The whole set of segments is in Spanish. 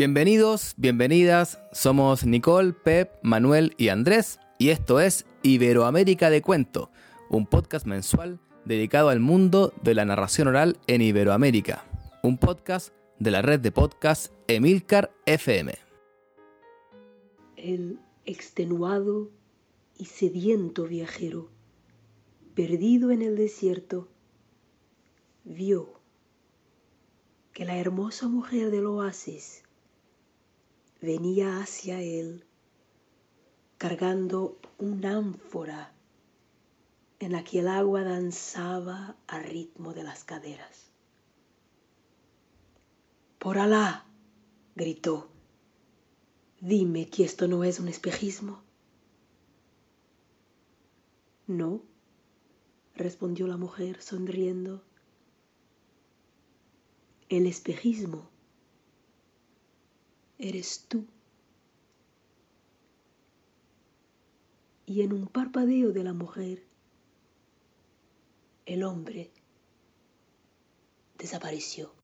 Bienvenidos, bienvenidas, somos Nicole, Pep, Manuel y Andrés y esto es Iberoamérica de Cuento, un podcast mensual dedicado al mundo de la narración oral en Iberoamérica, un podcast de la red de podcast Emilcar FM. El extenuado y sediento viajero, perdido en el desierto, vio que la hermosa mujer del oasis venía hacia él cargando un ánfora en la que el agua danzaba al ritmo de las caderas. Por Alá, gritó, dime que esto no es un espejismo. No, respondió la mujer sonriendo. El espejismo eres tú. Y en un parpadeo de la mujer, el hombre desapareció.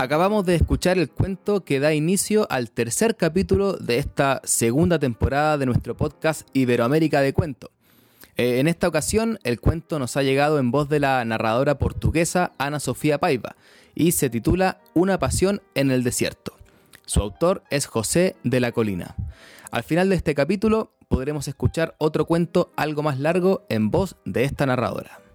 Acabamos de escuchar el cuento que da inicio al tercer capítulo de esta segunda temporada de nuestro podcast Iberoamérica de Cuento. Eh, en esta ocasión, el cuento nos ha llegado en voz de la narradora portuguesa Ana Sofía Paiva y se titula Una pasión en el desierto. Su autor es José de la Colina. Al final de este capítulo podremos escuchar otro cuento algo más largo en voz de esta narradora.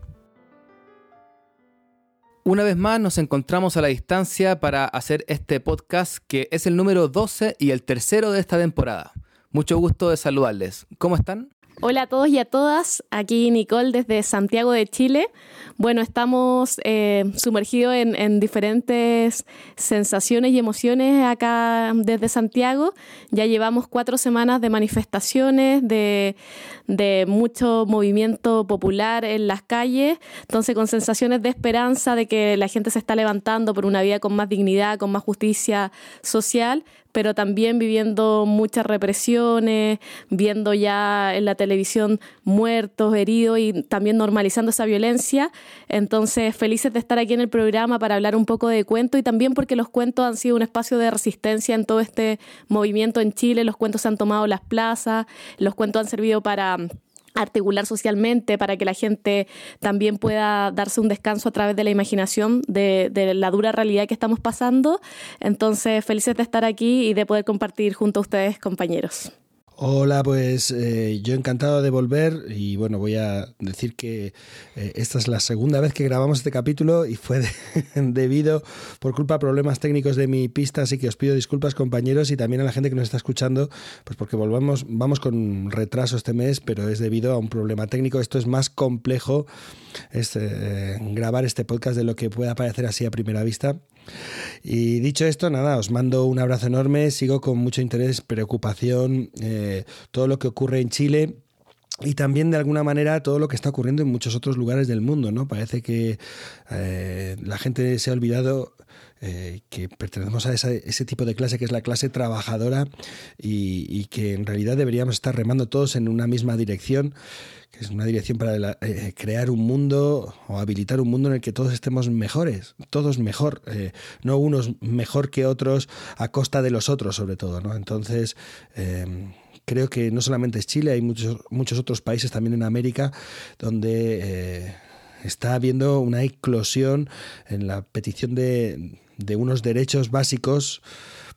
Una vez más nos encontramos a la distancia para hacer este podcast que es el número 12 y el tercero de esta temporada. Mucho gusto de saludarles. ¿Cómo están? Hola a todos y a todas, aquí Nicole desde Santiago de Chile. Bueno, estamos eh, sumergidos en, diferentes sensaciones y emociones acá desde Santiago. Ya llevamos cuatro semanas de manifestaciones, de, de mucho movimiento popular en las calles, entonces con sensaciones de esperanza de que la gente se está levantando por una vida con más dignidad, con más justicia social, pero también viviendo muchas represiones, viendo ya en la televisión muertos, heridos y también normalizando esa violencia. Entonces, felices de estar aquí en el programa para hablar un poco de cuentos y también porque los cuentos han sido un espacio de resistencia en todo este movimiento en Chile, los cuentos han tomado las plazas, los cuentos han servido para articular socialmente para que la gente también pueda darse un descanso a través de la imaginación de, la dura realidad que estamos pasando. Entonces, felices de estar aquí y de poder compartir junto a ustedes, compañeros. Hola, pues eh, yo encantado de volver y bueno, voy a decir que eh, esta es la segunda vez que grabamos este capítulo y fue debido por culpa de problemas técnicos de mi pista, así que os pido disculpas compañeros y también a la gente que nos está escuchando, pues porque volvamos, vamos con retraso este mes, pero es debido a un problema técnico. Esto es más complejo, es eh, grabar este podcast de lo que pueda parecer así a primera vista. Y dicho esto, nada, os mando un abrazo enorme, sigo con mucho interés, preocupación, eh, todo lo que ocurre en Chile y también de alguna manera todo lo que está ocurriendo en muchos otros lugares del mundo, ¿no? Parece que eh, la gente se ha olvidado eh, que pertenecemos a ese tipo de clase que es la clase trabajadora y, que en realidad deberíamos estar remando todos en una misma dirección, que es una dirección para eh, crear un mundo o habilitar un mundo en el que todos estemos mejores, todos mejor, no unos mejor que otros a costa de los otros sobre todo, ¿no? Entonces creo que no solamente es Chile, hay muchos, muchos otros países también en América donde eh, está habiendo una eclosión en la petición de, de unos derechos básicos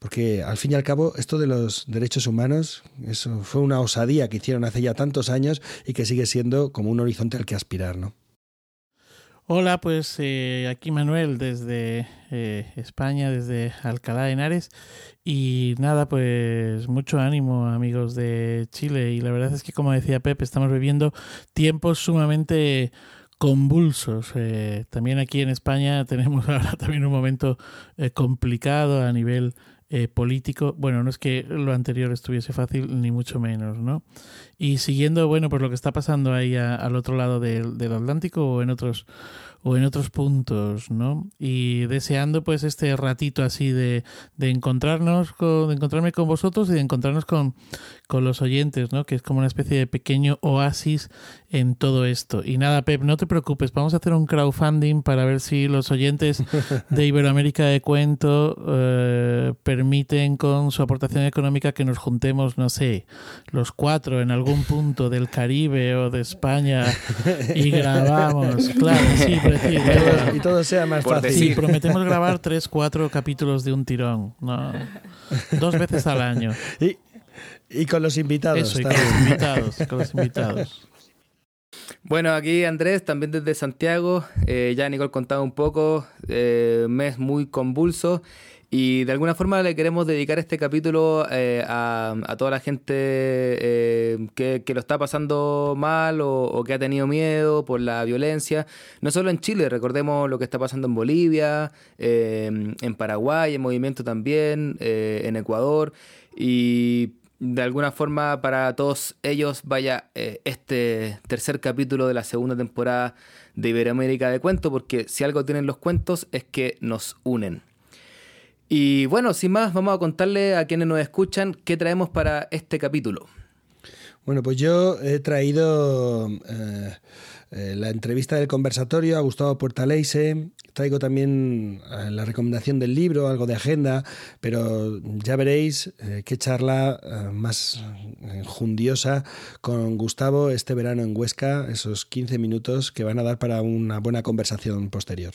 porque al fin y al cabo esto de los derechos humanos eso fue una osadía que hicieron hace ya tantos años y que sigue siendo como un horizonte al que aspirar, ¿no? Hola, pues eh, aquí Manuel desde eh, España, desde Alcalá de Henares. Y nada, pues mucho ánimo amigos de Chile. Y la verdad es que como decía Pepe, estamos viviendo tiempos sumamente convulsos. Eh, también aquí en España tenemos ahora también un momento complicado a nivel eh, político. Bueno, no es que lo anterior estuviese fácil, ni mucho menos, ¿no? Y siguiendo, bueno, pues lo que está pasando ahí al otro lado del, Atlántico o en otros o en otros puntos, ¿no? Y deseando pues este ratito así de, de encontrarnos con, de encontrarme con vosotros y de encontrarnos con, con los oyentes, ¿no? Que es como una especie de pequeño oasis en todo esto. Y nada, Pep, no te preocupes, vamos a hacer un crowdfunding para ver si los oyentes de Iberoamérica de Cuento eh, permiten con su aportación económica que nos juntemos, no sé, los cuatro en algún punto del Caribe o de España y grabamos. Claro, sí, y todo sea más fácil. Sí, prometemos grabar tres, cuatro capítulos de un tirón. No, dos veces al año. Y, y con los invitados. Eso, y con los invitados, con los invitados. Bueno, aquí Andrés, también desde Santiago. Eh, ya Nicole contaba un poco, eh, mes muy convulso. Y de alguna forma le queremos dedicar este capítulo eh, a, toda la gente eh, que, lo está pasando mal o, que ha tenido miedo por la violencia. No solo en Chile, recordemos lo que está pasando en Bolivia, en Paraguay, en movimiento también, en Ecuador. Y de alguna forma para todos ellos vaya eh, este tercer capítulo de la segunda temporada de Iberoamérica de Cuento, porque si algo tienen los cuentos es que nos unen. Y bueno, sin más, vamos a contarle a quienes nos escuchan qué traemos para este capítulo. Bueno, pues yo he traído eh, eh, la entrevista del conversatorio a Gustavo Portaleise, traigo también eh, la recomendación del libro, algo de agenda, pero ya veréis qué charla más jundiosa con Gustavo este verano en Huesca, esos 15 minutos que van a dar para una buena conversación posterior.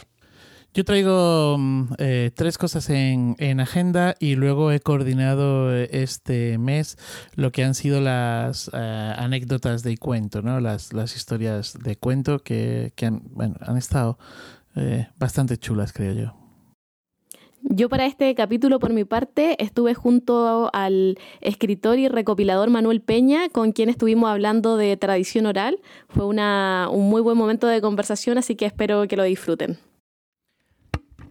Yo traigo mm, tres cosas en, agenda y luego he coordinado este mes lo que han sido las anécdotas de cuento, ¿no? las, las historias de cuento que, han, bueno, han estado eh, bastante chulas, creo yo. Yo para este capítulo, por mi parte, estuve junto al escritor y recopilador Manuel Peña, con quien estuvimos hablando de tradición oral. Fue una, un muy buen momento de conversación, así que espero que lo disfruten.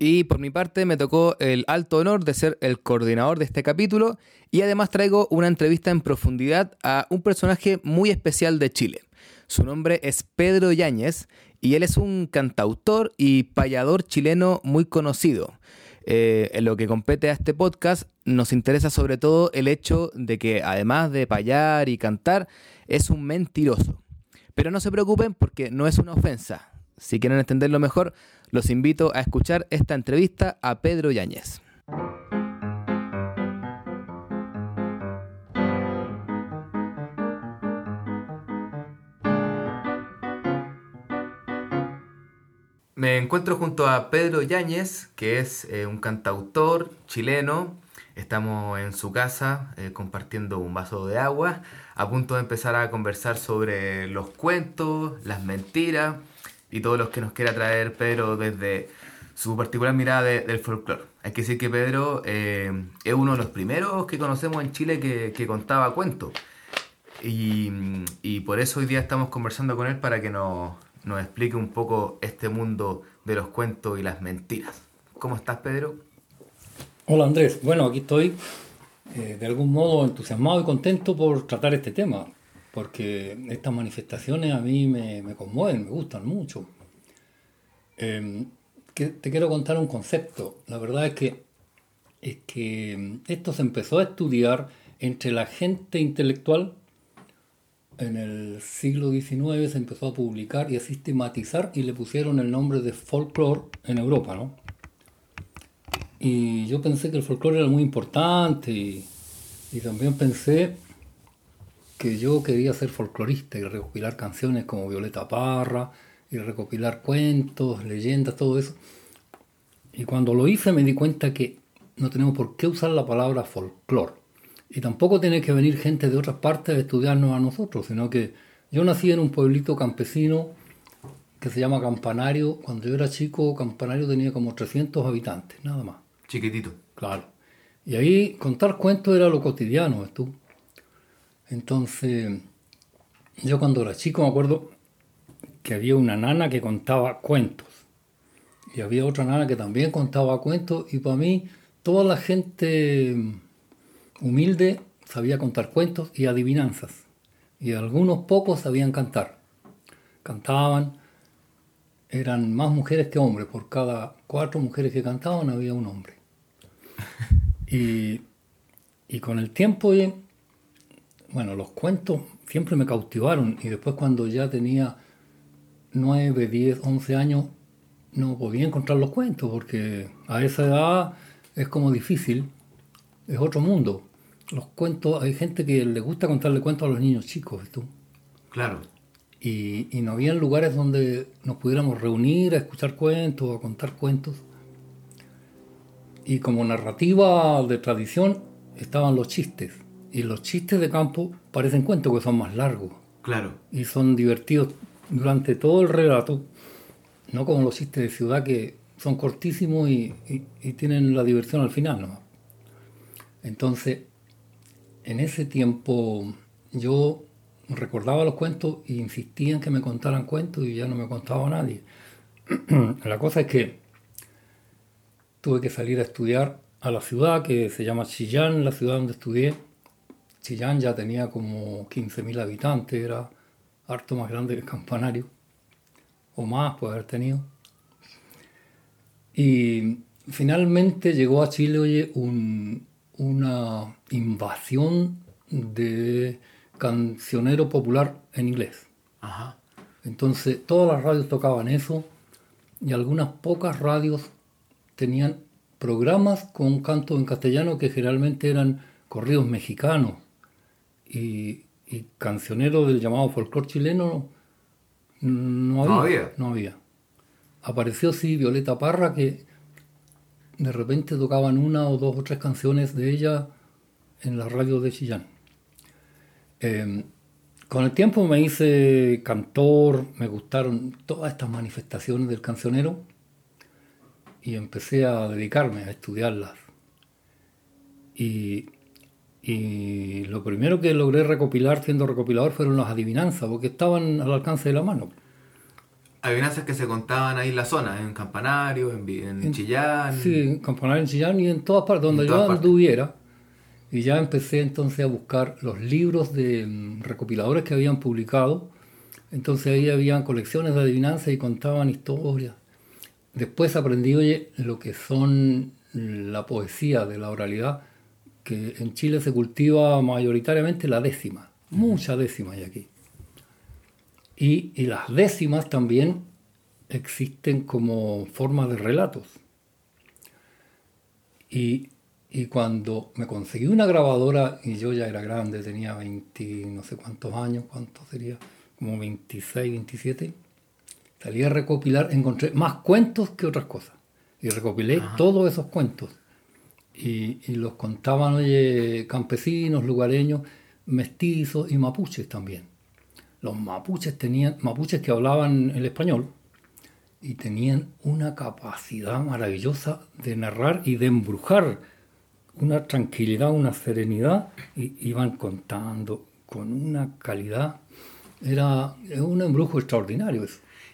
Y por mi parte me tocó el alto honor de ser el coordinador de este capítulo y además traigo una entrevista en profundidad a un personaje muy especial de Chile. Su nombre es Pedro Yáñez y él es un cantautor y payador chileno muy conocido. Eh, en lo que compete a este podcast, nos interesa sobre todo el hecho de que además de payar y cantar, es un mentiroso. Pero no se preocupen porque no es una ofensa. Si quieren entenderlo mejor, los invito a escuchar esta entrevista a Pedro Yáñez. Me encuentro junto a Pedro Yáñez, que es eh, un cantautor chileno. Estamos en su casa eh, compartiendo un vaso de agua, a punto de empezar a conversar sobre los cuentos, las mentiras y todo lo que nos quiera traer Pedro desde su particular mirada del folclore. Hay que decir que Pedro eh, es uno de los primeros que conocemos en Chile que, contaba cuentos. Y, por eso hoy día estamos conversando con él para que nos, nos explique un poco este mundo de los cuentos y las mentiras. ¿Cómo estás, Pedro? Hola, Andrés. Bueno, aquí estoy eh, de algún modo entusiasmado y contento por tratar este tema, porque estas manifestaciones a mí me, conmueven, me gustan mucho. Em, te quiero contar un concepto. La verdad es que, es que em, esto se empezó a estudiar entre la gente intelectual en el siglo XIX se empezó a publicar y a sistematizar y le pusieron el nombre de folklore en Europa, ¿no? Y yo pensé que el folclore era muy importante y, también pensé que yo quería ser folclorista y recopilar canciones como Violeta Parra y recopilar cuentos, leyendas, todo eso. Y cuando lo hice me di cuenta que no tenemos por qué usar la palabra folclore y tampoco tiene que venir gente de otras partes a estudiarnos a nosotros, sino que yo nací en un pueblito campesino que se llama Campanario. Cuando yo era chico, Campanario tenía como 300 habitantes, nada más. Chiquitito. Claro. Y ahí contar cuentos era lo cotidiano, ¿ves tú? Entonces, yo cuando era chico me acuerdo que había una nana que contaba cuentos. Y había otra nana que también contaba cuentos. Y para mí, toda la gente humilde, sabía contar cuentos y adivinanzas, y algunos pocos sabían cantar. Cantaban eran más mujeres que hombres. Por cada cuatro mujeres que cantaban había un hombre. Y, y con el tiempo, bueno, los cuentos siempre me cautivaron. Y después cuando ya tenía 9, 10, 11 años, no podía encontrar los cuentos porque a esa edad es como difícil, es otro mundo. Los cuentos, hay gente que le gusta contarle cuentos a los niños chicos, ¿tú? Claro. Y, y no había lugares donde nos pudiéramos reunir a escuchar cuentos, a contar cuentos. Y como narrativa de tradición estaban los chistes. Y los chistes de campo parecen cuentos que son más largos Claro. y son divertidos durante todo el relato, no como los chistes de ciudad que son cortísimos y, y- y tienen la diversión al final. ¿no? Entonces, en ese tiempo yo recordaba los cuentos e insistía en que me contaran cuentos y ya no me contaba nadie. la cosa es que tuve que salir a estudiar a la ciudad que se llama Chillán, la ciudad donde estudié. Chillán ya tenía como 15.000 habitantes, era harto más grande que el campanario, o más puede haber tenido. Y finalmente llegó a Chile oye, un- una invasión de cancionero popular en inglés. Ajá. Entonces todas las radios tocaban eso y algunas pocas radios tenían programas con canto en castellano que generalmente eran corridos mexicanos y, y cancioneros del llamado folclore chileno no había, No había. no había. Apareció sí Violeta Parra que de repente tocaban una o dos o tres canciones de ella en la radio de Chillán. Eh, con el tiempo me hice cantor, me gustaron todas estas manifestaciones del cancionero y empecé a dedicarme a estudiarlas. Y, y lo primero que logré recopilar siendo recopilador fueron las adivinanzas, porque estaban al alcance de la mano. Adivinanzas que se contaban ahí en la zona, en Campanario, en, en Chillán. Sí, en Campanario, en Chillán y en todas partes, donde yo partes. anduviera. Y ya empecé entonces a buscar los libros de mm, recopiladores que habían publicado. Entonces ahí habían colecciones de adivinanzas y contaban historias. Después aprendí, oye, lo que son la poesía de la oralidad, que en Chile se cultiva mayoritariamente la décima. Mucha décima hay aquí. Y, y las décimas también existen como forma de relatos. Y, y cuando me conseguí una grabadora, y yo ya era grande, tenía 20, no sé cuántos años, ¿cuántos sería? Como 26, 27, salí a recopilar, encontré más cuentos que otras cosas. Y recopilé todos esos cuentos. Y, los contaban, campesinos, lugareños, mestizos y mapuches también. Los mapuches tenían, mapuches que hablaban el español, y tenían una capacidad maravillosa de narrar y de embrujar, una tranquilidad, una serenidad, y iban contando con una calidad. Era un embrujo extraordinario.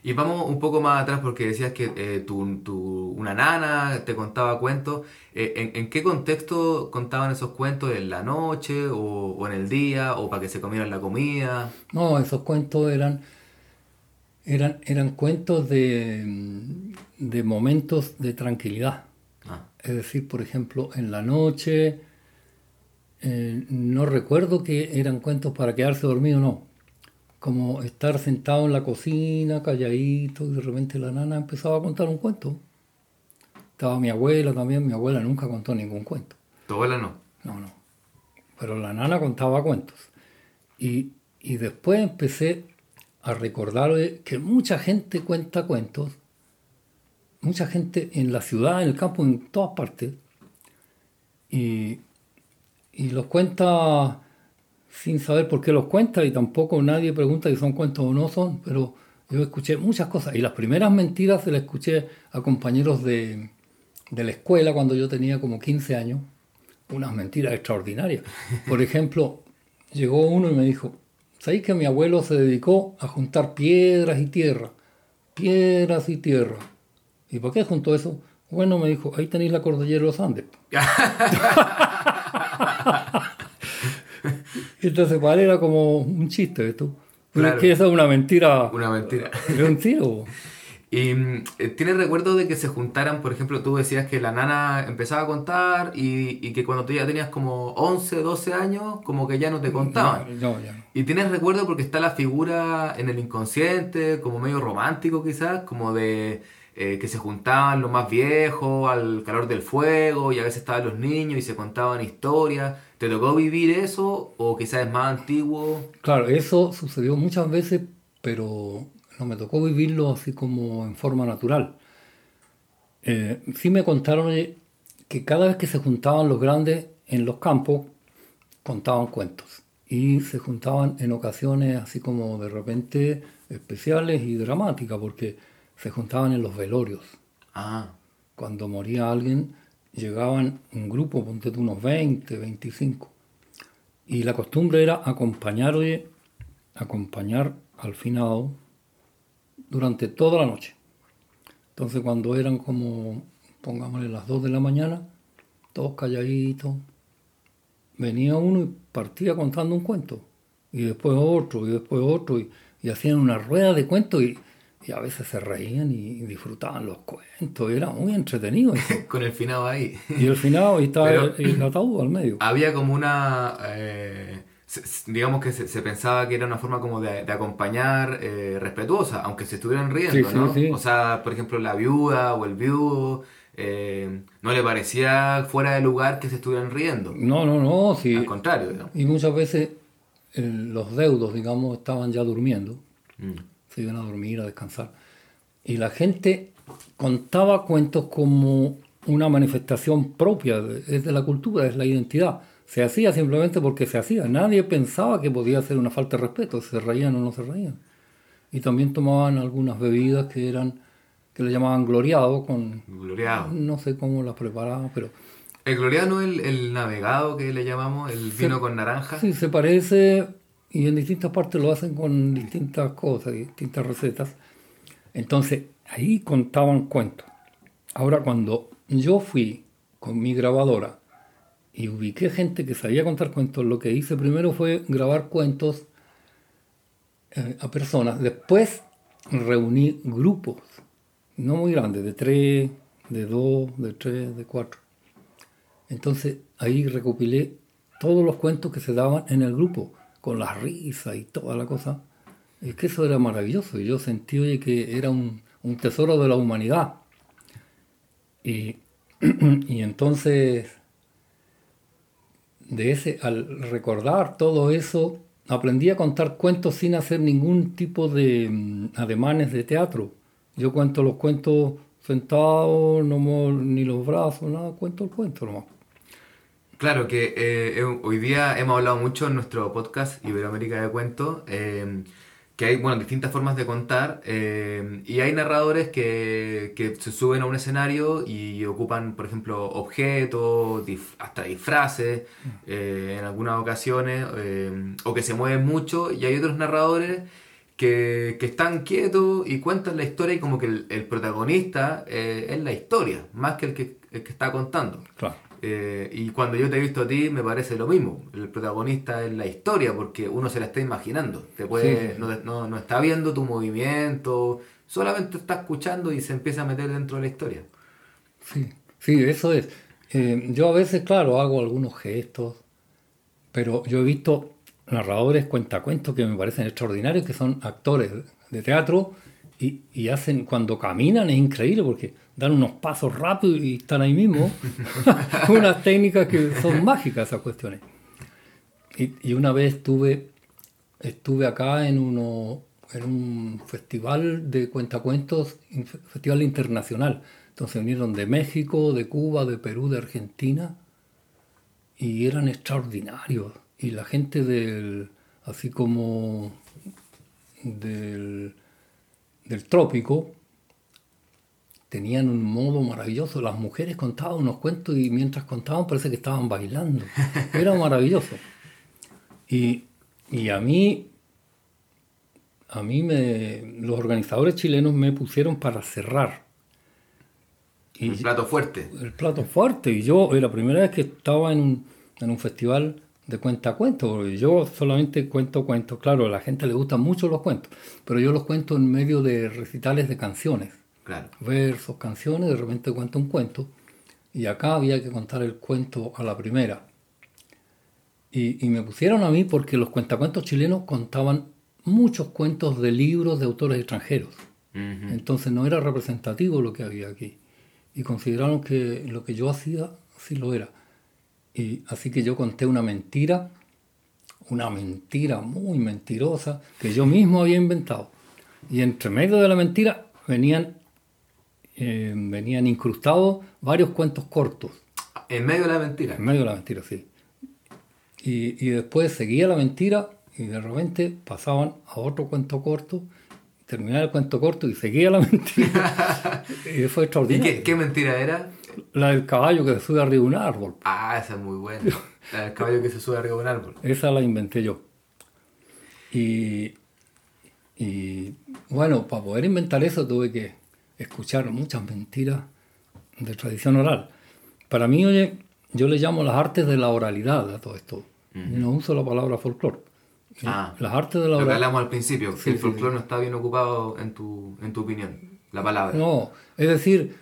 Y vamos un poco más atrás porque decías que eh, tu, tu- una nana te contaba cuentos. Eh, ¿en, en qué contexto contaban esos cuentos? ¿En la noche o, o en el día o para que se comieran la comida? No, esos cuentos eran, eran, eran cuentos de, de momentos de tranquilidad. Ah, Es decir, por ejemplo, en la noche, eh, no recuerdo que eran cuentos para quedarse dormido, no. Como estar sentado en la cocina, calladito, y de repente la nana empezaba a contar un cuento. Estaba mi abuela también, mi abuela nunca contó ningún cuento. tu abuela no. No, no. Pero la nana contaba cuentos. Y, y después empecé a recordar oye, que mucha gente cuenta cuentos, mucha gente en la ciudad, en el campo, en todas partes, y, y los cuenta sin saber por qué los cuenta y tampoco nadie pregunta si son cuentos o no son, pero yo escuché muchas cosas y las primeras mentiras se las escuché a compañeros de, de la escuela cuando yo tenía como 15 años, unas mentiras extraordinarias. Por ejemplo, llegó uno y me dijo, ¿sabéis que mi abuelo se dedicó a juntar piedras y tierra? Piedras y tierra. ¿Y por qué juntó eso? Bueno, me dijo, ahí tenéis la cordillera de los Andes. Entonces, él era como un chiste esto. Pero Claro. es que esa es una mentira. Una mentira. Es un tiro. ¿Y mm, eh, tienes recuerdo de que se juntaran, por ejemplo, tú decías que la nana empezaba a contar y, y que cuando tú ya tenías como 11, 12 años, como que ya no te contaban? No, no, ya no. ¿Y tienes recuerdo porque está la figura en el inconsciente, como medio romántico quizás, como de eh, que se juntaban los más viejos al calor del fuego y a veces estaban los niños y se contaban historias? ¿Te tocó vivir eso o quizás es más antiguo? Claro, eso sucedió muchas veces, pero no me tocó vivirlo así como en forma natural. Eh, sí me contaron eh, que cada vez que se juntaban los grandes en los campos, contaban cuentos. Y se juntaban en ocasiones así como de repente especiales y dramáticas, porque se juntaban en los velorios. Ah, Cuando moría alguien, llegaban un grupo, ponte tú unos 20, 25. Y la costumbre era acompañar, acompañar al finado durante toda la noche. Entonces cuando eran como, pongámosle las 2 de la mañana, todos calladitos, venía uno y partía contando un cuento. Y después otro, y después otro, y, y hacían una rueda de cuentos y, y a veces se reían y, disfrutaban los cuentos. Era muy entretenido. con el finado ahí. Y el finado, y estaba Pero- el, el ataúd al medio. Había como una... eh, digamos que se, se pensaba que era una forma como de, de acompañar eh, respetuosa, aunque se estuvieran riendo, Sí, sí, ¿no? sí. O sea, por ejemplo, la viuda o el viudo, eh, no le parecía fuera de lugar que se estuvieran riendo. No, no, no. Sí. Al contrario, digamos. Y muchas veces los deudos, digamos, estaban ya durmiendo. Mm. Se iban a dormir, a descansar. Y la gente contaba cuentos como una manifestación propia, es de la cultura, es la identidad. Se hacía simplemente porque se hacía. Nadie pensaba que podía ser una falta de respeto, se reían o no se reían. Y también tomaban algunas bebidas que eran, que le llamaban gloriado, con, Gloriado. no sé cómo las preparaban, pero El gloriano, el, el navegado que le llamamos, el vino con naranja. Sí, se parece y en distintas partes lo hacen con distintas cosas, distintas recetas. Entonces, ahí contaban cuentos. Ahora, cuando yo fui con mi grabadora y ubiqué gente que sabía contar cuentos, lo que hice primero fue grabar cuentos eh, a personas. Después reuní grupos, no muy grandes, de tres, de dos, de tres, de cuatro. Entonces ahí recopilé todos los cuentos que se daban en el grupo, con las risas y toda la cosa. Es que eso era maravilloso. y Yo sentí oye, que era un, tesoro de la humanidad. Y, y entonces, de ese, al recordar todo eso, aprendí a contar cuentos sin hacer ningún tipo de mm, ademanes de teatro. Yo cuento los cuentos sentado, no ni los brazos, nada, cuento el cuento nomás. Claro que eh, eh, hoy día hemos hablado mucho en nuestro podcast Iberoamérica de Cuentos, eh, que hay bueno, distintas formas de contar eh, y hay narradores que, que se suben a un escenario y ocupan, por ejemplo, objetos, dif- hasta disfraces eh, en algunas ocasiones, eh, o que se mueven mucho y hay otros narradores que, que están quietos y cuentan la historia y como que el, el protagonista eh, es la historia, más que el que, el que está contando. Claro. Eh, y cuando yo te he visto a ti, me parece lo mismo. El protagonista es la historia, porque uno se la está imaginando. Te puede, Sí. No, no- no está viendo tu movimiento, solamente está escuchando y se empieza a meter dentro de la historia. Sí, sí, eso es. Eh, yo a veces, claro, hago algunos gestos, pero yo he visto narradores cuentacuentos que me parecen extraordinarios, que son actores de teatro y, y hacen, cuando caminan es increíble porque dan unos pasos rápidos y están ahí mismo. Unas técnicas que son mágicas esas cuestiones. Y, y una vez estuve, estuve acá en, uno, en un festival de cuentacuentos, festival internacional. Entonces vinieron de México, de Cuba, de Perú, de Argentina, y eran extraordinarios. Y la gente del, así como del, del trópico, tenían un modo maravilloso. Las mujeres contaban unos cuentos y mientras contaban parece que estaban bailando. Era maravilloso. Y, y a mí, a mí me, los organizadores chilenos me pusieron para cerrar. Un plato fuerte. El plato fuerte. Y yo, era la primera vez que estaba en un, en un festival de cuentacuentos. Yo solamente cuento cuentos. Claro, a la gente le gustan mucho los cuentos, pero yo los cuento en medio de recitales de canciones. Claro. Versos, canciones, de repente cuento un cuento. Y acá había que contar el cuento a la primera. Y, y me pusieron a mí porque los cuentacuentos chilenos contaban muchos cuentos de libros de autores extranjeros. Entonces no era representativo lo que había aquí. Y consideraron que lo que yo hacía sí lo era. Y así que yo conté una mentira, una mentira muy mentirosa, que yo mismo había inventado. Y entre medio de la mentira venían, eh, venían incrustados varios cuentos cortos. En medio de la mentira. En medio de la mentira, sí. Y, y después seguía la mentira y de repente pasaban a otro cuento corto, terminaba el cuento corto y seguía la mentira. y fue ¿Y extraordinario. qué, qué mentira era? La del caballo que se sube arriba de un árbol. Ah, esa es muy buena. La del caballo que se sube arriba de un árbol. Esa la inventé yo. Y, y bueno, para poder inventar eso tuve que escuchar muchas mentiras de tradición oral. Para mí, oye, yo le llamo las artes de la oralidad a todo esto. Yo no uso la palabra folclore. Ah. Las artes de la Lo que oralidad. hablamos al principio, que Sí, el sí, folclore no está bien ocupado en tu, en tu opinión. La palabra. No, es decir,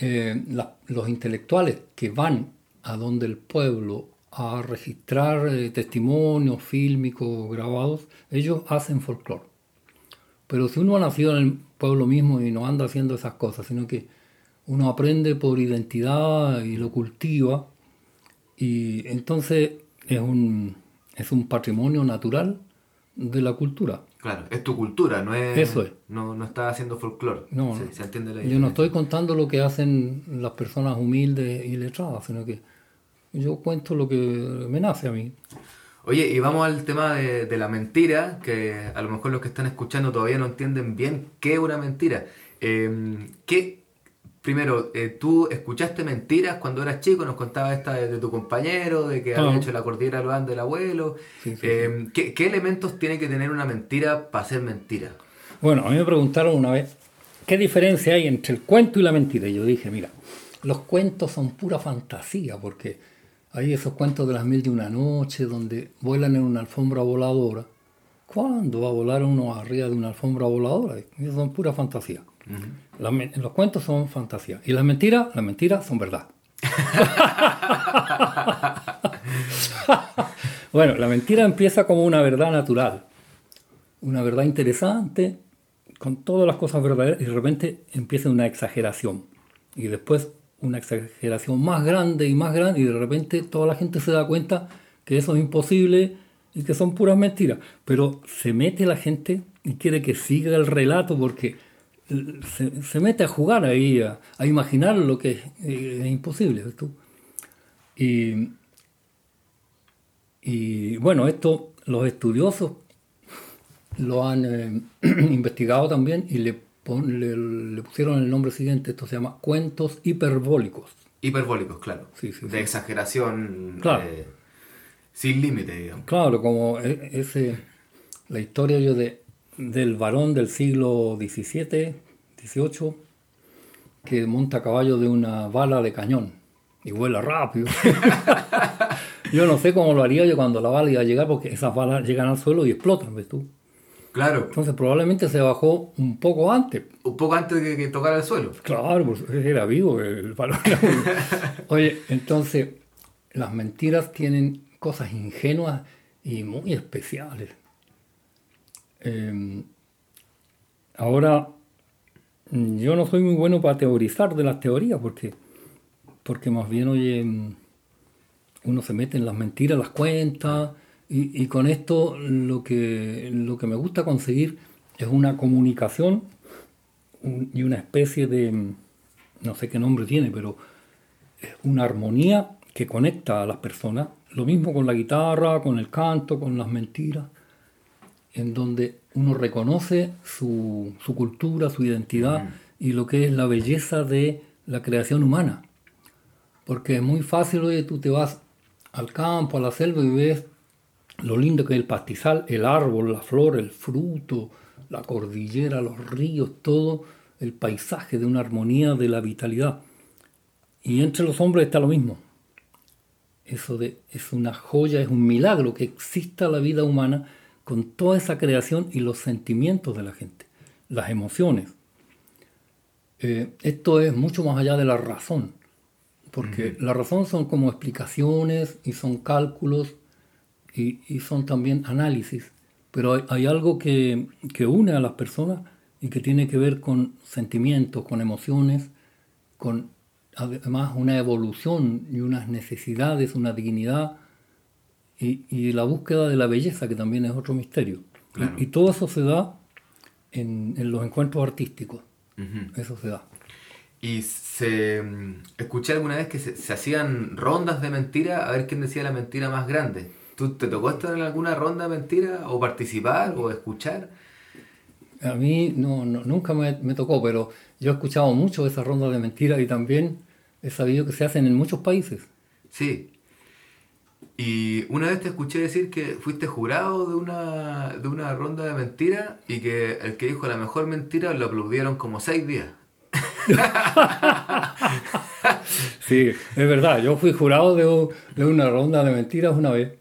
eh, los intelectuales que van a donde el pueblo a registrar eh, testimonios fílmicos grabados, ellos hacen folclore. Pero si uno ha nacido en el pueblo mismo y no anda haciendo esas cosas, sino que uno aprende por identidad y lo cultiva, y entonces es un, es un patrimonio natural de la cultura. Claro, es tu cultura, no es. Eso es. No, no estás haciendo folclore. No, Sí, no. se entiende la Yo no estoy contando lo que hacen las personas humildes y letradas, sino que yo cuento lo que me nace a mí. Oye, y vamos al tema de, de la mentira, que a lo mejor los que están escuchando todavía no entienden bien qué es una mentira. Eh, ¿qué, primero, eh, tú escuchaste mentiras cuando eras chico, nos contabas esta de, de tu compañero, de que había Claro. hecho la cordillera de los del abuelo. Sí, sí, Eh, ¿qué, qué elementos tiene que tener una mentira para ser mentira? Bueno, a mí me preguntaron una vez, ¿qué diferencia hay entre el cuento y la mentira? Y yo dije, mira, los cuentos son pura fantasía, porque hay esos cuentos de las mil de una noche donde vuelan en una alfombra voladora. ¿Cuándo va a volar uno arriba de una alfombra voladora? Eso son pura fantasía. Los cuentos son fantasía. Y las mentiras, las mentiras son verdad. bueno, la mentira empieza como una verdad natural, una verdad interesante, con todas las cosas verdaderas, y de repente empieza una exageración. Y después una exageración más grande y más grande, y de repente toda la gente se da cuenta que eso es imposible y que son puras mentiras. Pero se mete la gente y quiere que siga el relato porque se, se mete a jugar ahí, a, a imaginar lo que es, eh, es imposible. Y, y bueno, esto los estudiosos lo han eh, investigado también y le, pon- le, le pusieron el nombre siguiente, esto se llama cuentos hiperbólicos. Hiperbólicos, claro. Sí, sí, de sí. exageración Claro. eh, sin límite, digamos. Claro, como e- ese, la historia yo de, del varón del siglo XVII, XVIII, que monta a caballo de una bala de cañón y vuela rápido. yo no sé cómo lo haría yo cuando la bala iba a llegar, porque esas balas llegan al suelo y explotan, ¿ves tú? Claro, Entonces probablemente se bajó un poco antes. un poco antes de que, tocara el suelo. Claro, pues era vivo el vivo. Oye, entonces las mentiras tienen cosas ingenuas y muy especiales. Eh, ahora, mm, yo no soy muy bueno para teorizar de las teorías porque, porque más bien, mm, uno se mete en las mentiras, las cuenta, y, con esto lo que, lo que me gusta conseguir es una comunicación un- y una especie de, mm, no sé qué nombre tiene, pero una armonía que conecta a las personas. Lo mismo con la guitarra, con el canto, con las mentiras, en donde uno reconoce su, su cultura, su identidad y lo que es la belleza de la creación humana. Porque es muy fácil, oye, tú te vas al campo, a la selva y ves lo lindo que es el pastizal, el árbol, la flor, el fruto, la cordillera, los ríos, todo el paisaje de una armonía de la vitalidad. Y entre los hombres está lo mismo. Eso de, es una joya, es un milagro que exista la vida humana con toda esa creación y los sentimientos de la gente, las emociones. Eh, esto es mucho más allá de la razón, porque la razón son como explicaciones y son cálculos y, y son también análisis, pero hay, hay algo que, que, une a las personas y que tiene que ver con sentimientos, con emociones, con además una evolución y unas necesidades, una dignidad y, y la búsqueda de la belleza, que también es otro misterio. Claro. Y, y, todo eso se da en, en los encuentros artísticos. Ujú. Eso se da. Y se mm, escuché alguna vez que se, se hacían rondas de mentira a ver quién decía la mentira más grande. ¿Tú te tocó estar en alguna ronda de mentira o participar o escuchar? A mí no, no- nunca me, me tocó, pero yo he escuchado mucho de esas rondas de mentiras y también he sabido que se hacen en muchos países. Sí. Y una vez te escuché decir que fuiste jurado de una, de una ronda de mentira y que el que dijo la mejor mentira lo aplaudieron como seis días. Sí, es verdad, yo fui jurado de, una ronda de mentiras una vez,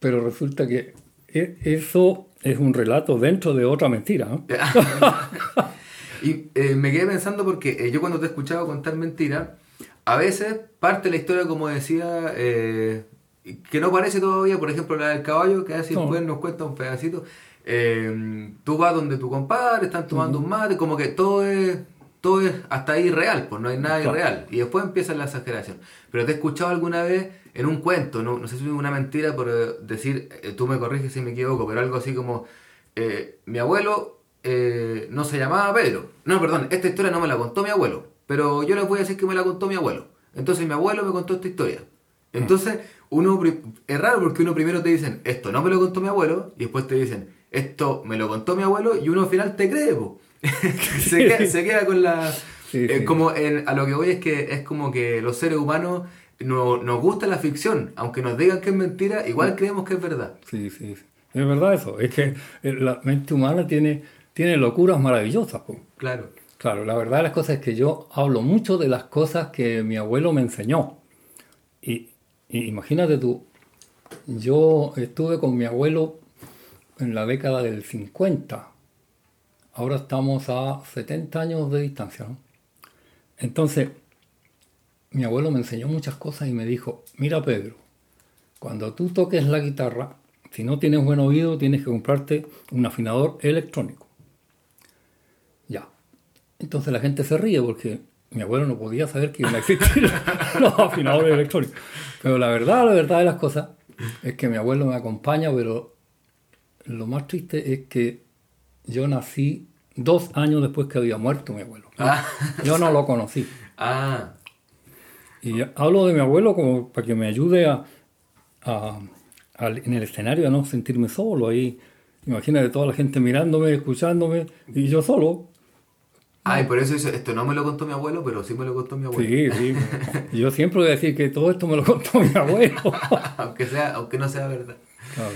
pero resulta que e- eso es un relato dentro de otra mentira. ¿no? Y eh, me quedé pensando porque eh, yo cuando te he escuchado contar mentiras, a veces parte la historia como decía, eh, que no parece todavía, por ejemplo la del caballo, que así No. después nos cuenta un pedacito. Eh, tú vas donde tu compadre, están tomando un mate, como que todo es, todo es hasta ahí real, pues no hay nada Claro. irreal. Y después empieza la exageración. Pero te he escuchado alguna vez en un cuento, no, no sé si es una mentira por eh, decir, eh, tú me corriges si me equivoco, pero algo así como, eh, mi abuelo eh, no se llamaba Pedro. No, perdón, esta historia no me la contó mi abuelo, pero yo les voy a decir que me la contó mi abuelo. Entonces mi abuelo me contó esta historia. Entonces, uno es raro porque uno primero te dicen, esto no me lo contó mi abuelo, y después te dicen, esto me lo contó mi abuelo, y uno al final te cree, po. se, queda, se queda con la... Sí, eh, sí. como en- a lo que voy es que es como que los seres humanos no, nos gusta la ficción, aunque nos digan que es mentira, igual creemos que es verdad. Sí, sí, sí. Es verdad eso, es que eh, la mente humana tiene, tiene locuras maravillosas. po. Claro. Claro, la verdad de las cosas es que yo hablo mucho de las cosas que mi abuelo me enseñó. Y, imagínate tú, yo estuve con mi abuelo en la década del 50. Ahora estamos a 70 años de distancia. Entonces, mi abuelo me enseñó muchas cosas y me dijo, mira Pedro, cuando tú toques la guitarra, si no tienes buen oído, tienes que comprarte un afinador electrónico. Entonces la gente se ríe porque mi abuelo no podía saber que iban a existir los afinadores electrónicos. Pero la verdad, la verdad de las cosas es que mi abuelo me acompaña, pero lo más triste es que yo nací dos años después que había muerto mi abuelo. Ah. Yo no lo conocí. Ah, Y hablo de mi abuelo como para que me ayude a, en el escenario a no sentirme solo. Ahí, imagínate toda la gente mirándome, escuchándome, y yo solo. Ah, y por eso esto no me lo contó mi abuelo, pero sí me lo contó mi abuelo. Sí, sí. Yo siempre voy a decir que todo esto me lo contó mi abuelo. aunque, sea, aunque no sea verdad. Claro.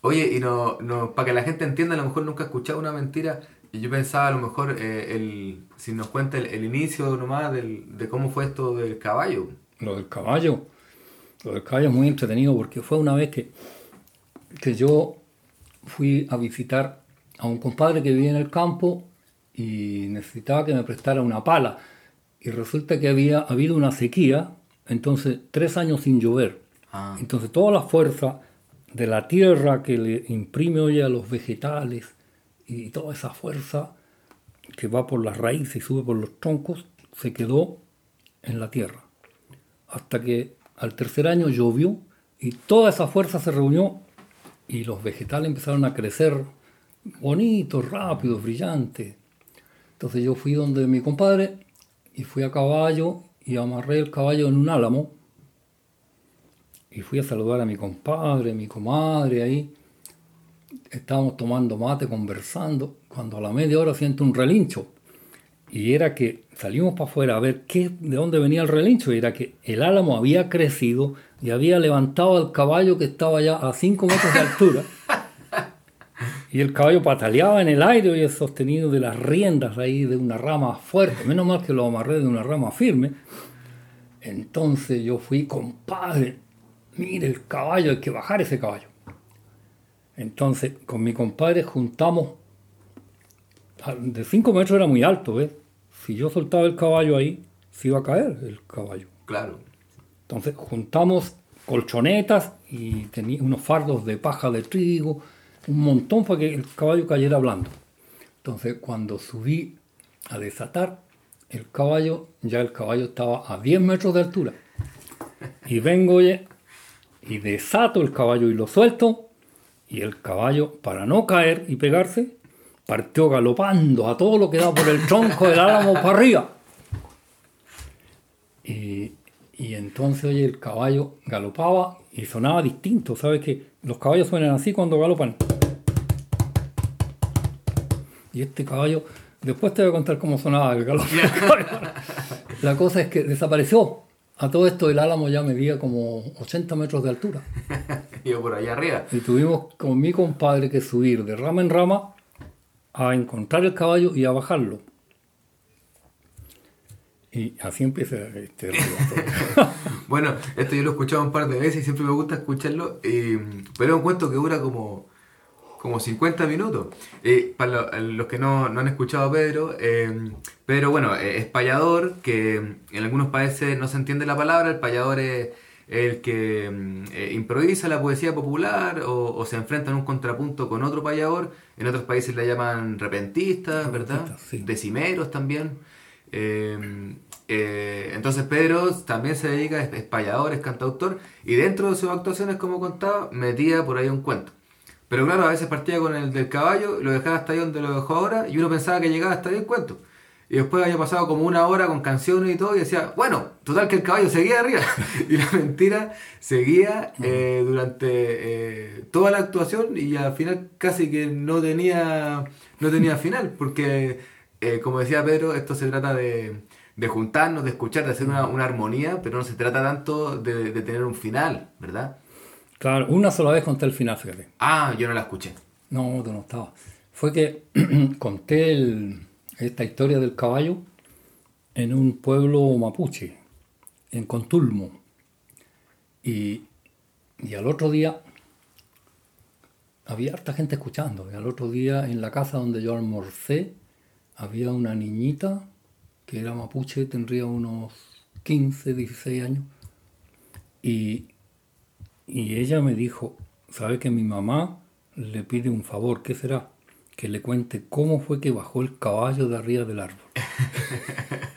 Oye, y no, no, para que la gente entienda, a lo mejor nunca he escuchado una mentira. Y yo pensaba, a lo mejor, eh, el, si nos cuenta el, el inicio nomás del, de cómo fue esto del caballo. Lo del caballo. Lo del caballo es muy entretenido porque fue una vez que, que yo fui a visitar a un compadre que vivía en el campo y necesitaba que me prestara una pala. Y resulta que había habido una sequía, entonces tres años sin llover. Ah. Entonces toda la fuerza de la tierra que le imprime hoy a los vegetales y toda esa fuerza que va por las raíces y sube por los troncos se quedó en la tierra. Hasta que al tercer año llovió y toda esa fuerza se reunió y los vegetales empezaron a crecer bonitos, rápidos, brillantes. Entonces yo fui donde mi compadre y fui a caballo y amarré el caballo en un álamo y fui a saludar a mi compadre, mi comadre ahí. Estábamos tomando mate, conversando, cuando a la media hora siento un relincho. Y era que salimos para afuera a ver qué, de dónde venía el relincho. Y era que el álamo había crecido y había levantado al caballo que estaba ya a 5 metros de altura. Y el caballo pataleaba en el aire y es sostenido de las riendas ahí de una rama fuerte. Menos mal que lo amarré de una rama firme. Entonces yo fui, compadre, mire el caballo, hay que bajar ese caballo. Entonces con mi compadre juntamos, de 5 metros era muy alto, ¿ves? Si yo soltaba el caballo ahí, se iba a caer el caballo. Claro. Entonces juntamos colchonetas y tenía unos fardos de paja de trigo, un montón para que el caballo cayera blando. Entonces cuando subí a desatar el caballo, ya el caballo estaba a 10 metros de altura. Y vengo oye, y desato el caballo y lo suelto, y el caballo, para no caer y pegarse, partió galopando a todo lo que da por el tronco del álamo para arriba. Y, y entonces, oye, el caballo galopaba y sonaba distinto. ¿Sabes que Los caballos suenan así cuando galopan. Y este caballo, después te voy a contar cómo sonaba el galope. La cosa es que desapareció. A todo esto el álamo ya medía como 80 metros de altura. Yo por allá arriba. Y tuvimos con mi compadre que subir de rama en rama a encontrar el caballo y a bajarlo. Y así empieza este relato. bueno, esto yo lo he escuchado un par de veces y siempre me gusta escucharlo, eh, pero es un cuento que dura como, como 50 minutos. Eh, para lo- los que no, no han escuchado a Pedro, eh, Pedro, bueno, eh, es payador, que en algunos países no se entiende la palabra, el payador es el que mm, eh, improvisa la poesía popular o, o se enfrenta en un contrapunto con otro payador, en otros países le llaman repentistas, ¿verdad? Sí. Decimeros también. Eh, eh, entonces Pedro también se dedica, es, es payador, es cantautor, y dentro de sus actuaciones, como contaba, metía por ahí un cuento. Pero claro, a veces partía con el del caballo, lo dejaba hasta ahí donde lo dejó ahora, y uno pensaba que llegaba hasta ahí el cuento. Y después había pasado como una hora con canciones y todo, y decía, bueno, total que el caballo seguía arriba. y la mentira seguía eh, durante eh, toda la actuación y al final casi que no tenía, no tenía final, porque eh, como decía Pedro, esto se trata de, de juntarnos, de escuchar, de hacer una, una armonía, pero no se trata tanto de, de tener un final, ¿verdad? Claro, una sola vez conté el final, fíjate. Ah, yo no la escuché. No, tú no estabas. Fue que conté el- esta historia del caballo en un pueblo mapuche, en Contulmo. Y, y al otro día había harta gente escuchando. Y al otro día en la casa donde yo almorcé había una niñita que era mapuche, tendría unos 15, 16 años. Y, y ella me dijo, ¿sabe que mi mamá le pide un favor? ¿Qué será? Que le cuente cómo fue que bajó el caballo de arriba del árbol.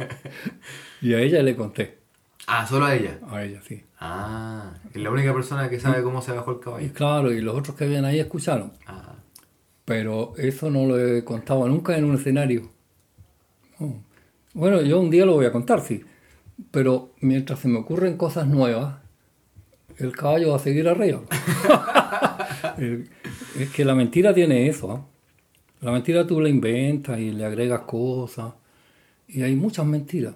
y a ella le conté, Ah, solo a ella. a ella sí. Ah, es la única persona que sabe cómo se bajó el Y caballo. claro, y los otros que habían ahí escucharon. Ah, Pero eso no lo he contado nunca en un escenario. No. Bueno, yo un día lo voy a contar, sí. Pero mientras se me ocurren cosas nuevas, el caballo va a seguir arriba. Es que la mentira tiene eso. ¿ah? La mentira tú la inventas y le agregas cosas. Y hay muchas mentiras.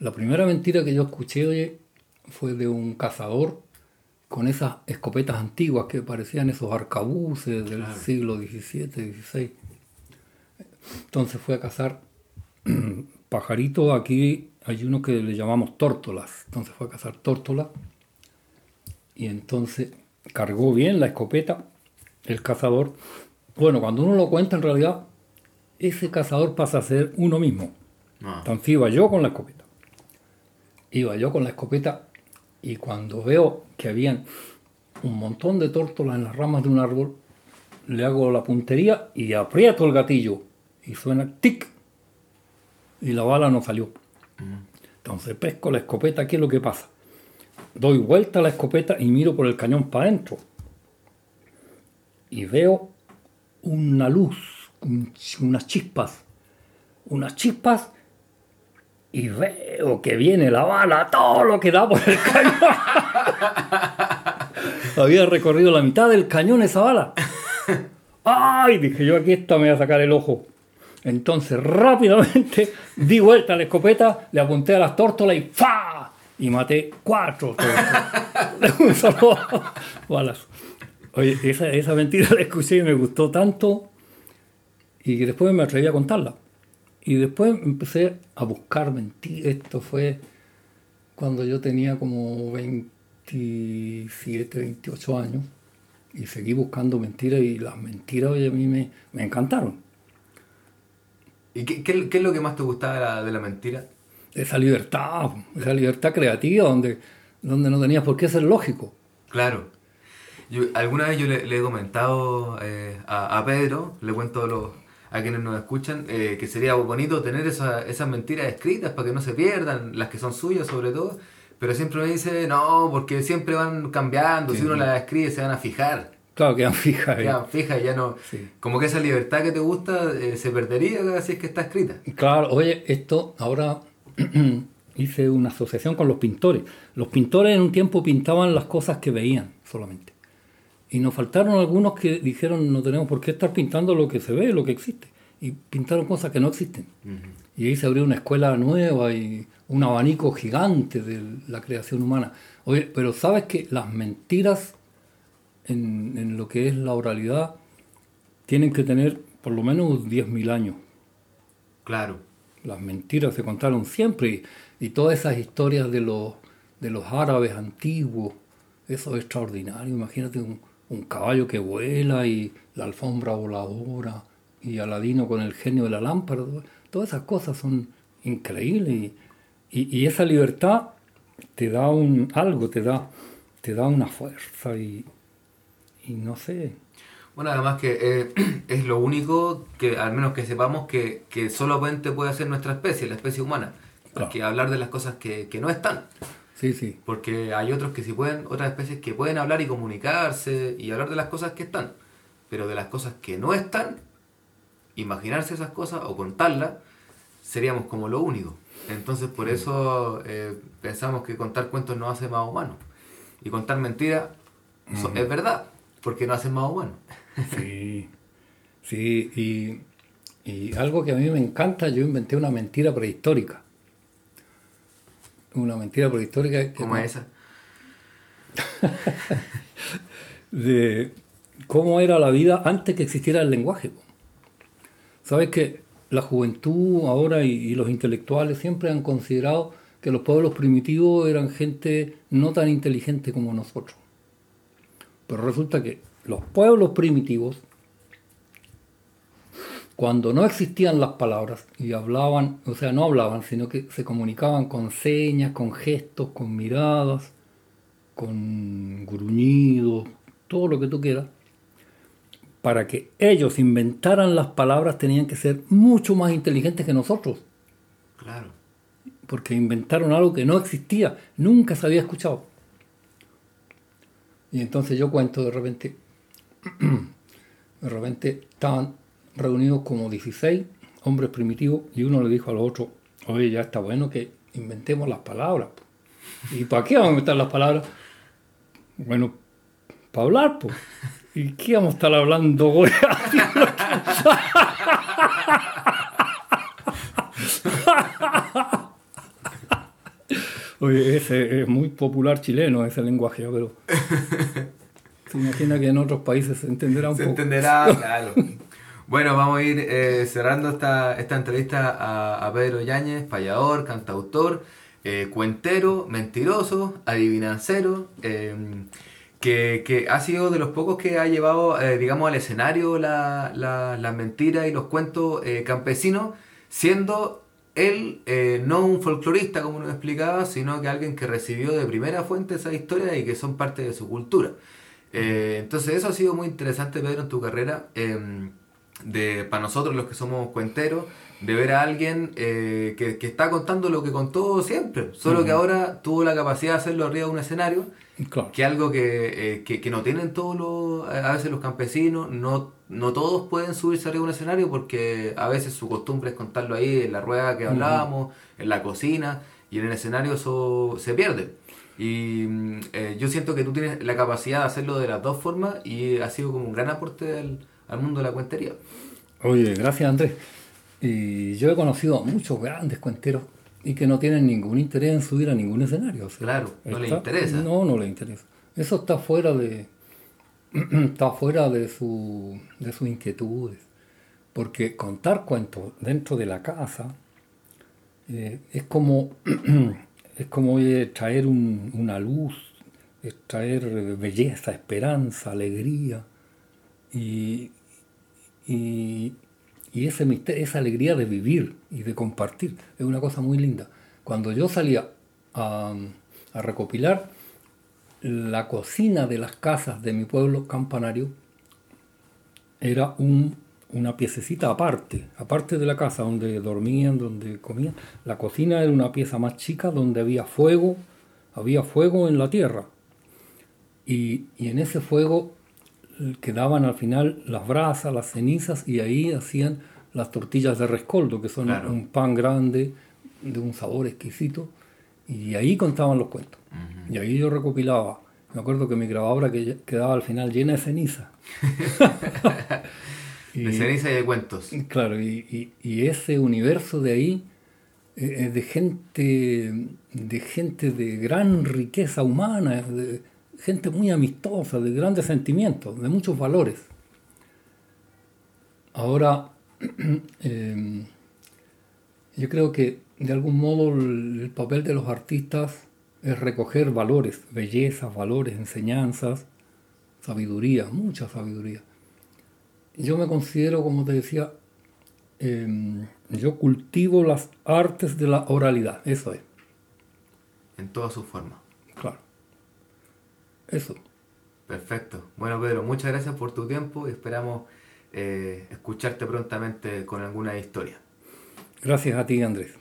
La primera mentira que yo escuché, oye, fue de un cazador con esas escopetas antiguas que parecían esos arcabuces del siglo XVII, XVI. Entonces fue a cazar pajaritos. Aquí hay uno que le llamamos tórtolas. Entonces fue a cazar tórtolas. Y entonces cargó bien la escopeta el cazador. Bueno, cuando uno lo cuenta, en realidad, ese cazador pasa a ser uno mismo. no. Entonces iba yo con la escopeta. Iba yo con la escopeta y cuando veo que habían un montón de tórtolas en las ramas de un árbol, le hago la puntería y aprieto el gatillo. Y suena tic. Y la bala no salió. Entonces pesco la escopeta, ¿qué es lo que pasa? Doy vuelta a la escopeta y miro por el cañón para adentro. Y veo una luz, un- unas chispas. Unas chispas y veo que viene la bala, todo lo que da por el cañón. Había recorrido la mitad del cañón esa bala. ¡Ay! Dije yo, aquí esta me va a sacar el ojo. Entonces rápidamente di vuelta a la escopeta, le apunté a las tórtolas y ¡fa! Y maté cuatro. De un solo balazo. Oye, esa, esa mentira la escuché y me gustó tanto. Y después me atreví a contarla. Y después empecé a buscar mentiras. Esto fue cuando yo tenía como 27, 28 años y seguí buscando mentiras y las mentiras oye, a mí me, me encantaron. ¿Y qué, qué- qué es lo que más te gustaba de la, de la mentira? Esa libertad, esa libertad creativa donde, donde no tenías por qué ser lógico. Claro. Yo, alguna vez yo le, le he comentado eh, a, a Pedro, le cuento a, los, a quienes nos escuchan, eh, que sería bonito tener esa- esas mentiras escritas para que no se pierdan, las que son suyas sobre todo, pero siempre me dice, no, porque siempre van cambiando, si uno las escribe se van a fijar, Claro, quedan fijas. ahí. quedan fijas, ya no... Sí. Como que esa libertad que te gusta eh, se perdería si es que está escrita. Claro, oye, esto ahora hice una asociación con los pintores. Los pintores en un tiempo pintaban las cosas que veían solamente. Y nos faltaron algunos que dijeron no tenemos por qué estar pintando lo que se ve, lo que existe. Y pintaron cosas que no existen. Y ahí se abrió una escuela nueva y un abanico gigante de la creación humana. Oye, pero sabes que las mentiras en, en lo que es la oralidad tienen que tener por lo menos 10.000 años. Claro. Las mentiras se contaron siempre y, todas esas historias de los, de los árabes antiguos, eso es extraordinario. Imagínate un, un caballo que vuela y la alfombra voladora y Aladino con el genio de la lámpara. Todas esas cosas son increíbles y, y- y esa libertad te da un algo, te da, te da una fuerza y, y no sé. Bueno, además que eh, es lo único que, al menos que sepamos, que, que solamente puede hacer nuestra especie, la especie humana. Claro. Que hablar de las cosas que, que no están. Sí, sí. Porque hay otros que sí pueden, otras especies que pueden hablar y comunicarse y hablar de las cosas que están. Pero de las cosas que no están, imaginarse esas cosas o contarlas, seríamos como lo único. Entonces por eso eh, pensamos que contar cuentos nos hace más humanos. Y contar mentiras es verdad, porque nos hace más humanos. Sí, sí, y, y algo que a mí me encanta, yo inventé una mentira prehistórica. Una mentira prehistórica que- Como esa. de cómo era la vida antes que existiera el lenguaje. Sabes que la juventud ahora y, y los intelectuales siempre han considerado que los pueblos primitivos eran gente no tan inteligente como nosotros. Pero resulta que los pueblos primitivos, cuando no existían las palabras y hablaban, o sea, no hablaban, sino que se comunicaban con señas, con gestos, con miradas, con gruñidos, todo lo que tú quieras, para que ellos inventaran las palabras tenían que ser mucho más inteligentes que nosotros, Claro. porque inventaron algo que no existía, nunca se había escuchado. Y entonces yo cuento de repente, de repente estaban reunidos como 16 hombres primitivos y uno le dijo al otro, oye, ya está bueno que inventemos las palabras. po". ¿Y para qué vamos a inventar las palabras? Bueno, para hablar, pues. ¿Y qué vamos a estar hablando, güey? Oye, ese es muy popular chileno, ese lenguaje, pero se imagina que en otros países se entenderá un Se poco. entenderá, claro. Bueno, vamos a ir eh, cerrando esta, esta entrevista a, a Pedro Yáñez, payador, cantautor, eh, cuentero, mentiroso, adivinancero, eh, que, que ha sido de los pocos que ha llevado, eh, digamos, al escenario la- la- las mentiras y los cuentos campesinos, siendo él eh, no un folclorista, como nos explicaba, sino que alguien que recibió de primera fuente esa historia y que son parte de su cultura. Eh, entonces eso ha sido muy interesante, Pedro, en tu carrera, eh, de para nosotros los que somos cuenteros, de ver a alguien eh, que, que está contando lo que contó siempre, solo que ahora tuvo la capacidad de hacerlo arriba de un escenario, Claro. que algo que, eh, que, que no tienen todos los, a veces los campesinos, no, no todos pueden subirse arriba de un escenario porque a veces su costumbre es contarlo ahí en la rueda que hablábamos, en la cocina, y en el escenario eso se pierde. Y mm, eh, yo siento que tú tienes la capacidad de hacerlo de las dos formas y ha sido como un gran aporte al, al mundo de la cuentería. Oye, gracias Andrés. Y yo he conocido a muchos grandes cuenteros y que no tienen ningún interés en subir a ningún escenario. o sea, Claro, no les interesa. No, no les interesa. Eso está fuera de está fuera de su de sus inquietudes. Porque contar cuentos dentro de la casa eh, es como es como traer una luz, es traer belleza, esperanza, alegría y, y, ese esa alegría de vivir y de compartir es una cosa muy linda. Cuando yo salía a, recopilar, la cocina de las casas de mi pueblo campanario era un, una piececita aparte, aparte de la casa donde dormían, donde comían. La cocina era una pieza más chica donde había fuego, había fuego en la tierra. Y, en ese fuego quedaban al final las brasas, las cenizas, y ahí hacían las tortillas de rescoldo, que son un pan grande, de un sabor exquisito, y ahí contaban los cuentos. Y ahí yo recopilaba. Me acuerdo que mi grabadora que quedaba al final llena de ceniza. de ceniza y de cuentos. Claro, y, ese universo de ahí eh, de gente de gente de gran riqueza humana, de gente muy amistosa, de grandes sentimientos, de muchos valores. Ahora, em, yo creo que de algún modo el papel de los artistas es recoger valores, bellezas, valores, enseñanzas, sabiduría, mucha sabiduría. Yo me considero, como te decía, em, yo cultivo las artes de la oralidad, eso es. En toda su forma. Eso. Perfecto. Bueno, Pedro, muchas gracias por tu tiempo y esperamos eh, escucharte prontamente con alguna historia. Gracias a ti, Andrés.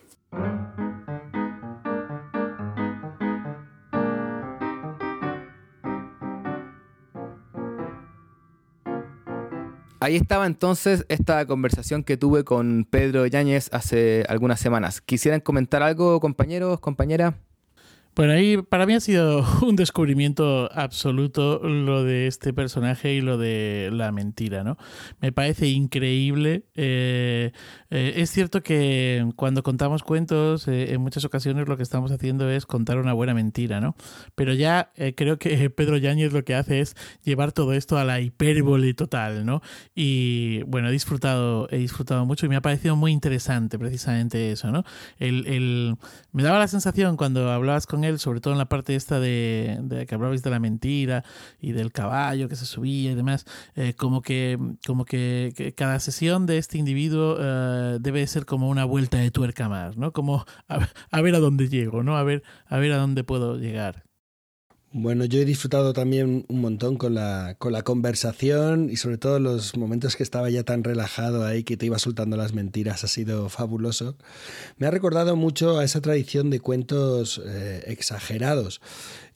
Ahí estaba entonces esta conversación que tuve con Pedro Yáñez hace algunas semanas. ¿Quisieran comentar algo, compañeros, compañera? Bueno, ahí para mí ha sido un descubrimiento absoluto lo de este personaje y lo de la mentira, ¿no? Me parece increíble. Eh, eh, es cierto que cuando contamos cuentos, eh, en muchas ocasiones lo que estamos haciendo es contar una buena mentira, ¿no? Pero ya creo que Pedro Yáñez lo que hace es llevar todo esto a la hipérbole total, ¿no? Y bueno, he disfrutado, he disfrutado mucho y me ha parecido muy interesante precisamente eso, ¿no? El, el, me daba la sensación cuando hablabas con él, sobre todo en la parte esta de, que hablabais de la mentira y del caballo que se subía y demás, eh, como que como que, cada sesión de este individuo eh, debe ser como una vuelta de tuerca más, ¿no? Como a, a, ver a dónde llego, ¿no? A ver, a ver a dónde puedo llegar. Bueno, yo he disfrutado también un montón con la, con la conversación y sobre todo los momentos que estaba ya tan relajado ahí que te iba soltando las mentiras, ha sido fabuloso. Me ha recordado mucho a esa tradición de cuentos eh, exagerados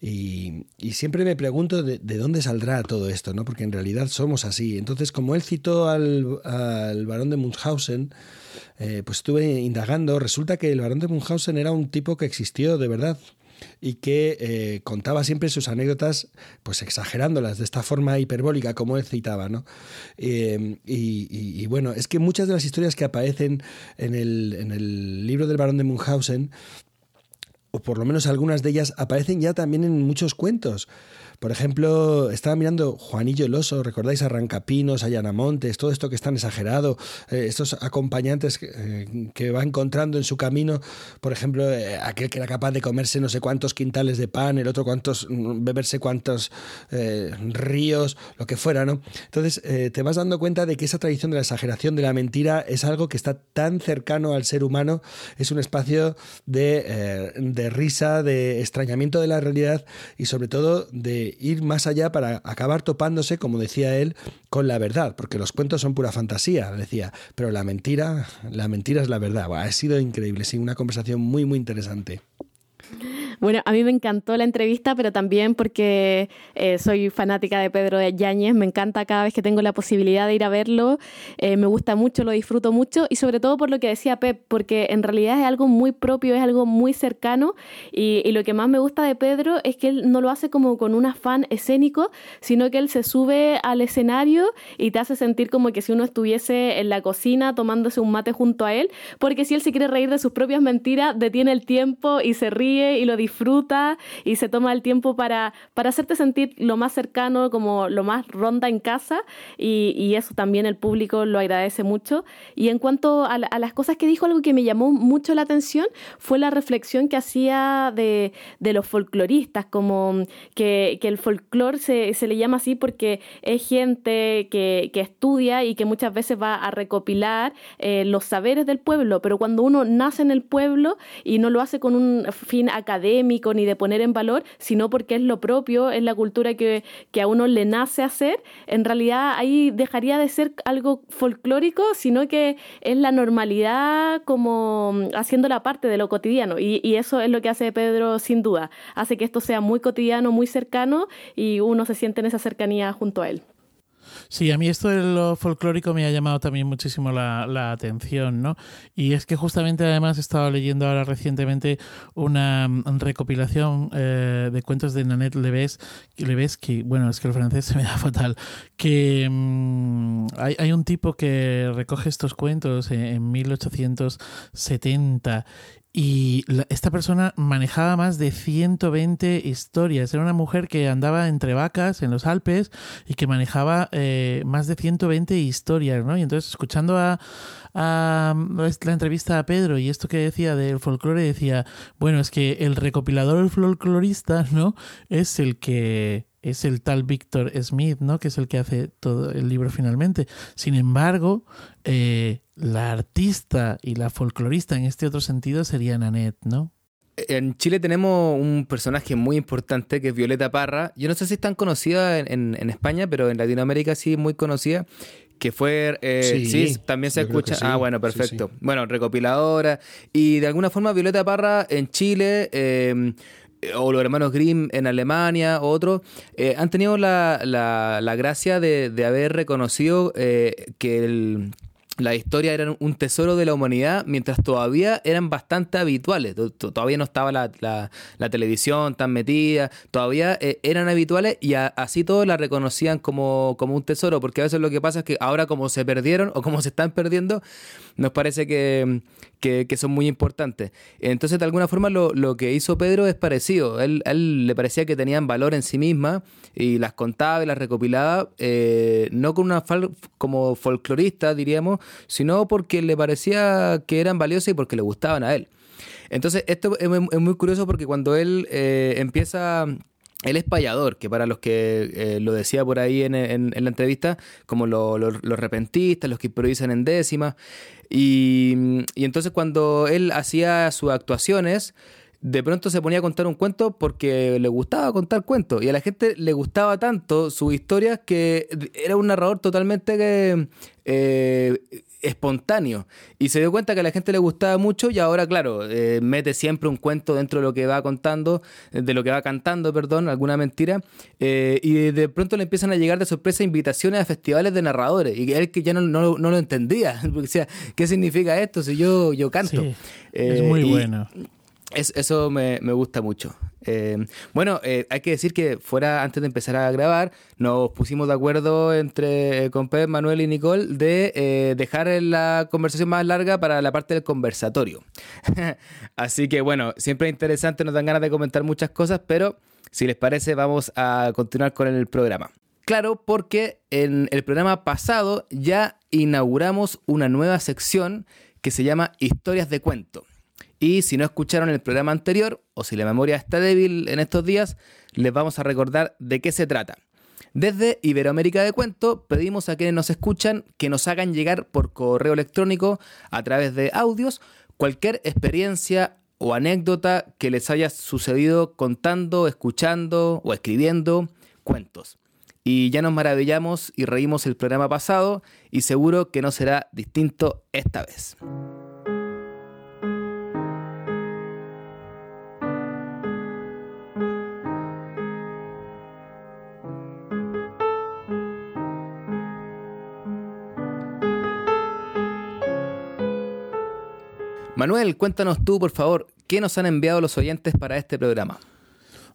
y, siempre me pregunto de, dónde saldrá todo esto, ¿no? porque en realidad somos así. Entonces, como él citó al, al barón de Munchausen, eh, pues estuve indagando, resulta que el barón de Munchausen era un tipo que existió de verdad y que eh, contaba siempre sus anécdotas, pues exagerándolas de esta forma hiperbólica, como él citaba, ¿no? Eh, y, bueno, es que muchas de las historias que aparecen en el, en el libro del barón de Munchausen, o por lo menos algunas de ellas, aparecen ya también en muchos cuentos. Por ejemplo, estaba mirando Juanillo el Oso, ¿recordáis Arrancapinos, Allanamontes, todo esto que es tan exagerado, eh, estos acompañantes eh, que, va encontrando en su camino, por ejemplo, eh, aquel que era capaz de comerse no sé cuántos quintales de pan, el otro cuántos, mm, beberse cuántos ríos, lo que fuera, ¿no? Entonces, te vas dando cuenta de que esa tradición de la exageración, de la mentira, es algo que está tan cercano al ser humano, es un espacio de, de risa, de extrañamiento de la realidad y sobre todo de ir más allá para acabar topándose, como decía él, con la verdad, porque los cuentos son pura fantasía, decía, pero la mentira, la mentira es la verdad. ha sido increíble, sí, una conversación muy, muy interesante. Bueno, a mí me encantó la entrevista, pero también porque eh, soy fanática de Pedro Yáñez, me encanta cada vez que tengo la posibilidad de ir a verlo, eh, me gusta mucho, lo disfruto mucho y sobre todo por lo que decía Pep, porque en realidad es algo muy propio, es algo muy cercano y, y lo que más me gusta de Pedro es que él no lo hace como con un afán escénico, sino que él se sube al escenario y te hace sentir como que si uno estuviese en la cocina tomándose un mate junto a él, porque si él se quiere reír de sus propias mentiras, detiene el tiempo y se ríe y lo disfruta y se toma el tiempo para, para hacerte sentir lo más cercano, como lo más ronda en casa y, y eso también el público lo agradece mucho. Y en cuanto a, las cosas que dijo, algo que me llamó mucho la atención fue la reflexión que hacía de, de los folcloristas, como que, que el folclore se, se, le llama así porque es gente que, que, estudia y que muchas veces va a recopilar eh, los saberes del pueblo, pero cuando uno nace en el pueblo y no lo hace con un fin académico ni de poner en valor, sino porque es lo propio, es la cultura que, que a uno le nace hacer, en realidad ahí dejaría de ser algo folclórico, sino que es la normalidad como haciendo la parte de lo cotidiano. Y, y eso es lo que hace Pedro sin duda. Hace que esto sea muy cotidiano, muy cercano y uno se siente en esa cercanía junto a él. Sí, a mí esto de lo folclórico me ha llamado también muchísimo la, atención, ¿no? Y es que justamente además he estado leyendo ahora recientemente una mm, recopilación eh, de cuentos de Nanette Leves, Leves, que, bueno, es que el francés se me da fatal, que mm, hay, hay, un tipo que recoge estos cuentos en, en 1870 y esta persona manejaba más de 120 historias. Era una mujer que andaba entre vacas en los Alpes y que manejaba eh, más de 120 historias, ¿no? Y entonces, escuchando a, a, la entrevista a Pedro y esto que decía del folclore, decía, bueno, es que el recopilador, el folclorista, ¿no? Es el que es el tal Víctor Smith, ¿no? Que es el que hace todo el libro finalmente. Sin embargo, eh, la artista y la folclorista en este otro sentido sería Nanette, ¿no? En Chile tenemos un personaje muy importante que es Violeta Parra. Yo no sé si es tan conocida en, en, España, pero en Latinoamérica sí muy conocida. Que fue. Eh, sí, también se escucha. Ah, bueno, perfecto. Bueno, recopiladora. Y de alguna forma, Violeta Parra en Chile. Eh, o los hermanos Grimm en Alemania, o otros, eh, han tenido la, la, la gracia de, de, haber reconocido eh, que el, la historia era un tesoro de la humanidad mientras todavía eran bastante habituales. Todavía no estaba la, la, la televisión tan metida, todavía eh, eran habituales y así todos la reconocían como, como un tesoro, porque a veces lo que pasa es que ahora como se perdieron o como se están perdiendo, nos parece que, que, son muy importantes. Entonces, de alguna forma, lo, lo que hizo Pedro es parecido. Él, él, le parecía que tenían valor en sí misma y las contaba y las recopilaba, eh, no con una fal como folclorista, diríamos, sino porque le parecía que eran valiosas y porque le gustaban a él. Entonces, esto es, muy curioso porque cuando él eh, empieza... Él es payador, que para los que eh, lo decía por ahí en, en, la entrevista, como lo, lo, los repentistas, los que improvisan en décimas. Y, y entonces cuando él hacía sus actuaciones, de pronto se ponía a contar un cuento porque le gustaba contar cuentos y a la gente le gustaba tanto sus historias que era un narrador totalmente eh, espontáneo. Y se dio cuenta que a la gente le gustaba mucho y ahora claro eh, mete siempre un cuento dentro de lo que va contando de lo que va cantando perdón alguna mentira eh, y de pronto le empiezan a llegar de sorpresa invitaciones a festivales de narradores. Y él que ya no, no, no lo entendía. Porque decía qué significa esto si yo yo canto. Sí, es muy y, bueno es, eso me, me, gusta mucho. Eh, bueno, eh, hay que decir que fuera antes de empezar a grabar, nos pusimos de acuerdo entre con Pep, Manuel y Nicole de eh, dejar la conversación más larga para la parte del conversatorio. Así que bueno, siempre es interesante, nos dan ganas de comentar muchas cosas, pero si les parece vamos a continuar con el programa. Claro, porque en el programa pasado ya inauguramos una nueva sección que se llama Historias de Cuento. Y si no escucharon el programa anterior o si la memoria está débil en estos días, les vamos a recordar de qué se trata. Desde Iberoamérica de Cuento pedimos a quienes nos escuchan que nos hagan llegar por correo electrónico a través de audios cualquier experiencia o anécdota que les haya sucedido contando, escuchando o escribiendo cuentos. Y ya nos maravillamos y reímos el programa pasado y seguro que no será distinto esta vez. Manuel, cuéntanos tú, por favor, ¿qué nos han enviado los oyentes para este programa?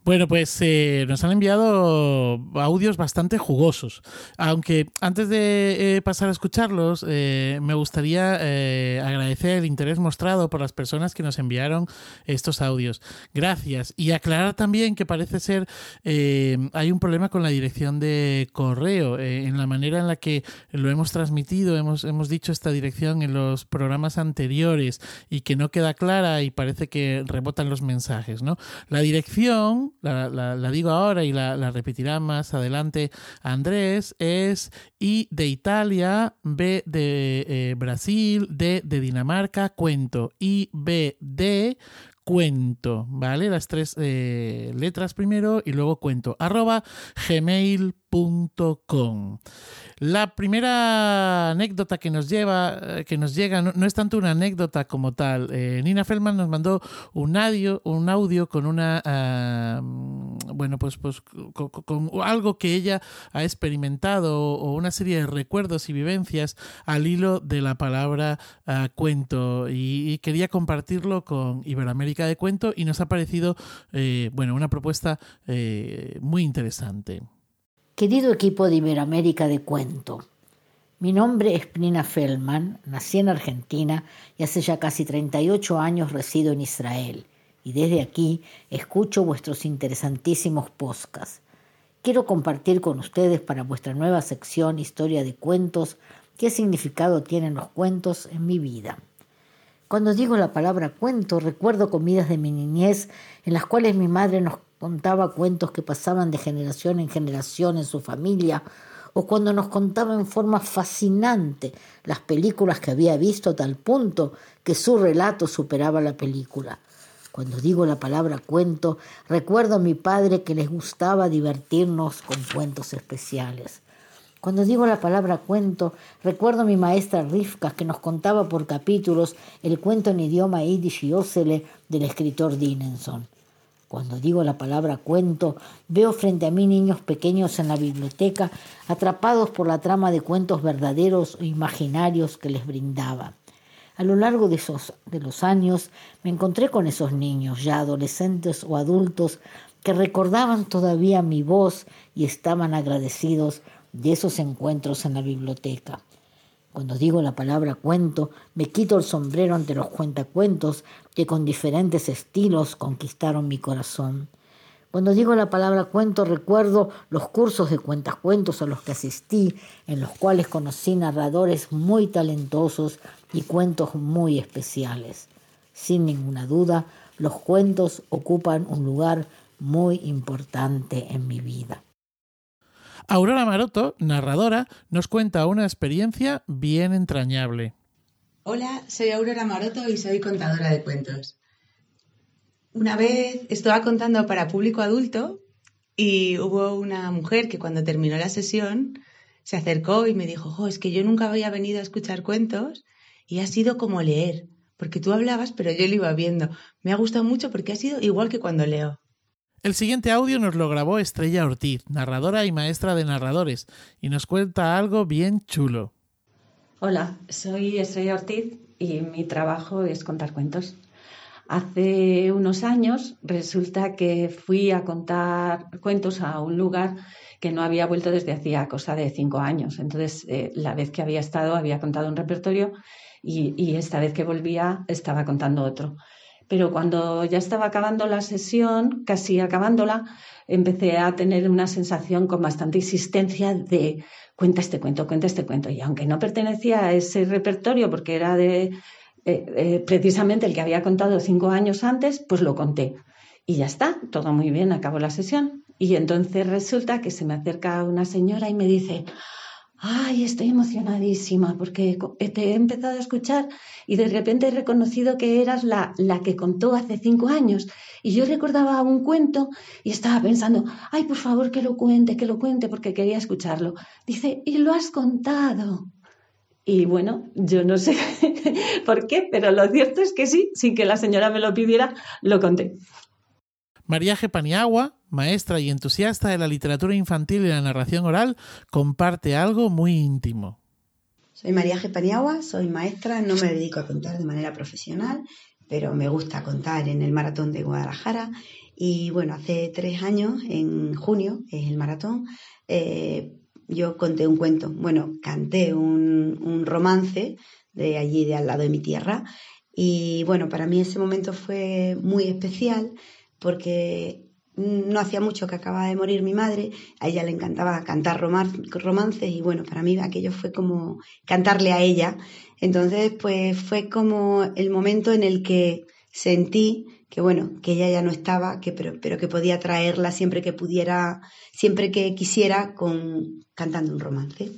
Bueno, pues eh, nos han enviado audios bastante jugosos. Aunque antes de eh, pasar a escucharlos, eh, me gustaría agradecer el interés mostrado por las personas que nos enviaron estos audios. Gracias. Y aclarar también que parece ser hay un problema con la dirección de correo, en la manera en la que lo hemos transmitido, hemos, hemos dicho esta dirección en los programas anteriores y que no queda clara y parece que rebotan los mensajes. ¿no? La dirección la, digo ahora y la, repetirá más adelante Andrés, es I de Italia, B de eh, Brasil, D de Dinamarca, cuento, I, B, D, cuento, ¿vale? Las tres eh, letras primero y luego cuento, arroba gmail.com. La primera anécdota que nos lleva, eh, que nos llega, no, es tanto una anécdota como tal. Eh, Nina Feldman nos mandó un audio, un audio con una, ah, bueno, pues, pues con, algo que ella ha experimentado o una serie de recuerdos y vivencias al hilo de la palabra ah, cuento y, quería compartirlo con Iberoamérica de Cuento y nos ha parecido, eh, bueno, una propuesta muy interesante. Querido equipo de Iberoamérica de Cuento, mi nombre es Nina Feldman, nací en Argentina y hace ya casi 38 años resido en Israel y desde aquí escucho vuestros interesantísimos podcasts. Quiero compartir con ustedes para vuestra nueva sección Historia de Cuentos qué significado tienen los cuentos en mi vida. Cuando digo la palabra cuento, recuerdo comidas de mi niñez en las cuales mi madre nos contaba cuentos que pasaban de generación en generación en su familia, o cuando nos contaba en forma fascinante las películas que había visto a tal punto que su relato superaba la película. Cuando digo la palabra cuento, recuerdo a mi padre que les gustaba divertirnos con cuentos especiales. Cuando digo la palabra cuento, recuerdo a mi maestra Rifka que nos contaba por capítulos el cuento en idioma yiddish y ósele del escritor Dinenson. Cuando digo la palabra cuento, veo frente a mí niños pequeños en la biblioteca atrapados por la trama de cuentos verdaderos o imaginarios que les brindaba. A lo largo de, de los años me encontré con esos niños, ya adolescentes o adultos, que recordaban todavía mi voz y estaban agradecidos de esos encuentros en la biblioteca. Cuando digo la palabra cuento, me quito el sombrero ante los cuentacuentos que con diferentes estilos conquistaron mi corazón. Cuando digo la palabra cuento, recuerdo los cursos de cuentacuentos a los que asistí, en los cuales conocí narradores muy talentosos y cuentos muy especiales. Sin ninguna duda, los cuentos ocupan un lugar muy importante en mi vida. Aurora Maroto, narradora, nos cuenta una experiencia bien entrañable. Hola, soy Aurora Maroto y soy contadora de cuentos. Una vez estaba contando para público adulto y hubo una mujer que cuando terminó la sesión se acercó y me dijo, es que yo nunca había venido a escuchar cuentos y ha sido como leer, porque tú hablabas pero yo lo iba viendo. Me ha gustado mucho porque ha sido igual que cuando leo. El siguiente audio nos lo grabó Estrella Ortiz, narradora y maestra de narradores, y nos cuenta algo bien chulo. Hola, soy Estrella Ortiz y mi trabajo es contar cuentos. Hace unos años resulta que fui a contar cuentos a un lugar que no había vuelto desde hacía cosa de cinco años. Entonces, eh, la vez que había estado había contado un repertorio y, y esta vez que volvía estaba contando otro pero cuando ya estaba acabando la sesión, casi acabándola, empecé a tener una sensación con bastante insistencia de cuenta este cuento, cuenta este cuento. Y aunque no pertenecía a ese repertorio, porque era de eh, eh, precisamente el que había contado cinco años antes, pues lo conté. Y ya está, todo muy bien, acabó la sesión. Y entonces resulta que se me acerca una señora y me dice, ay, estoy emocionadísima porque te he empezado a escuchar y de repente he reconocido que eras la, la que contó hace cinco años. Y yo recordaba un cuento y estaba pensando, ay, por favor, que lo cuente, que lo cuente, porque quería escucharlo. Dice, y lo has contado. Y bueno, yo no sé por qué, pero lo cierto es que sí, sin que la señora me lo pidiera, lo conté. María Paniagua, maestra y entusiasta de la literatura infantil y la narración oral, comparte algo muy íntimo. Soy María Paniagua, soy maestra, no me dedico a contar de manera profesional, pero me gusta contar en el maratón de Guadalajara. Y bueno, hace tres años, en junio, es el maratón, eh, yo conté un cuento, bueno, canté un romance de allí, de al lado de mi tierra. Y bueno, para mí ese momento fue muy especial porque no hacía mucho que acababa de morir mi madre, a ella le encantaba cantar romances y bueno, para mí aquello fue como cantarle a ella. Entonces, pues fue como el momento en el que sentí que bueno, que ella ya no estaba, que, pero, pero que podía traerla siempre que pudiera, siempre que quisiera, con cantando un romance.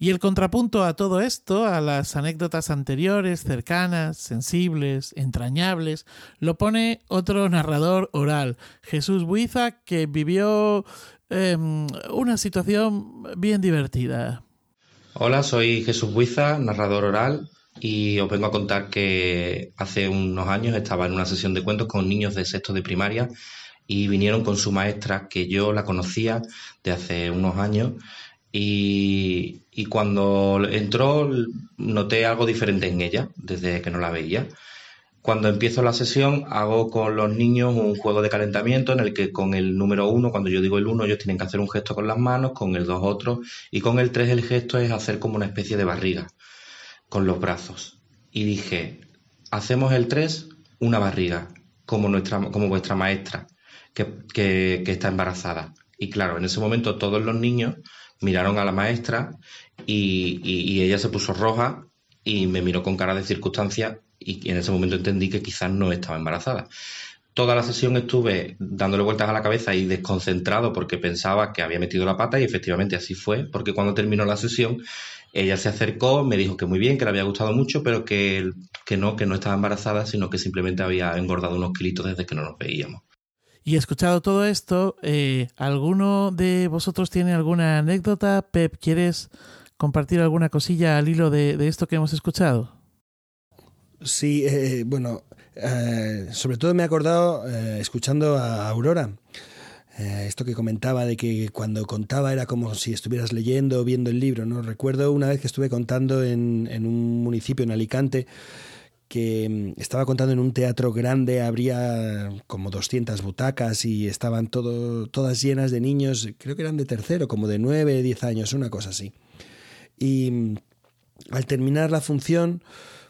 Y el contrapunto a todo esto, a las anécdotas anteriores, cercanas, sensibles, entrañables, lo pone otro narrador oral, Jesús Buiza, que vivió em, una situación bien divertida. Hola, soy Jesús Buiza, narrador oral, y os vengo a contar que hace unos años estaba en una sesión de cuentos con niños de sexto de primaria y vinieron con su maestra, que yo la conocía de hace unos años y, cuando entró noté algo diferente en ella desde que no la veía. Cuando empiezo la sesión hago con los niños un juego de calentamiento en el que con el número uno, cuando yo digo el uno, ellos tienen que hacer un gesto con las manos, con el dos otro y con el tres el gesto es hacer como una especie de barriga con los brazos. Y dije, hacemos el tres una barriga, como, nuestra, como vuestra maestra, que, que está embarazada. Y claro, en ese momento todos los niños miraron a la maestra y, ella se puso roja y me miró con cara de circunstancia y en ese momento entendí que quizás no estaba embarazada. Toda la sesión estuve dándole vueltas a la cabeza y desconcentrado porque pensaba que había metido la pata y efectivamente así fue, porque cuando terminó la sesión ella se acercó, me dijo que muy bien, que le había gustado mucho, pero que, que no, que no estaba embarazada, sino que simplemente había engordado unos kilitos desde que no nos veíamos. Y escuchado todo esto, eh, ¿alguno de vosotros tiene alguna anécdota? Pep, ¿quieres compartir alguna cosilla al hilo de, esto que hemos escuchado? Sí, eh, bueno, eh, sobre todo me he acordado escuchando a Aurora. esto que comentaba de que cuando contaba era como si estuvieras leyendo o viendo el libro, ¿no? Recuerdo una vez que estuve contando en, en un municipio en Alicante que mm, estaba contando en un teatro grande, habría como 200 butacas y estaban todo, todas llenas de niños, creo que eran de tercero, como de 9, 10 años, una cosa así. Y mm, al terminar la función,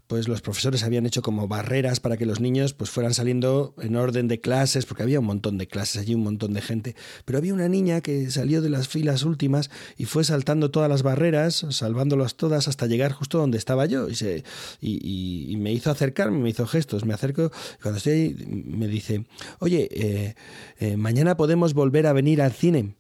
pues los profesores habían hecho como barreras para que los niños pues fueran saliendo en orden de clases, porque había un montón de clases allí, un montón de gente. Pero había una niña que salió de las filas últimas y fue saltando todas las barreras, salvándolas todas hasta llegar justo donde estaba yo. Y, se, y, me hizo acercarme, me hizo gestos, me acerco. Cuando estoy ahí, me dice, oye, eh, eh, mañana podemos volver a venir al cine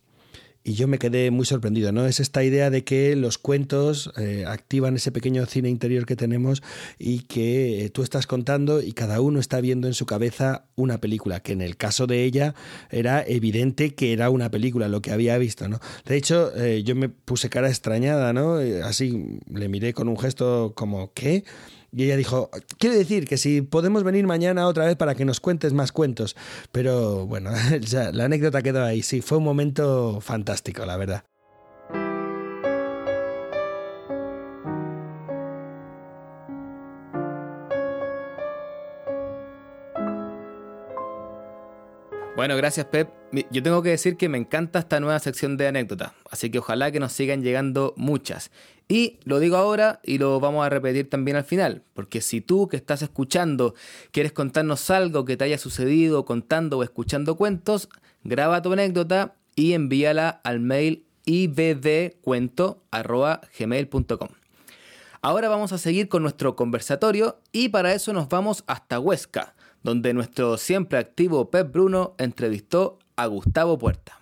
y yo me quedé muy sorprendido, ¿no? Es esta idea de que los cuentos eh, activan ese pequeño cine interior que tenemos y que eh, tú estás contando y cada uno está viendo en su cabeza una película, que en el caso de ella era evidente que era una película lo que había visto, ¿no? De hecho, eh, yo me puse cara extrañada, ¿no? Así le miré con un gesto como, ¿qué? Y ella dijo, quiere decir que si podemos venir mañana otra vez para que nos cuentes más cuentos. Pero bueno, la anécdota quedó ahí. Sí, fue un momento fantástico, la verdad. Bueno, gracias Pep. Yo tengo que decir que me encanta esta nueva sección de anécdotas, así que ojalá que nos sigan llegando muchas. Y lo digo ahora y lo vamos a repetir también al final, porque si tú que estás escuchando quieres contarnos algo que te haya sucedido contando o escuchando cuentos, graba tu anécdota y envíala al mail ibdcuento.gmail.com. Ahora vamos a seguir con nuestro conversatorio y para eso nos vamos hasta Huesca donde nuestro siempre activo Pep Bruno entrevistó a Gustavo Puerta.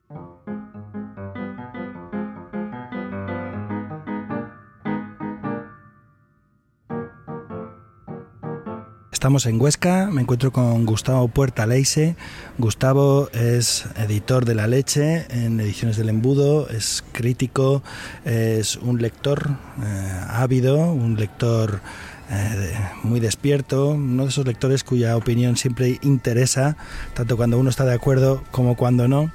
Estamos en Huesca, me encuentro con Gustavo Puerta Leise. Gustavo es editor de La Leche en Ediciones del Embudo, es crítico, es un lector eh, ávido, un lector eh, muy despierto, uno de esos lectores cuya opinión siempre interesa, tanto cuando uno está de acuerdo como cuando no.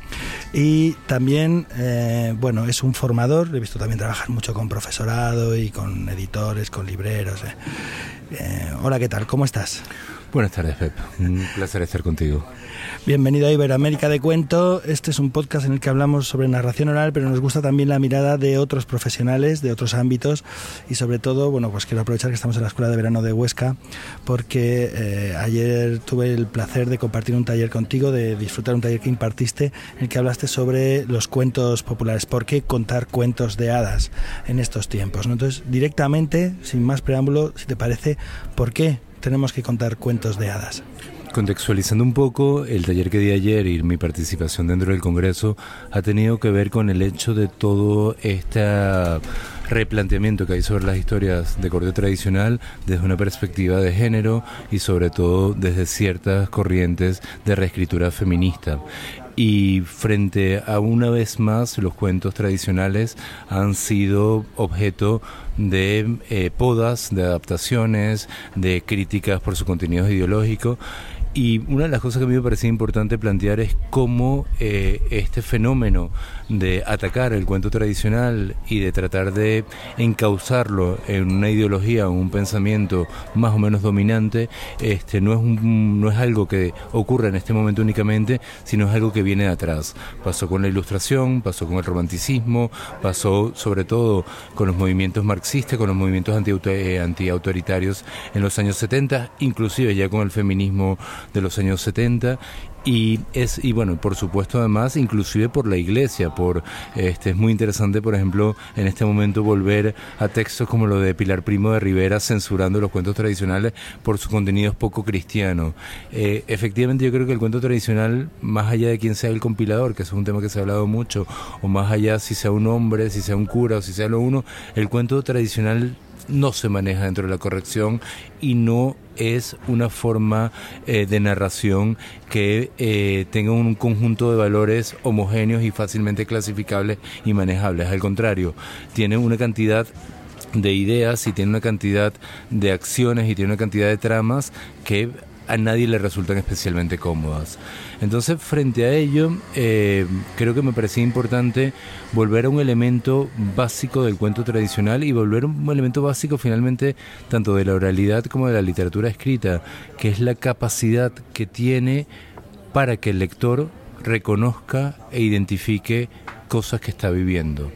Y también, eh, bueno, es un formador, he visto también trabajar mucho con profesorado y con editores, con libreros. Hola, ¿qué tal? ¿Cómo estás? Buenas tardes, Pep. Un placer estar contigo. Bienvenido a Iberoamérica de Cuento. Este es un podcast en el que hablamos sobre narración oral, pero nos gusta también la mirada de otros profesionales, de otros ámbitos y sobre todo, bueno, pues quiero aprovechar que estamos en la Escuela de Verano de Huesca porque eh, ayer tuve el placer de compartir un taller contigo, de disfrutar un taller que impartiste en el que hablaste sobre los cuentos populares. ¿Por qué contar cuentos de hadas en estos tiempos? Entonces, directamente, sin más preámbulo, si te parece, ¿por qué tenemos que contar cuentos de hadas? Contextualizando un poco, el taller que di ayer y mi participación dentro del Congreso ha tenido que ver con el hecho de todo este replanteamiento que hay sobre las historias de corte tradicional desde una perspectiva de género y sobre todo desde ciertas corrientes de reescritura feminista y frente a una vez más los cuentos tradicionales han sido objeto de eh, podas, de adaptaciones, de críticas por su contenido ideológico. Y una de las cosas que a mí me parecía importante plantear es cómo eh, este fenómeno de atacar el cuento tradicional y de tratar de encauzarlo en una ideología o un pensamiento más o menos dominante, este, no, es no es algo que ocurra en este momento únicamente, sino es algo que viene de atrás. Pasó con la ilustración, pasó con el romanticismo, pasó sobre todo con los movimientos marxistas, con los movimientos eh, anti-autoritarios en los años 70, inclusive ya con el feminismo de los años 70 y es y bueno por supuesto además inclusive por la iglesia por este es muy interesante por ejemplo en este momento volver a textos como lo de Pilar Primo de Rivera censurando los cuentos tradicionales por sus contenidos poco cristianos eh, efectivamente yo creo que el cuento tradicional más allá de quién sea el compilador que es un tema que se ha hablado mucho o más allá si sea un hombre si sea un cura o si sea lo uno el cuento tradicional no se maneja dentro de la corrección y no es una forma eh, de narración que eh, tenga un conjunto de valores homogéneos y fácilmente clasificables y manejables. Al contrario, tiene una cantidad de ideas y tiene una cantidad de acciones y tiene una cantidad de tramas que a nadie le resultan especialmente cómodas. Entonces, frente a ello, eh, creo que me parecía importante volver a un elemento básico del cuento tradicional y volver a un elemento básico finalmente tanto de la oralidad como de la literatura escrita, que es la capacidad que tiene para que el lector reconozca e identifique cosas que está viviendo.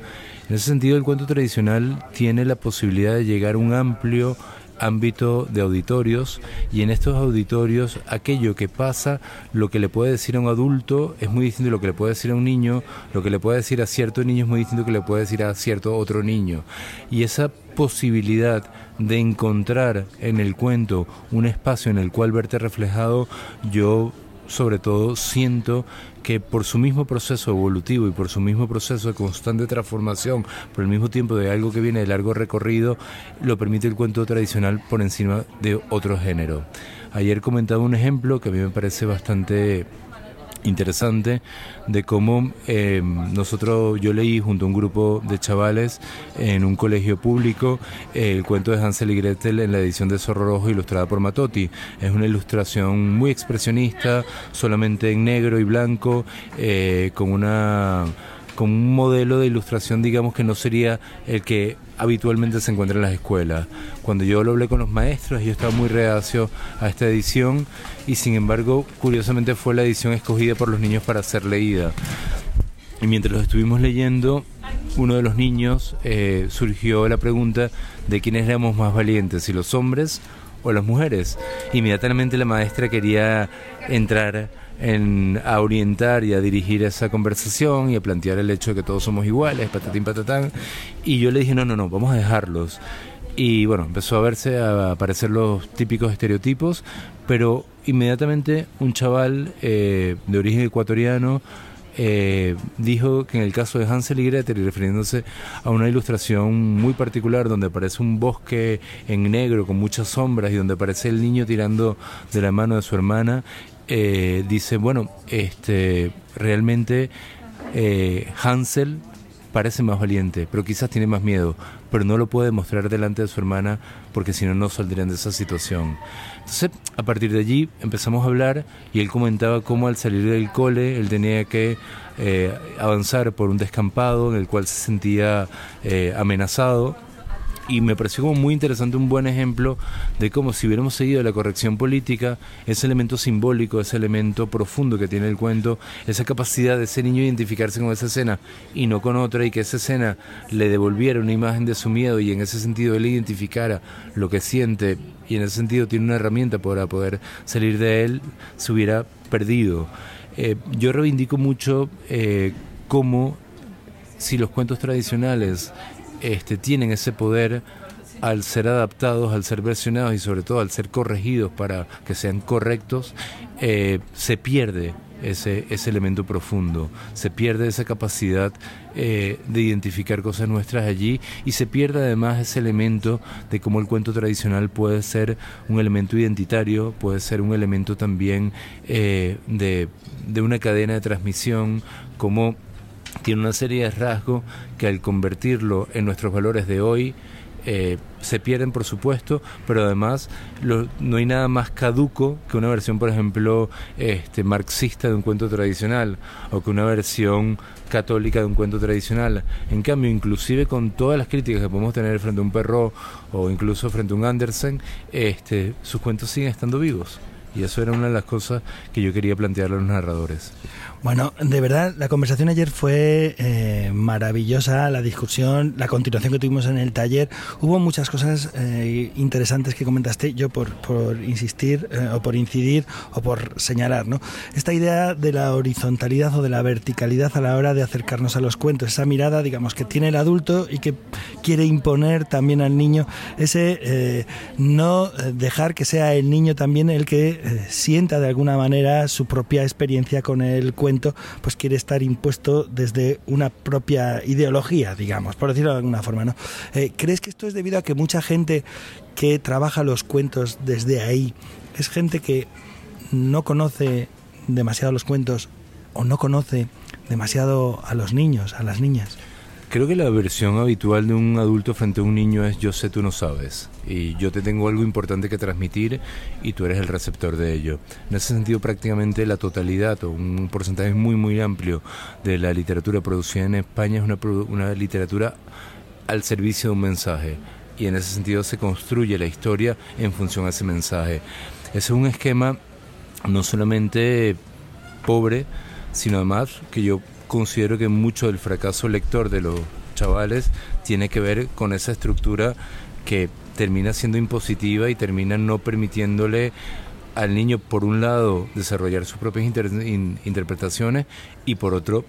En ese sentido, el cuento tradicional tiene la posibilidad de llegar a un amplio ámbito de auditorios y en estos auditorios aquello que pasa, lo que le puede decir a un adulto es muy distinto a lo que le puede decir a un niño, lo que le puede decir a cierto niño es muy distinto que le puede decir a cierto otro niño. Y esa posibilidad de encontrar en el cuento un espacio en el cual verte reflejado, yo sobre todo siento que por su mismo proceso evolutivo y por su mismo proceso de constante transformación, por el mismo tiempo de algo que viene de largo recorrido, lo permite el cuento tradicional por encima de otro género. Ayer comentaba un ejemplo que a mí me parece bastante interesante de cómo eh, nosotros, yo leí junto a un grupo de chavales en un colegio público el cuento de Hansel y Gretel en la edición de Zorro Rojo ilustrada por Matotti. Es una ilustración muy expresionista, solamente en negro y blanco, eh, con una con un modelo de ilustración, digamos, que no sería el que habitualmente se encuentra en las escuelas. Cuando yo lo hablé con los maestros, yo estaba muy reacio a esta edición y sin embargo, curiosamente fue la edición escogida por los niños para ser leída. Y mientras los estuvimos leyendo, uno de los niños eh, surgió la pregunta de quiénes éramos más valientes, si los hombres o las mujeres. Inmediatamente la maestra quería entrar en, a orientar y a dirigir esa conversación y a plantear el hecho de que todos somos iguales, patatín patatán. Y yo le dije, no, no, no, vamos a dejarlos. Y bueno, empezó a verse, a aparecer los típicos estereotipos, pero inmediatamente un chaval eh, de origen ecuatoriano eh, dijo que en el caso de Hansel y Gretel, y refiriéndose a una ilustración muy particular donde aparece un bosque en negro con muchas sombras y donde aparece el niño tirando de la mano de su hermana, eh, dice, bueno, este, realmente eh, Hansel parece más valiente, pero quizás tiene más miedo, pero no lo puede mostrar delante de su hermana porque si no, no saldrían de esa situación. Entonces, a partir de allí empezamos a hablar y él comentaba cómo al salir del cole él tenía que eh, avanzar por un descampado en el cual se sentía amenazado y me pareció como muy interesante un buen ejemplo de cómo si hubiéramos seguido la corrección política, ese elemento simbólico, ese elemento profundo que tiene el cuento, esa capacidad de ese niño identificarse con esa escena y no con otra y que esa escena le devolviera una imagen de su miedo y en ese sentido él identificara lo que siente y en ese sentido tiene una herramienta para poder salir de él, se hubiera perdido. Eh, yo reivindico mucho eh, cómo si los cuentos tradicionales este, tienen ese poder al ser adaptados, al ser versionados y sobre todo al ser corregidos para que sean correctos, eh, se pierde ese, ese elemento profundo, se pierde esa capacidad eh, de identificar cosas nuestras allí y se pierde además ese elemento de cómo el cuento tradicional puede ser un elemento identitario, puede ser un elemento también eh, de, de una cadena de transmisión, como tiene una serie de rasgos que al convertirlo en nuestros valores de hoy, eh, se pierden por supuesto, pero además no hay nada más caduco que una versión, por ejemplo, este, marxista de un cuento tradicional o que una versión católica de un cuento tradicional. En cambio, inclusive con todas las críticas que podemos tener frente a un perro o incluso frente a un Andersen, este, sus cuentos siguen estando vivos. Y eso era una de las cosas que yo quería plantearle a los narradores. Bueno, de verdad, la conversación ayer fue eh, maravillosa, la discusión, la continuación que tuvimos en el taller. Hubo muchas cosas eh, interesantes que comentaste, yo por, insistir eh, o por incidir o por señalar. ¿no? Esta idea de la horizontalidad o de la verticalidad a la hora de acercarnos a los cuentos, esa mirada, digamos, que tiene el adulto y que quiere imponer también al niño, ese no dejar que sea el niño también el que sienta de alguna manera su propia experiencia con el cuento pues quiere estar impuesto desde una propia ideología, digamos, por decirlo de alguna forma, ¿no? Eh, ¿Crees que esto es debido a que mucha gente que trabaja los cuentos desde ahí es gente que no conoce demasiado los cuentos o no conoce demasiado a los niños, a las niñas? Creo que la versión habitual de un adulto frente a un niño es yo sé, tú no sabes. Y yo te tengo algo importante que transmitir y tú eres el receptor de ello. En ese sentido, prácticamente la totalidad o un porcentaje muy, muy amplio de la literatura producida en España es una, una literatura al servicio de un mensaje. Y en ese sentido se construye la historia en función a ese mensaje. Ese es un esquema no solamente pobre, sino además que yo considero que mucho del fracaso lector de los chavales tiene que ver con esa estructura que termina siendo impositiva y termina no permitiéndole al niño, por un lado, desarrollar sus propias interpretaciones y por otro,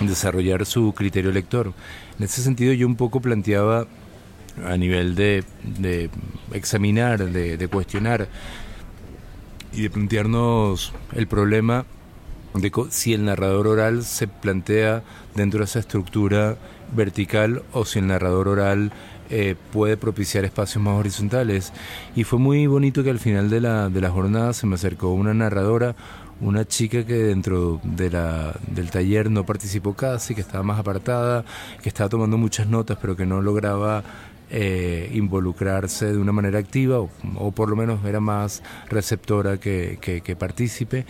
desarrollar su criterio lector. En ese sentido, yo un poco planteaba a nivel de, examinar, de cuestionar y de plantearnos el problema de si el narrador oral se plantea dentro de esa estructura vertical o si el narrador oral eh, puede propiciar espacios más horizontales. Y fue muy bonito que al final de la, de la jornada se me acercó una narradora, una chica que dentro de la, del taller no participó casi, que estaba más apartada, que estaba tomando muchas notas, pero que no lograba eh, involucrarse de una manera activa, o, por lo menos era más receptora que, que, que partícipe.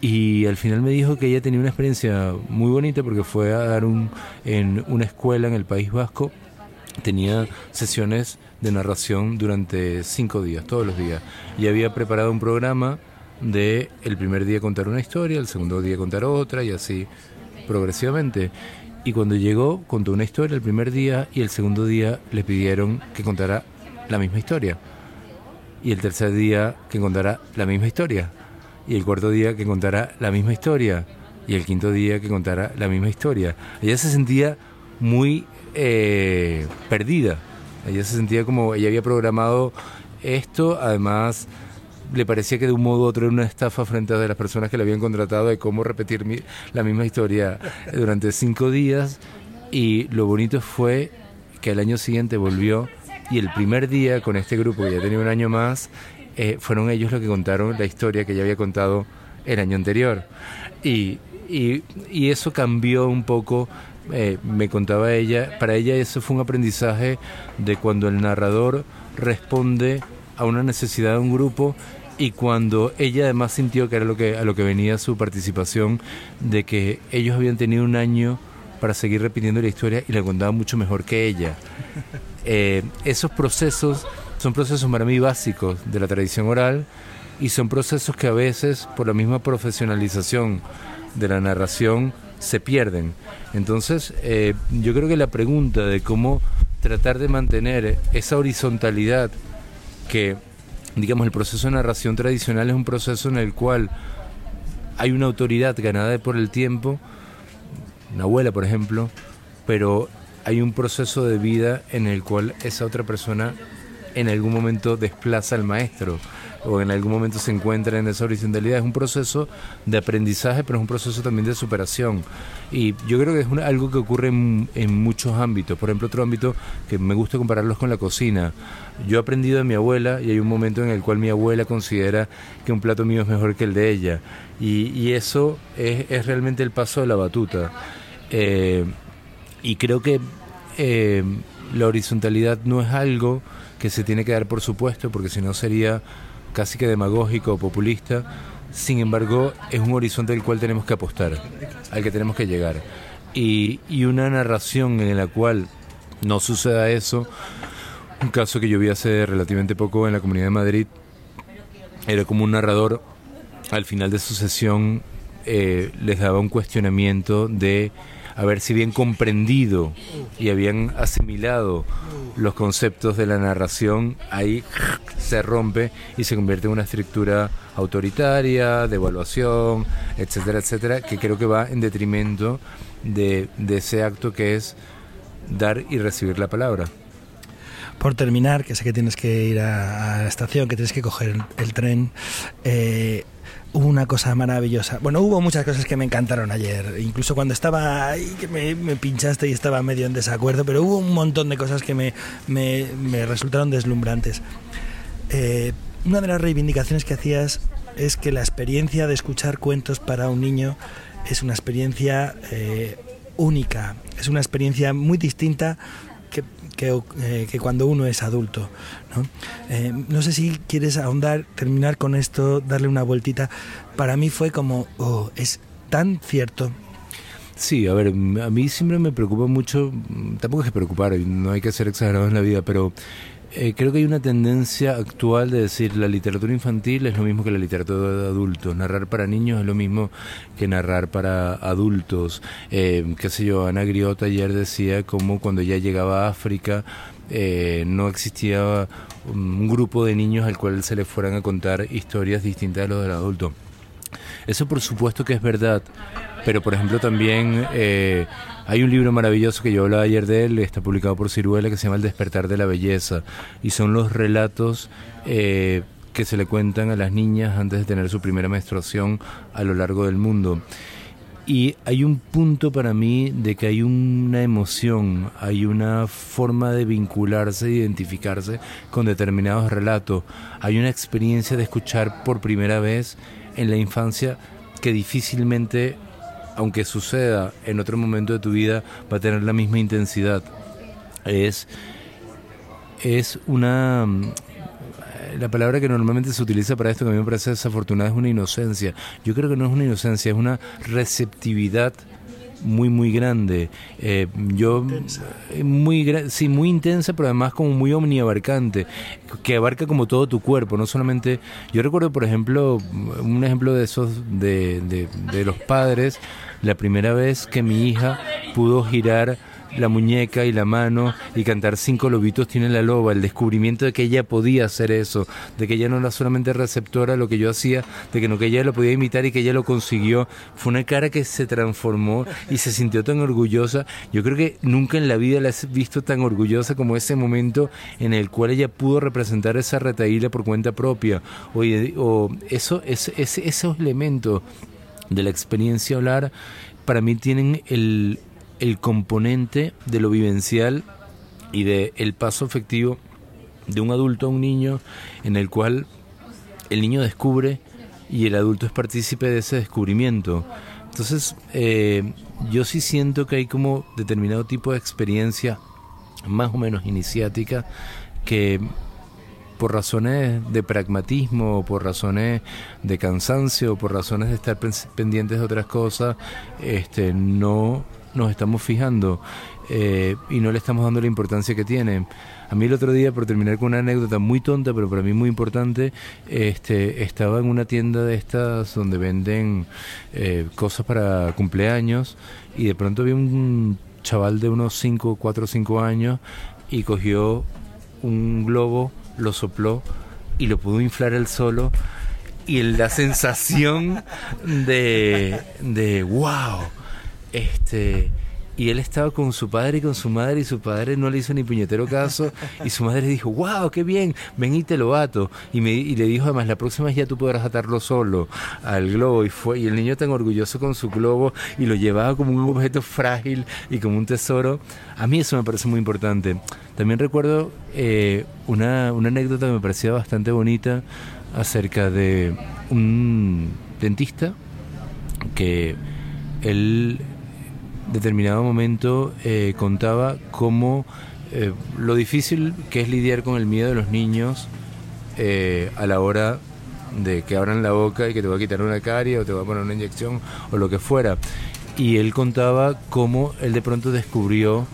Y al final me dijo que ella tenía una experiencia muy bonita porque fue a dar un, en una escuela en el País Vasco. Tenía sesiones de narración durante cinco días, todos los días. Y había preparado un programa de el primer día contar una historia, el segundo día contar otra y así progresivamente. Y cuando llegó, contó una historia el primer día y el segundo día le pidieron que contara la misma historia. Y el tercer día que contara la misma historia y el cuarto día que contara la misma historia y el quinto día que contara la misma historia. Ella se sentía muy eh, perdida. Ella se sentía como ella había programado esto, además le parecía que de un modo u otro era una estafa frente a las personas que le habían contratado de cómo repetir la misma historia durante cinco días y lo bonito fue que al año siguiente volvió y el primer día con este grupo que ya tenía un año más eh, fueron ellos los que contaron la historia que ya había contado el año anterior. Y, y, eso cambió un poco, eh, me contaba ella, para ella eso fue un aprendizaje de cuando el narrador responde a una necesidad de un grupo y cuando ella además sintió que era lo que a lo que venía su participación de que ellos habían tenido un año para seguir repitiendo la historia y la contaban mucho mejor que ella. eh, esos procesos son procesos para mí básicos de la tradición oral y son procesos que a veces por la misma profesionalización de la narración se pierden. Entonces, eh, yo creo que la pregunta de cómo tratar de mantener esa horizontalidad que, digamos, el proceso de narración tradicional es un proceso en el cual hay una autoridad ganada por el tiempo, una abuela, por ejemplo, pero hay un proceso de vida en el cual esa otra persona en algún momento desplaza al maestro o en algún momento se encuentra en esa horizontalidad. Es un proceso de aprendizaje, pero es un proceso también de superación. Y yo creo que es algo que ocurre en, muchos ámbitos. Por ejemplo, otro ámbito que me gusta compararlos con la cocina. Yo he aprendido de mi abuela y hay un momento en el cual mi abuela considera que un plato mío es mejor que el de ella. Y, eso es, realmente el paso de la batuta. Eh, y creo que eh, la horizontalidad no es algo que se tiene que dar por supuesto, porque si no sería casi que demagógico o populista. Sin embargo, es un horizonte del cual tenemos que apostar, al que tenemos que llegar. Y, y una narración en la cual no suceda eso, un caso que yo vi hace relativamente poco en la Comunidad de Madrid, era como un narrador al final de su sesión eh, les daba un cuestionamiento de haber si bien comprendido y habían asimilado los conceptos de la narración, ahí se rompe y se convierte en una estructura autoritaria, de evaluación, etcétera, etcétera, que creo que va en detrimento de, ese acto que es dar y recibir la palabra. Por terminar, que sé que tienes que ir a, la estación, que tienes que coger el, tren, eh, una cosa maravillosa. Bueno, hubo muchas cosas que me encantaron ayer, incluso cuando estaba ahí, que me, pinchaste y estaba medio en desacuerdo, pero hubo un montón de cosas que me, me, resultaron deslumbrantes. Eh, una de las reivindicaciones que hacías es que la experiencia de escuchar cuentos para un niño es una experiencia eh, única, es una experiencia muy distinta eh, que, cuando uno es adulto. ¿no? Eh, no sé si quieres ahondar, terminar con esto, darle una vueltita. Para mí fue como, oh, es tan cierto. Sí, a ver, a mí siempre me preocupa mucho, tampoco es que preocupar, no hay que ser exagerado en la vida, pero eh, creo que hay una tendencia actual de decir la literatura infantil es lo mismo que la literatura de adultos, narrar para niños es lo mismo que narrar para adultos. Eh, qué sé yo, Ana Griota ayer decía como cuando ya llegaba a África eh, no existía un grupo de niños al cual se les fueran a contar historias distintas de los del adulto. Eso por supuesto que es verdad, pero por ejemplo también eh, hay un libro maravilloso que yo hablaba ayer de él, está publicado por Ciruela, que se llama El despertar de la belleza, y son los relatos eh, que se le cuentan a las niñas antes de tener su primera menstruación a lo largo del mundo. Y hay un punto para mí de que hay una emoción, hay una forma de vincularse, de identificarse con determinados relatos. Hay una experiencia de escuchar por primera vez en la infancia que difícilmente aunque suceda en otro momento de tu vida, va a tener la misma intensidad. Es, es una... La palabra que normalmente se utiliza para esto, que a mí me parece desafortunada, es una inocencia. Yo creo que no es una inocencia, es una receptividad muy muy grande eh, yo eh, muy sí muy intensa pero además como muy omniabarcante que abarca como todo tu cuerpo no solamente yo recuerdo por ejemplo un ejemplo de esos de, de, de los padres la primera vez que mi hija pudo girar la muñeca y la mano y cantar cinco lobitos tiene la loba, el descubrimiento de que ella podía hacer eso, de que ella no era solamente receptora de lo que yo hacía, de que no que ella lo podía imitar y que ella lo consiguió, fue una cara que se transformó y se sintió tan orgullosa. Yo creo que nunca en la vida la he visto tan orgullosa como ese momento en el cual ella pudo representar esa retaíla por cuenta propia. O, eso, es, esos elementos de la experiencia hablar para mí tienen el, el componente de lo vivencial y de el paso efectivo de un adulto a un niño en el cual el niño descubre y el adulto es partícipe de ese descubrimiento. Entonces, eh, yo sí siento que hay como determinado tipo de experiencia más o menos iniciática que por razones de pragmatismo, por razones de cansancio, por razones de estar pendientes de otras cosas, este, no nos estamos fijando eh, y no le estamos dando la importancia que tiene. A mí el otro día, por terminar con una anécdota muy tonta, pero para mí muy importante, este, estaba en una tienda de estas donde venden eh, cosas para cumpleaños y de pronto vi un chaval de unos 5, 4 o 5 años y cogió un globo, lo sopló y lo pudo inflar él solo. Y la sensación de, de wow, este y él estaba con su padre y con su madre y su padre no le hizo ni puñetero caso y su madre dijo, wow, qué bien, ven y te lo ato. Y, me, y le dijo además, la próxima ya tú podrás atarlo solo al globo. Y, fue, y el niño tan orgulloso con su globo y lo llevaba como un objeto frágil y como un tesoro. A mí eso me parece muy importante. También recuerdo eh, una, una anécdota que me parecía bastante bonita acerca de un dentista que él determinado momento eh, contaba cómo eh, lo difícil que es lidiar con el miedo de los niños eh, a la hora de que abran la boca y que te va a quitar una carie o te va a poner una inyección o lo que fuera. Y él contaba cómo él de pronto descubrió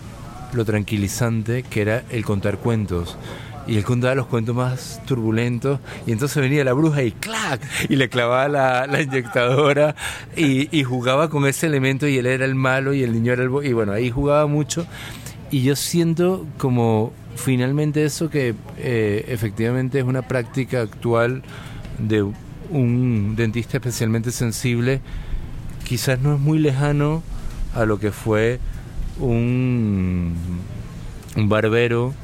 lo tranquilizante que era el contar cuentos y él contaba los cuentos más turbulentos y entonces venía la bruja y ¡clac! y le clavaba la, inyectadora y, jugaba con ese elemento y él era el malo y el niño era el... y bueno, ahí jugaba mucho y yo siento como finalmente eso que eh, efectivamente es una práctica actual de un dentista especialmente sensible, quizás no es muy lejano a lo que fue un, un barbero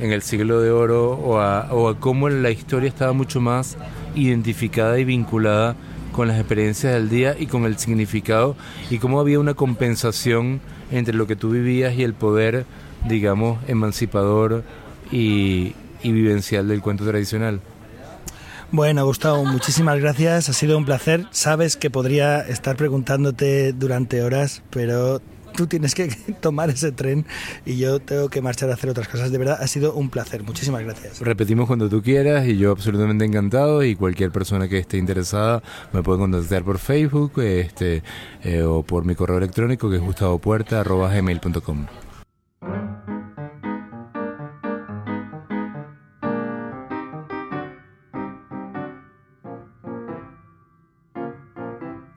en el siglo de oro o a, o a cómo la historia estaba mucho más identificada y vinculada con las experiencias del día y con el significado y cómo había una compensación entre lo que tú vivías y el poder, digamos, emancipador y, y vivencial del cuento tradicional. Bueno, Gustavo, muchísimas gracias. Ha sido un placer. Sabes que podría estar preguntándote durante horas, pero tú tienes que tomar ese tren y yo tengo que marchar a hacer otras cosas. De verdad, ha sido un placer. Muchísimas gracias. Repetimos cuando tú quieras y yo absolutamente encantado y cualquier persona que esté interesada me puede contactar por Facebook este, eh, o por mi correo electrónico que es gustavopuerta.gmail.com.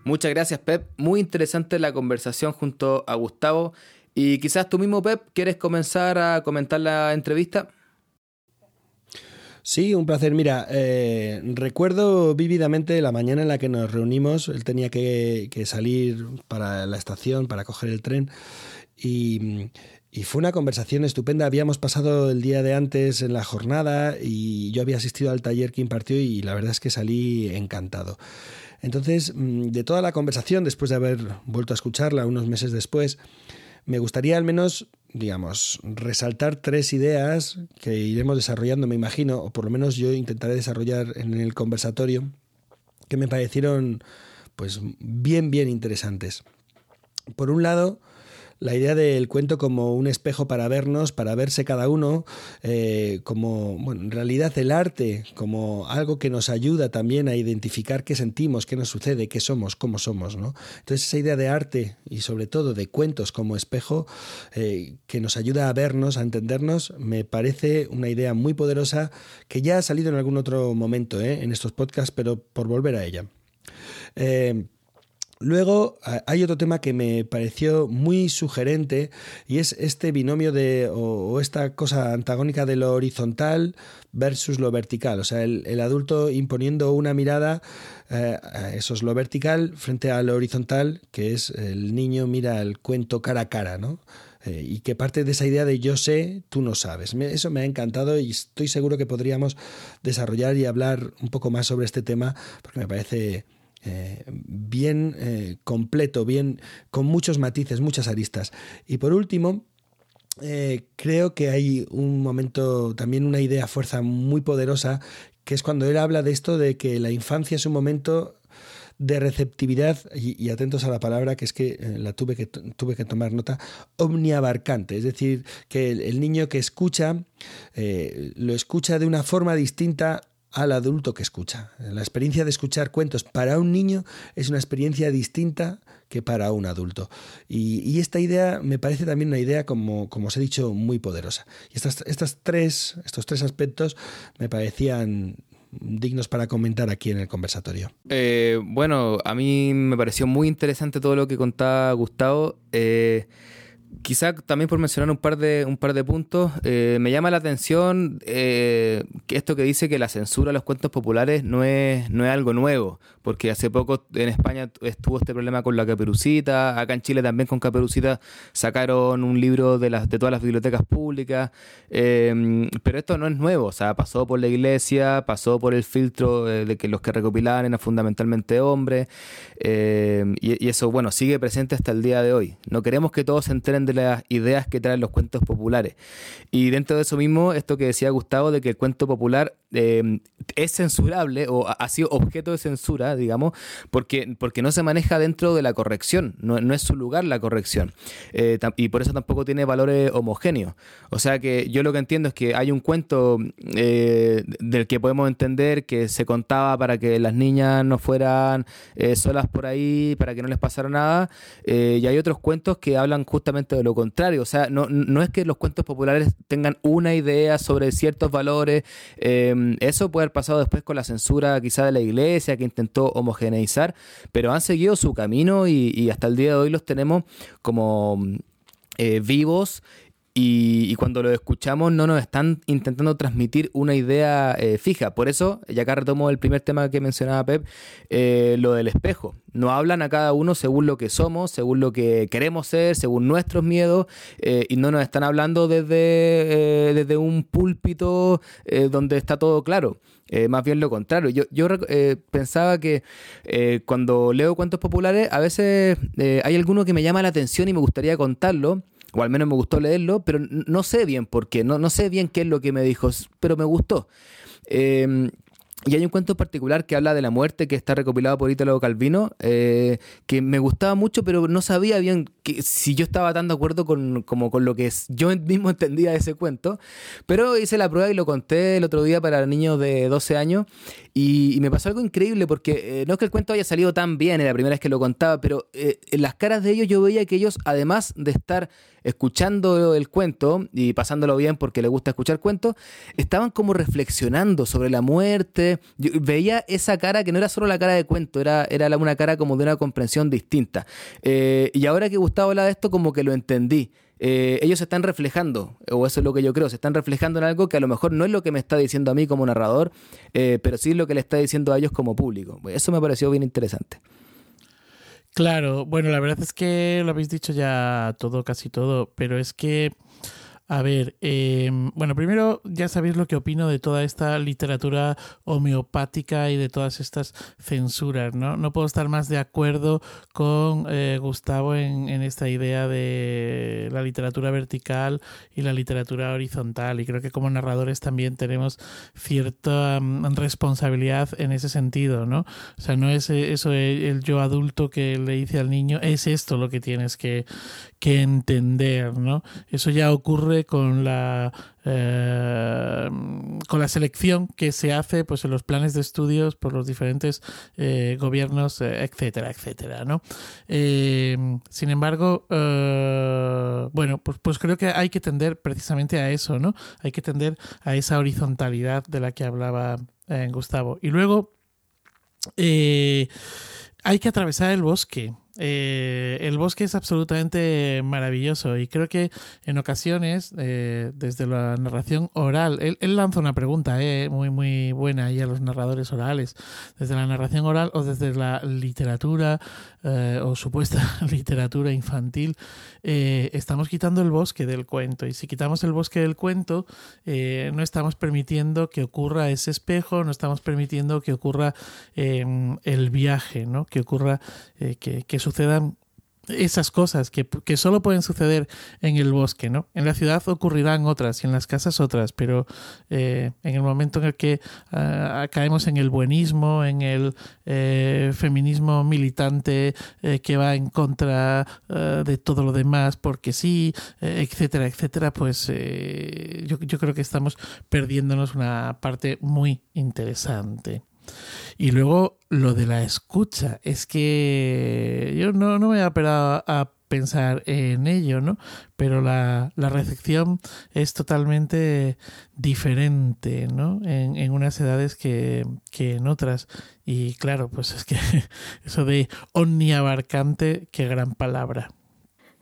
Muchas gracias, Pep. Muy interesante la conversación junto a Gustavo. Y quizás tú mismo, Pep, ¿quieres comenzar a comentar la entrevista? Sí, un placer. Mira, eh, recuerdo vívidamente la mañana en la que nos reunimos. Él tenía que, salir para la estación, para coger el tren. Y, y, fue una conversación estupenda. Habíamos pasado el día de antes en la jornada y yo había asistido al taller que impartió y la verdad es que salí encantado. Entonces, mm, de toda la conversación, después de haber vuelto a escucharla unos meses después, me gustaría al menos, digamos, resaltar tres ideas que iremos desarrollando, me imagino, o por lo menos yo intentaré desarrollar en el conversatorio, que me parecieron pues bien, bien interesantes. Por un lado, la idea del cuento como un espejo para vernos, para verse cada uno, eh, como, bueno, en realidad el arte como algo que nos ayuda también a identificar qué sentimos, qué nos sucede, qué somos, cómo somos, ¿no? Entonces esa idea de arte y sobre todo de cuentos como espejo eh, que nos ayuda a vernos, a entendernos, me parece una idea muy poderosa que ya ha salido en algún otro momento ¿eh? en estos podcasts, pero por volver a ella. Luego hay otro tema que me pareció muy sugerente y es este binomio de o, esta cosa antagónica de lo horizontal versus lo vertical, o sea, el, adulto imponiendo una mirada, eh, eso es lo vertical frente a lo horizontal, que es el niño mira el cuento cara a cara, ¿no? Eh, y que parte de esa idea de yo sé, tú no sabes. eso me ha encantado y estoy seguro que podríamos desarrollar y hablar un poco más sobre este tema porque me parece eh, bien eh, completo, bien con muchos matices, muchas aristas. Y por último, eh, creo que hay un momento, también una idea fuerza muy poderosa, que es cuando él habla de esto de que la infancia es un momento de receptividad, y, atentos a la palabra que es que la tuve que, tuve que tomar nota, omniabarcante, es decir, que el, niño que escucha, lo escucha de una forma distinta al adulto que escucha. La experiencia de escuchar cuentos para un niño es una experiencia distinta que para un adulto. Y, esta idea me parece también una idea, como, como os he dicho, muy poderosa. Y estas, estas tres, estos tres aspectos me parecían dignos para comentar aquí en el conversatorio. Eh, bueno, a mí me pareció muy interesante todo lo que contaba Gustavo. Eh, quizá también por mencionar un par de, un par de puntos, eh, me llama la atención que esto que dice que la censura de los cuentos populares no es, no es algo nuevo, porque hace poco en España estuvo este problema con la caperucita, acá en Chile también con caperucita sacaron un libro de, las, de todas las bibliotecas públicas, em, pero esto no es nuevo, o sea, pasó por la iglesia, pasó por el filtro de, que los que recopilaban eran fundamentalmente hombres, em, y, y, eso, bueno, sigue presente hasta el día de hoy. No queremos que todos se enteren de las ideas que traen los cuentos populares. Y dentro de eso mismo, esto que decía Gustavo, de que el cuento popular em, es censurable o ha sido objeto de censura, digamos, porque, porque no se maneja dentro de la corrección, no, no es su lugar la corrección. Eh, y por eso tampoco tiene valores homogéneos. O sea que yo lo que entiendo es que hay un cuento eh, del que podemos entender que se contaba para que las niñas no fueran eh, solas por ahí, para que no les pasara nada, y hay otros cuentos que hablan justamente de lo contrario. O sea, no, no es que los cuentos populares tengan una idea sobre ciertos valores, eso puede haber pasado después con la censura quizá de la iglesia, que intentó homogeneizar, pero han seguido su camino y, hasta el día de hoy los tenemos como eh, vivos y, cuando lo escuchamos no nos están intentando transmitir una idea eh, fija. Por eso, ya acá retomo el primer tema que mencionaba Pep, eh, lo del espejo. Nos hablan a cada uno según lo que somos, según lo que queremos ser, según nuestros miedos, y no nos están hablando desde, desde un púlpito donde está todo claro. Eh, más bien lo contrario. Yo, yo eh, pensaba que eh, cuando leo cuentos populares, a veces hay alguno que me llama la atención y me gustaría contarlo, o al menos me gustó leerlo, pero no sé bien por qué, no, no sé bien qué es lo que me dijo, pero me gustó. Y hay un cuento en particular que habla de la muerte que está recopilado por Italo Calvino, eh, que me gustaba mucho, pero no sabía bien que, si yo estaba tan de acuerdo con, como con lo que yo mismo entendía de ese cuento. Pero hice la prueba y lo conté el otro día para niños de 12 años y, me pasó algo increíble porque eh, no es que el cuento haya salido tan bien, era la primera vez que lo contaba, pero eh, en las caras de ellos yo veía que ellos, además de estar escuchando el cuento y pasándolo bien porque les gusta escuchar cuentos, estaban como reflexionando sobre la muerte. Veía esa cara que no era solo la cara de cuento, era, era una cara como de una comprensión distinta. Eh, y ahora que Gustavo habla de esto, como que lo entendí. Eh, ellos se están reflejando, o eso es lo que yo creo, se están reflejando en algo que a lo mejor no es lo que me está diciendo a mí como narrador, eh, pero sí es lo que le está diciendo a ellos como público. Eso me pareció bien interesante. Claro, bueno, la verdad es que lo habéis dicho ya todo, casi todo, pero es que a ver, em, bueno, primero ya sabéis lo que opino de toda esta literatura homeopática y de todas estas censuras, ¿no? No puedo estar más de acuerdo con eh, Gustavo en, esta idea de la literatura vertical y la literatura horizontal. Y creo que como narradores también tenemos cierta mm, responsabilidad en ese sentido, ¿no? O sea, no es eso el, yo adulto que le dice al niño, es esto lo que tienes que, que entender, ¿no? Eso ya ocurre con la eh, con la selección que se hace pues en los planes de estudios por los diferentes eh, gobiernos eh, etcétera etcétera ¿no? sin embargo bueno pues, pues creo que hay que tender precisamente a eso no hay que tender a esa horizontalidad de la que hablaba Gustavo y luego hay que atravesar el bosque eh, el bosque es absolutamente maravilloso y creo que en ocasiones, eh, desde la narración oral, él, lanza una pregunta eh, muy, muy buena ahí a los narradores orales, desde la narración oral o desde la literatura o supuesta literatura infantil, estamos quitando el bosque del cuento y si quitamos el bosque del cuento, no estamos permitiendo que ocurra ese espejo, no estamos permitiendo que ocurra el viaje, ¿no? que ocurra que, que sucedan esas cosas que, que, solo pueden suceder en el bosque, ¿no? En la ciudad ocurrirán otras y en las casas otras, pero eh, en el momento en el que uh, caemos en el buenismo, en el eh, feminismo militante eh, que va en contra uh, de todo lo demás porque sí, etcétera, etcétera, pues yo, yo creo que estamos perdiéndonos una parte muy interesante. Y luego lo de la escucha, es que yo no, no me he esperado a pensar en ello, ¿no? Pero la, la recepción es totalmente diferente, ¿no? En, en unas edades que, que, en otras. Y claro, pues es que eso de omniabarcante, qué gran palabra.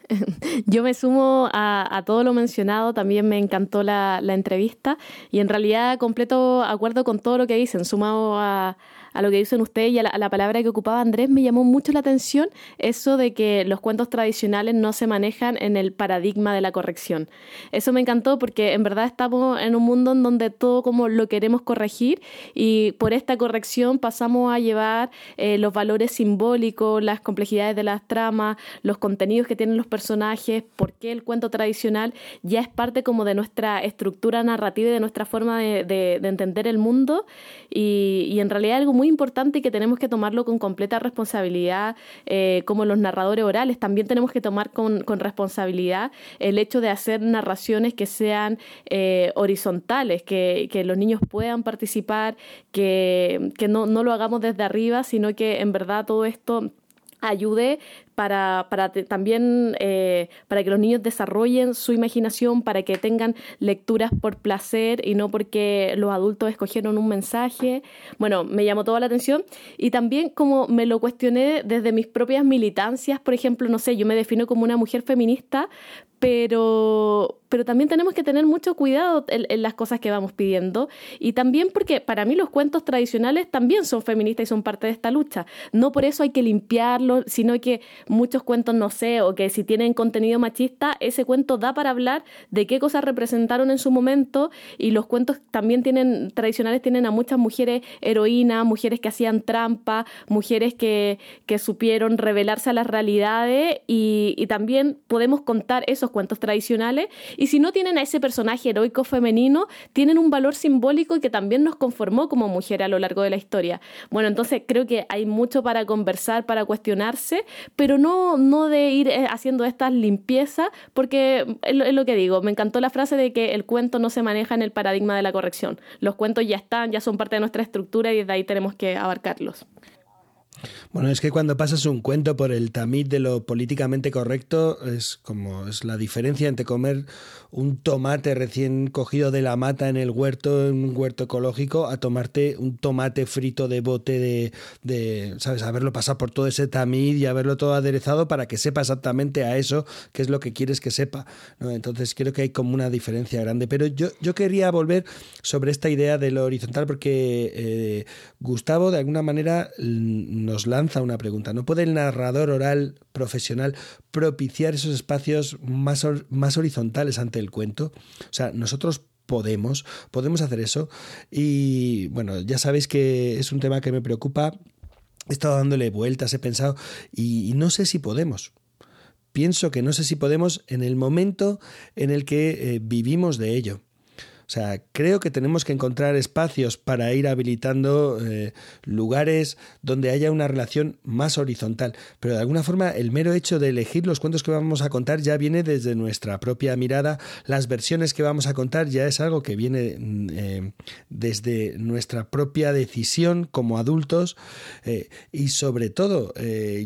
Yo me sumo a, todo lo mencionado, también me encantó la, la entrevista y en realidad completo acuerdo con todo lo que dicen, sumado a, a lo que dicen ustedes y a la, a la, palabra que ocupaba Andrés, me llamó mucho la atención eso de que los cuentos tradicionales no se manejan en el paradigma de la corrección. Eso me encantó porque en verdad estamos en un mundo en donde todo como lo queremos corregir y por esta corrección pasamos a llevar eh, los valores simbólicos, las complejidades de las tramas, los contenidos que tienen los personajes, por qué el cuento tradicional ya es parte como de nuestra estructura narrativa y de nuestra forma de, de, de entender el mundo y, y en realidad algo muy importante y que tenemos que tomarlo con completa responsabilidad, eh, como los narradores orales, también tenemos que tomar con, con, responsabilidad el hecho de hacer narraciones que sean eh, horizontales, que, que, los niños puedan participar, que, que no, no lo hagamos desde arriba, sino que en verdad todo esto ayude para, para también eh, para que los niños desarrollen su imaginación, para que tengan lecturas por placer y no porque los adultos escogieron un mensaje. Bueno, me llamó toda la atención y también como me lo cuestioné desde mis propias militancias, por ejemplo, no sé, yo me defino como una mujer feminista, pero, pero también tenemos que tener mucho cuidado en, en, las cosas que vamos pidiendo y también porque para mí los cuentos tradicionales también son feministas y son parte de esta lucha. No por eso hay que limpiarlos, sino que muchos cuentos, no sé, o que si tienen contenido machista, ese cuento da para hablar de qué cosas representaron en su momento y los cuentos también tienen, tradicionales tienen a muchas mujeres heroínas, mujeres que hacían trampa, mujeres que, que supieron revelarse a las realidades y, y también podemos contar esos cuentos tradicionales y si no tienen a ese personaje heroico femenino, tienen un valor simbólico que también nos conformó como mujer a lo largo de la historia. Bueno, entonces creo que hay mucho para conversar, para cuestionarse, pero no, no de ir eh, haciendo estas limpiezas, porque es lo, es lo que digo, me encantó la frase de que el cuento no se maneja en el paradigma de la corrección. Los cuentos ya están, ya son parte de nuestra estructura y desde ahí tenemos que abarcarlos. Bueno, es que cuando pasas un cuento por el tamiz de lo políticamente correcto, es como es la diferencia entre comer un tomate recién cogido de la mata en el huerto, en un huerto ecológico, a tomarte un tomate frito de bote de, de ¿sabes? Haberlo pasado por todo ese tamiz y haberlo todo aderezado para que sepa exactamente a eso que es lo que quieres que sepa. ¿no? Entonces creo que hay como una diferencia grande. Pero yo, yo quería volver sobre esta idea de lo horizontal porque eh, Gustavo de alguna manera nos lanza una pregunta. ¿No puede el narrador oral profesional propiciar esos espacios más, más horizontales ante el cuento? O sea, nosotros podemos, podemos hacer eso. Y bueno, ya sabéis que es un tema que me preocupa. He estado dándole vueltas, he pensado, y, no sé si podemos pienso que no sé si podemos en el momento en el que eh, vivimos de ello. O sea, creo que tenemos que encontrar espacios para ir habilitando eh, lugares donde haya una relación más horizontal. Pero de alguna forma el mero hecho de elegir los cuentos que vamos a contar ya viene desde nuestra propia mirada. Las versiones que vamos a contar ya es algo que viene eh, desde nuestra propia decisión como adultos. Eh, y sobre todo,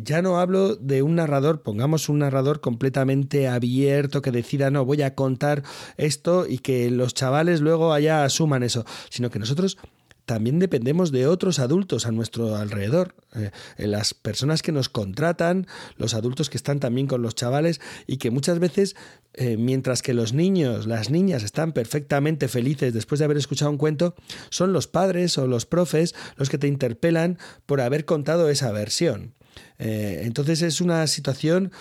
ya no hablo de un narrador, pongamos un narrador completamente abierto que decida, no, voy a contar esto y que los chavales luego allá asuman eso, sino que nosotros también dependemos de otros adultos a nuestro alrededor, eh, las personas que nos contratan, los adultos que están también con los chavales y que muchas veces, eh, mientras que los niños, las niñas están perfectamente felices después de haber escuchado un cuento, son los padres o los profes los que te interpelan por haber contado esa versión. Eh, entonces es una situación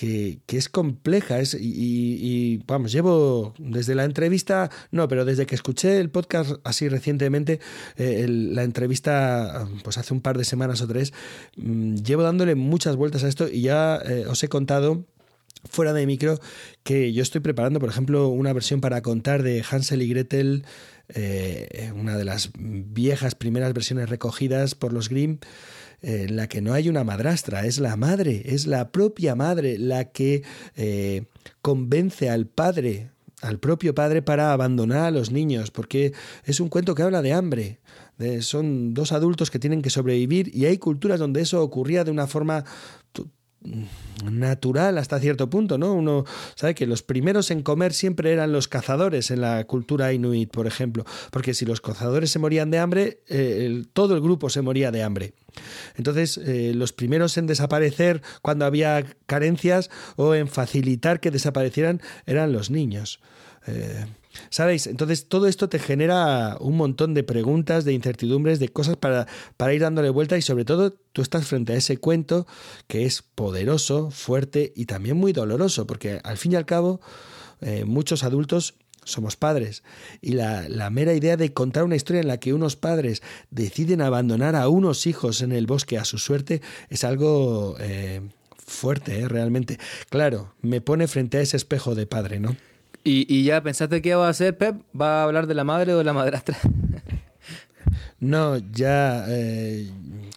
que, es compleja. Es, y, vamos, llevo desde la entrevista, no, pero desde que escuché el podcast así recientemente, eh, la entrevista, pues hace un par de semanas o tres, mm, llevo dándole muchas vueltas a esto y ya eh, os he contado fuera de micro que yo estoy preparando, por ejemplo, una versión para contar de Hansel y Gretel, eh, una de las viejas primeras versiones recogidas por los Grimm, en la que no hay una madrastra, es la madre, es la propia madre la que eh, convence al padre, al propio padre, para abandonar a los niños, porque es un cuento que habla de hambre. son dos adultos que tienen que sobrevivir y hay culturas donde eso ocurría de una forma natural hasta cierto punto, ¿no? Uno sabe que los primeros en comer siempre eran los cazadores en la cultura inuit, por ejemplo, porque si los cazadores se morían de hambre, eh, todo el grupo se moría de hambre. Entonces, eh, los primeros en desaparecer cuando había carencias o en facilitar que desaparecieran eran los niños. Eh, ¿Sabéis? Entonces todo esto te genera un montón de preguntas, de incertidumbres, de cosas para, para ir dándole vuelta y sobre todo tú estás frente a ese cuento que es poderoso, fuerte y también muy doloroso, porque al fin y al cabo eh, muchos adultos somos padres. Y la, mera idea de contar una historia en la que unos padres deciden abandonar a unos hijos en el bosque a su suerte es algo eh, fuerte, ¿eh? realmente. Claro, me pone frente a ese espejo de padre, ¿no? ¿Y, ya pensaste qué va a hacer, Pep? ¿Va a hablar de la madre o de la madrastra? no, ya. Eh,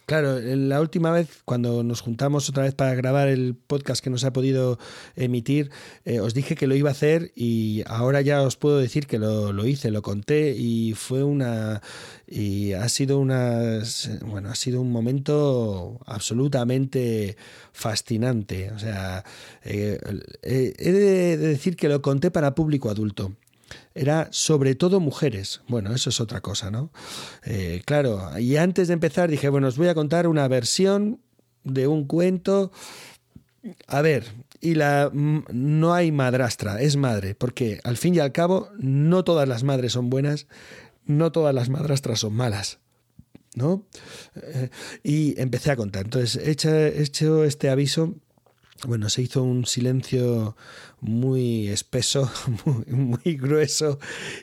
claro, la última vez, cuando nos juntamos otra vez para grabar el podcast que nos ha podido emitir, eh, os dije que lo iba a hacer y ahora ya os puedo decir que lo, lo hice, lo conté y fue una y ha sido una bueno ha sido un momento absolutamente fascinante o sea eh, eh, he de decir que lo conté para público adulto era sobre todo mujeres. Bueno, eso es otra cosa, ¿no? Eh, claro, y antes de empezar dije, bueno, os voy a contar una versión de un cuento. A ver, y la no hay madrastra, es madre, porque al fin y al cabo no todas las madres son buenas, no todas las madrastras son malas. ¿No? Eh, y empecé a contar. Entonces, he hecho este aviso bueno, se hizo un silencio muy espeso, muy, grueso,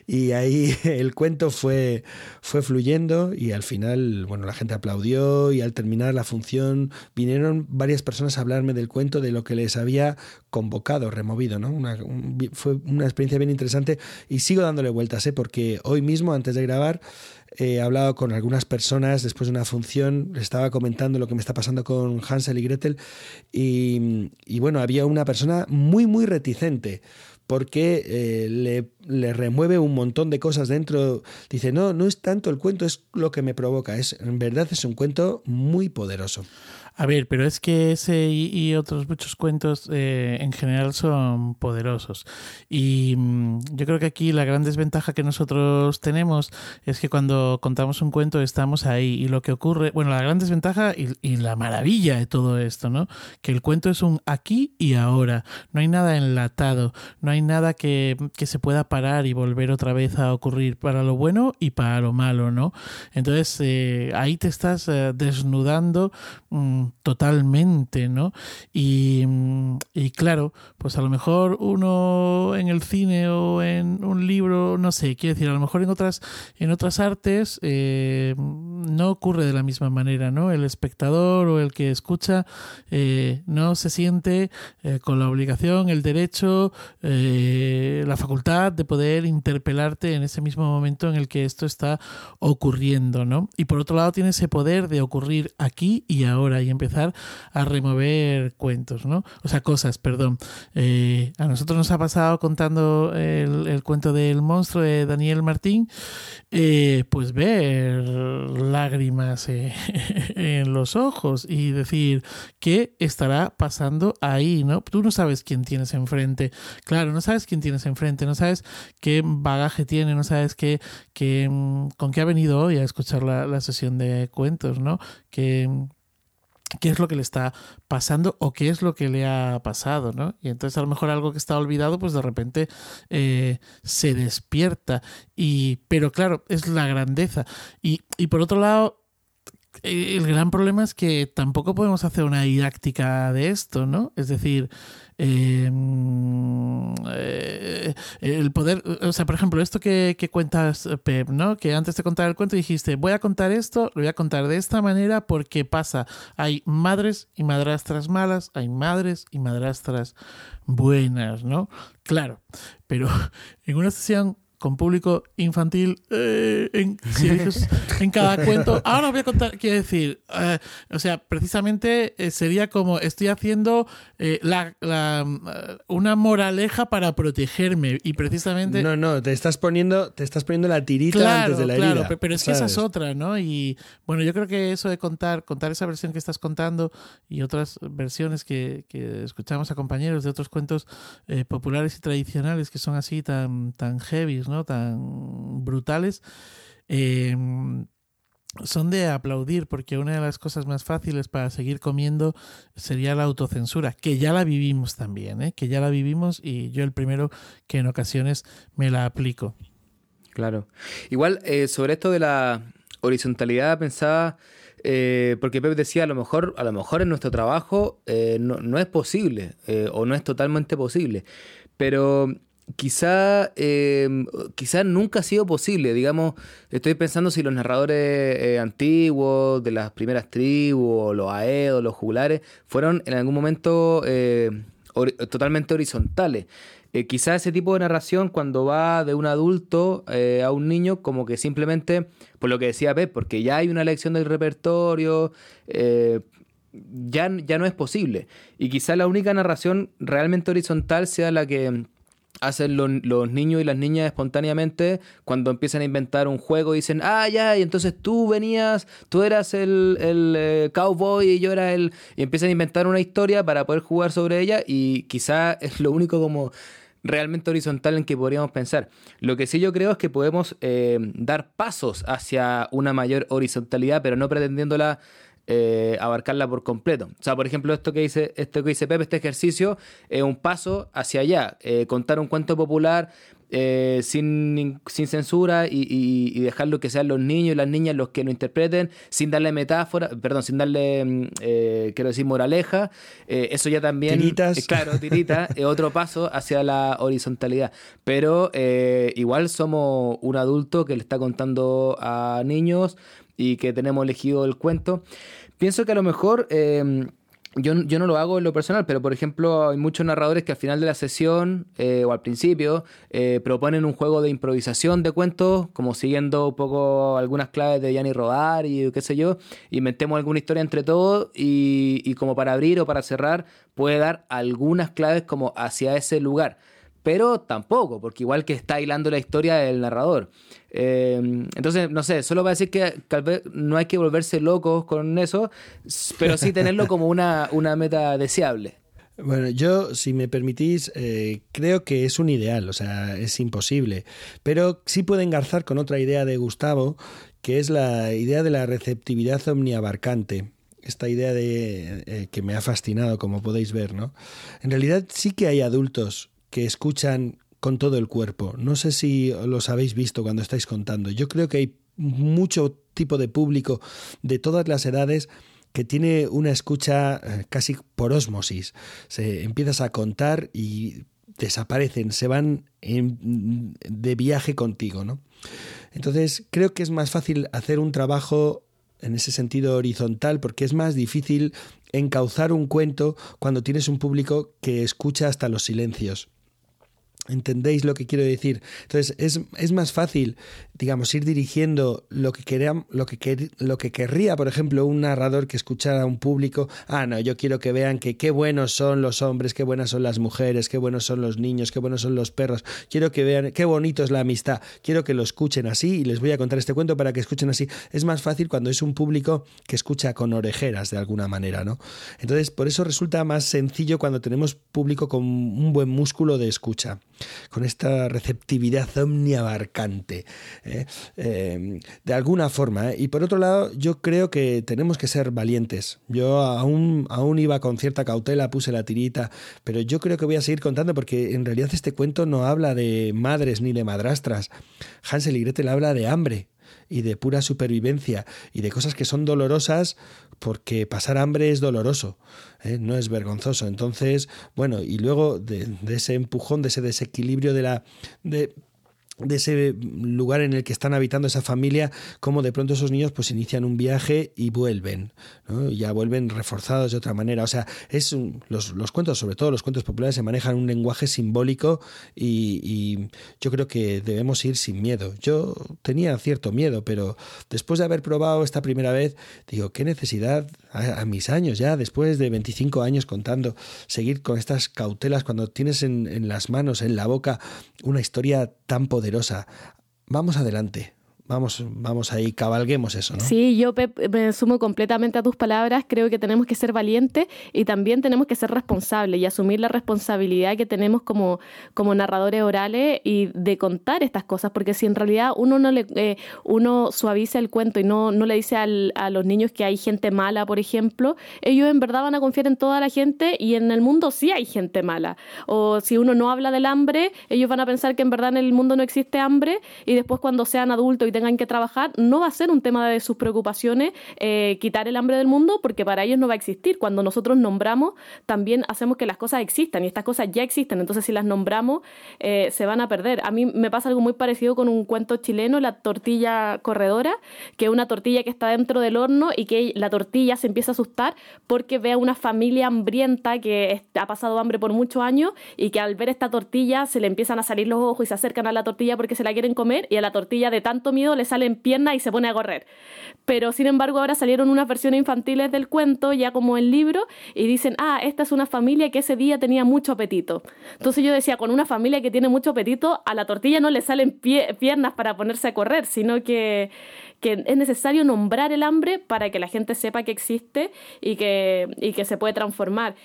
y ahí el cuento fue, fue fluyendo y al final, bueno, la gente aplaudió y al terminar la función vinieron varias personas a hablarme del cuento, de lo que les había convocado, removido, ¿no? fue una experiencia bien interesante y sigo dándole vueltas, ¿eh? porque hoy mismo, antes de grabar, he hablado con algunas personas después de una función, estaba comentando lo que me está pasando con Hansel y Gretel y, bueno, había una persona muy, muy reticente porque eh, le, le, remueve un montón de cosas dentro. Dice, no, no es tanto el cuento, es lo que me provoca. Es, en verdad es un cuento muy poderoso. A ver, pero es que ese y, otros muchos cuentos eh, en general son poderosos. Y mm, yo creo que aquí la gran desventaja que nosotros tenemos es que cuando contamos un cuento estamos ahí y lo que ocurre, bueno, la gran desventaja y, la maravilla de todo esto, ¿no? Que el cuento es un aquí y ahora. No hay nada enlatado, no hay nada que, que se pueda parar y volver otra vez a ocurrir para lo bueno y para lo malo, ¿no? Entonces eh, ahí te estás eh, desnudando. Mm, totalmente, ¿no? Y, y, claro, pues a lo mejor uno en el cine o en un libro, no sé, quiero decir, a lo mejor en otras, en otras artes eh, no ocurre de la misma manera, ¿no? El espectador o el que escucha eh, no se siente eh, con la obligación, el derecho, la facultad de poder interpelarte en ese mismo momento en el que esto está ocurriendo, ¿no? Y por otro lado tiene ese poder de ocurrir aquí y ahora y empezar a remover cuentos, ¿no? O sea, cosas, perdón. Eh, a nosotros nos ha pasado contando el, cuento del monstruo de Daniel Martín, eh, pues ver lágrimas eh, en los ojos y decir, ¿qué estará pasando ahí, no? Tú no sabes quién tienes enfrente. Claro, no sabes quién tienes enfrente, no sabes qué bagaje tiene, no sabes qué, qué con qué ha venido hoy a escuchar la, la sesión de cuentos, ¿no? Que qué es lo que le está pasando o qué es lo que le ha pasado, ¿no? Y entonces a lo mejor algo que está olvidado, pues de repente eh, se despierta. Y, pero claro, es la grandeza. Y, y por otro lado, el gran problema es que tampoco podemos hacer una didáctica de esto, ¿no? Es decir, em, eh, el poder, o sea, por ejemplo, esto que, que, cuentas, Pep, ¿no? Que antes de contar el cuento dijiste, voy a contar esto, lo voy a contar de esta manera porque pasa, hay madres y madrastras malas, hay madres y madrastras buenas, ¿no? Claro, pero en una sesión con público infantil eh, en, en, cada cuento. Ahora voy a contar, quiero decir, eh, o sea, precisamente eh, sería como estoy haciendo eh, la, la, una moraleja para protegerme y precisamente... No, no, te estás poniendo, te estás poniendo la tirita antes de la herida. Claro, pero es que esa es otra, ¿no? Y bueno, yo creo que eso de contar, contar esa versión que estás contando y otras versiones que, que escuchamos a compañeros de otros cuentos populares y tradicionales que son así tan, tan heavy, ¿no? Tan brutales, eh, son de aplaudir, porque una de las cosas más fáciles para seguir comiendo sería la autocensura, que ya la vivimos también, ¿eh? que ya la vivimos y yo el primero que en ocasiones me la aplico. Claro. Igual, eh, sobre esto de la horizontalidad, pensaba, porque Pep decía, a lo mejor, a lo mejor en nuestro trabajo no, no, es posible, o no es totalmente posible, pero quizá, eh, quizá nunca ha sido posible. Digamos, estoy pensando si los narradores eh, antiguos de las primeras tribus, los aedos, los jugulares, fueron en algún momento eh, totalmente horizontales. Eh, quizá ese tipo de narración cuando va de un adulto a un niño como que simplemente, por lo que decía Pep, porque ya hay una lección del repertorio, ya, ya no es posible. Y quizá la única narración realmente horizontal sea la que hacen los, niños y las niñas espontáneamente cuando empiezan a inventar un juego dicen, ah, ya, y entonces tú venías, tú eras el, el eh, cowboy y yo era el... y empiezan a inventar una historia para poder jugar sobre ella y quizá es lo único como realmente horizontal en que podríamos pensar. Lo que sí yo creo es que podemos eh, dar pasos hacia una mayor horizontalidad, pero no pretendiéndola eh, abarcarla por completo. O sea, por ejemplo, esto que dice, esto que dice Pepe, este ejercicio es un paso hacia allá. Eh, contar un cuento popular eh, sin, sin, censura y, y, dejarlo que sean los niños y las niñas los que lo interpreten, sin darle metáfora, perdón, sin darle, mm, quiero decir, moraleja. eso ya también. Tiritas. claro, tirita, es otro paso hacia la horizontalidad. Pero igual somos un adulto que le está contando a niños y que tenemos elegido el cuento. Pienso que a lo mejor... Em, yo, yo, no lo hago en lo personal, pero por ejemplo hay muchos narradores que al final de la sesión eh, o al principio eh, proponen un juego de improvisación de cuentos, como siguiendo un poco algunas claves de Gianni Rodar y qué sé yo, inventemos alguna historia entre todos y, como para abrir o para cerrar puede dar algunas claves como hacia ese lugar pero tampoco, porque igual que está hilando la historia del narrador. Eh, entonces, no sé, solo va a decir que tal vez no hay que volverse locos con eso, pero sí tenerlo como una, una meta deseable. Bueno, yo, si me permitís, eh, creo que es un ideal, o sea, es imposible, pero sí puede engarzar con otra idea de Gustavo, que es la idea de la receptividad omniabarcante esta idea de eh, que me ha fascinado, como podéis ver, ¿no? En realidad sí que hay adultos que escuchan con todo el cuerpo. No sé si los habéis visto cuando estáis contando. Yo creo que hay mucho tipo de público de todas las edades que tiene una escucha eh, casi por osmosis. Se empiezas a contar y desaparecen, se van de viaje contigo, ¿no? Entonces, creo que es más fácil hacer un trabajo en ese sentido horizontal porque es más difícil encauzar un cuento cuando tienes un público que escucha hasta los silencios. ¿Entendéis lo que quiero decir? Entonces es, es más fácil, digamos, ir dirigiendo lo que, quería, lo, que querría, por ejemplo, un narrador que escuchara a un público. Ah, no, yo quiero que vean que qué buenos son los hombres, qué buenas son las mujeres, qué buenos son los niños, qué buenos son los perros. Quiero que vean qué bonito es la amistad. Quiero que lo escuchen así y les voy a contar este cuento para que escuchen así. Es más fácil cuando es un público que escucha con orejeras de alguna manera, ¿no? Entonces, por eso resulta más sencillo cuando tenemos público con un buen músculo de escucha con esta receptividad omniabarcante, ¿eh? Eh, de alguna forma. ¿eh? Y por otro lado, yo creo que tenemos que ser valientes. Yo aún, aún iba con cierta cautela, puse la tirita, pero yo creo que voy a seguir contando porque en realidad este cuento no habla de madres ni de madrastras. Hansel y Gretel habla de hambre y de pura supervivencia y de cosas que son dolorosas porque pasar hambre es doloroso, ¿eh? no es vergonzoso. Entonces, bueno, y luego de, de, ese empujón, de ese desequilibrio de la... De, de ese lugar en el que están habitando esa familia, como de pronto esos niños pues inician un viaje y vuelven, ya vuelven reforzados de otra manera. O sea, es los, los, cuentos, sobre todo los cuentos populares, se manejan un lenguaje simbólico y, yo creo que debemos ir sin miedo. Yo tenía cierto miedo, pero después de haber probado esta primera vez, digo, qué necesidad a, mis años ya, después de 25 años contando, seguir con estas cautelas cuando tienes en, en las manos, en la boca, una historia tan Vamos adelante. Vamos, vamos ahí, cabalguemos eso, ¿no? Sí, yo Pep, me sumo completamente a tus palabras. Creo que tenemos que ser valientes y también tenemos que ser responsables y asumir la responsabilidad que tenemos como, como narradores orales y de contar estas cosas, porque si en realidad uno no le eh, uno suaviza el cuento y no, no le dice al, a los niños que hay gente mala, por ejemplo, ellos en verdad van a confiar en toda la gente y en el mundo sí hay gente mala. O si uno no habla del hambre, ellos van a pensar que en verdad en el mundo no existe hambre y después cuando sean adultos y tengan que trabajar, no va a ser un tema de sus preocupaciones eh, quitar el hambre del mundo, porque para ellos no va a existir. Cuando nosotros nombramos, también hacemos que las cosas existan y estas cosas ya existen. Entonces, si las nombramos, eh, se van a perder. A mí me pasa algo muy parecido con un cuento chileno, la tortilla corredora, que es una tortilla que está dentro del horno y que la tortilla se empieza a asustar porque ve a una familia hambrienta que ha pasado hambre por muchos años y que al ver esta tortilla se le empiezan a salir los ojos y se acercan a la tortilla porque se la quieren comer y a la tortilla de tanto miedo le sale en pierna y se pone a correr. Pero sin embargo ahora salieron unas versiones infantiles del cuento, ya como el libro, y dicen, ah, esta es una familia que ese día tenía mucho apetito. Entonces yo decía, con una familia que tiene mucho apetito, a la tortilla no le salen piernas para ponerse a correr, sino que, es necesario nombrar el hambre para que la gente sepa que existe y que, se puede transformar.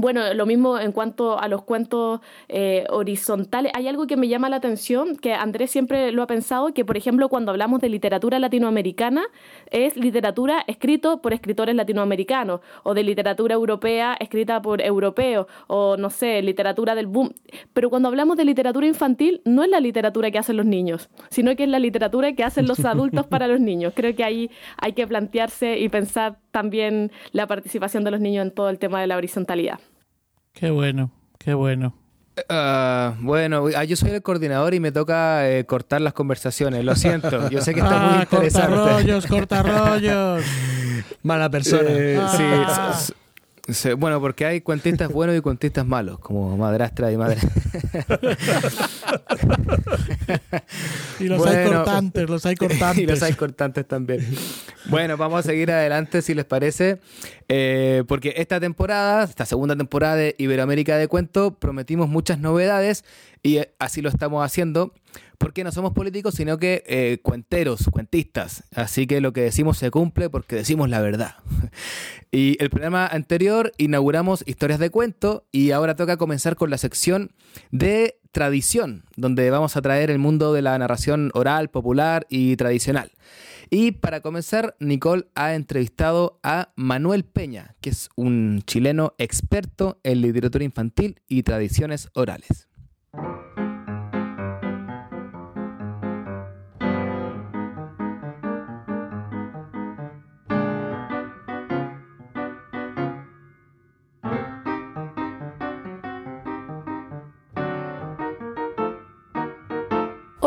Bueno, lo mismo en cuanto a los cuentos eh, horizontales. Hay algo que me llama la atención, que Andrés siempre lo ha pensado, que por ejemplo cuando hablamos de literatura latinoamericana, es literatura escrito por escritores latinoamericanos, o de literatura europea escrita por europeos, o no sé, literatura del boom. Pero cuando hablamos de literatura infantil, no es la literatura que hacen los niños, sino que es la literatura que hacen los adultos para los niños. Creo que ahí hay que plantearse y pensar también la participación de los niños en todo el tema de la horizontalidad. Qué bueno, qué bueno. Uh, bueno, yo soy el coordinador y me toca eh, cortar las conversaciones. Lo siento, yo sé que está muy ah, interesante. Corta rollos, corta rollos. Mala persona. Eh, Ah. sí, bueno, porque hay cuentistas buenos y cuentistas malos, como madrastra y madre. Y los hay cortantes, los hay cortantes. y los hay cortantes también. Bueno, vamos a seguir adelante si les parece, eh, porque esta temporada, esta segunda temporada de Iberoamérica de Cuento, prometimos muchas novedades y eh, así lo estamos haciendo, porque no somos políticos, sino que eh, cuenteros, cuentistas. Así que lo que decimos se cumple porque decimos la verdad. Y el programa anterior inauguramos historias de cuento y ahora toca comenzar con la sección de tradición, donde vamos a traer el mundo de la narración oral, popular y tradicional. Y para comenzar, Nicole ha entrevistado a Manuel Peña, que es un chileno experto en literatura infantil y tradiciones orales.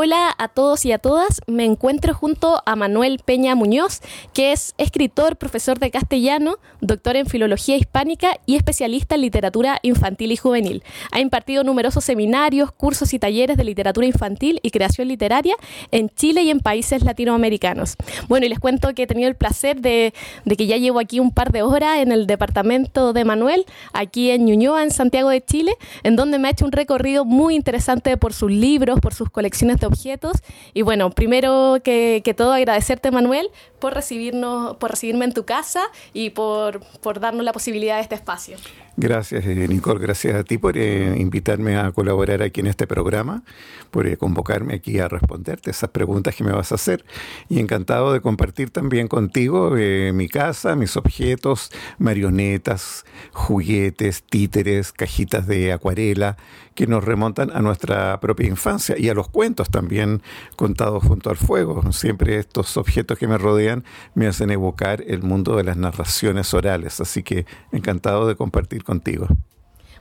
Hola a todos y a todas. Me encuentro junto a Manuel Peña Muñoz, que es escritor, profesor de castellano, doctor en filología hispánica y especialista en literatura infantil y juvenil. Ha impartido numerosos seminarios, cursos y talleres de literatura infantil y creación literaria en Chile y en países latinoamericanos. Bueno, y les cuento que he tenido el placer de, de que ya llevo aquí un par de horas en el departamento de Manuel, aquí en Ñuñoa, en Santiago de Chile, en donde me ha hecho un recorrido muy interesante por sus libros, por sus colecciones de objetos. Y bueno, primero que, que todo agradecerte, Manuel, por recibirnos, por recibirme en tu casa y por, por darnos la posibilidad de este espacio. Gracias, eh, Nicole. Gracias a ti por eh, invitarme a colaborar aquí en este programa, por eh, convocarme aquí a responderte esas preguntas que me vas a hacer. Y encantado de compartir también contigo mi casa, mis objetos, marionetas, juguetes, títeres, cajitas de acuarela que nos remontan a nuestra propia infancia y a los cuentos también contados junto al fuego. Siempre estos objetos que me rodean me hacen evocar el mundo de las narraciones orales. Así que encantado de compartir contigo.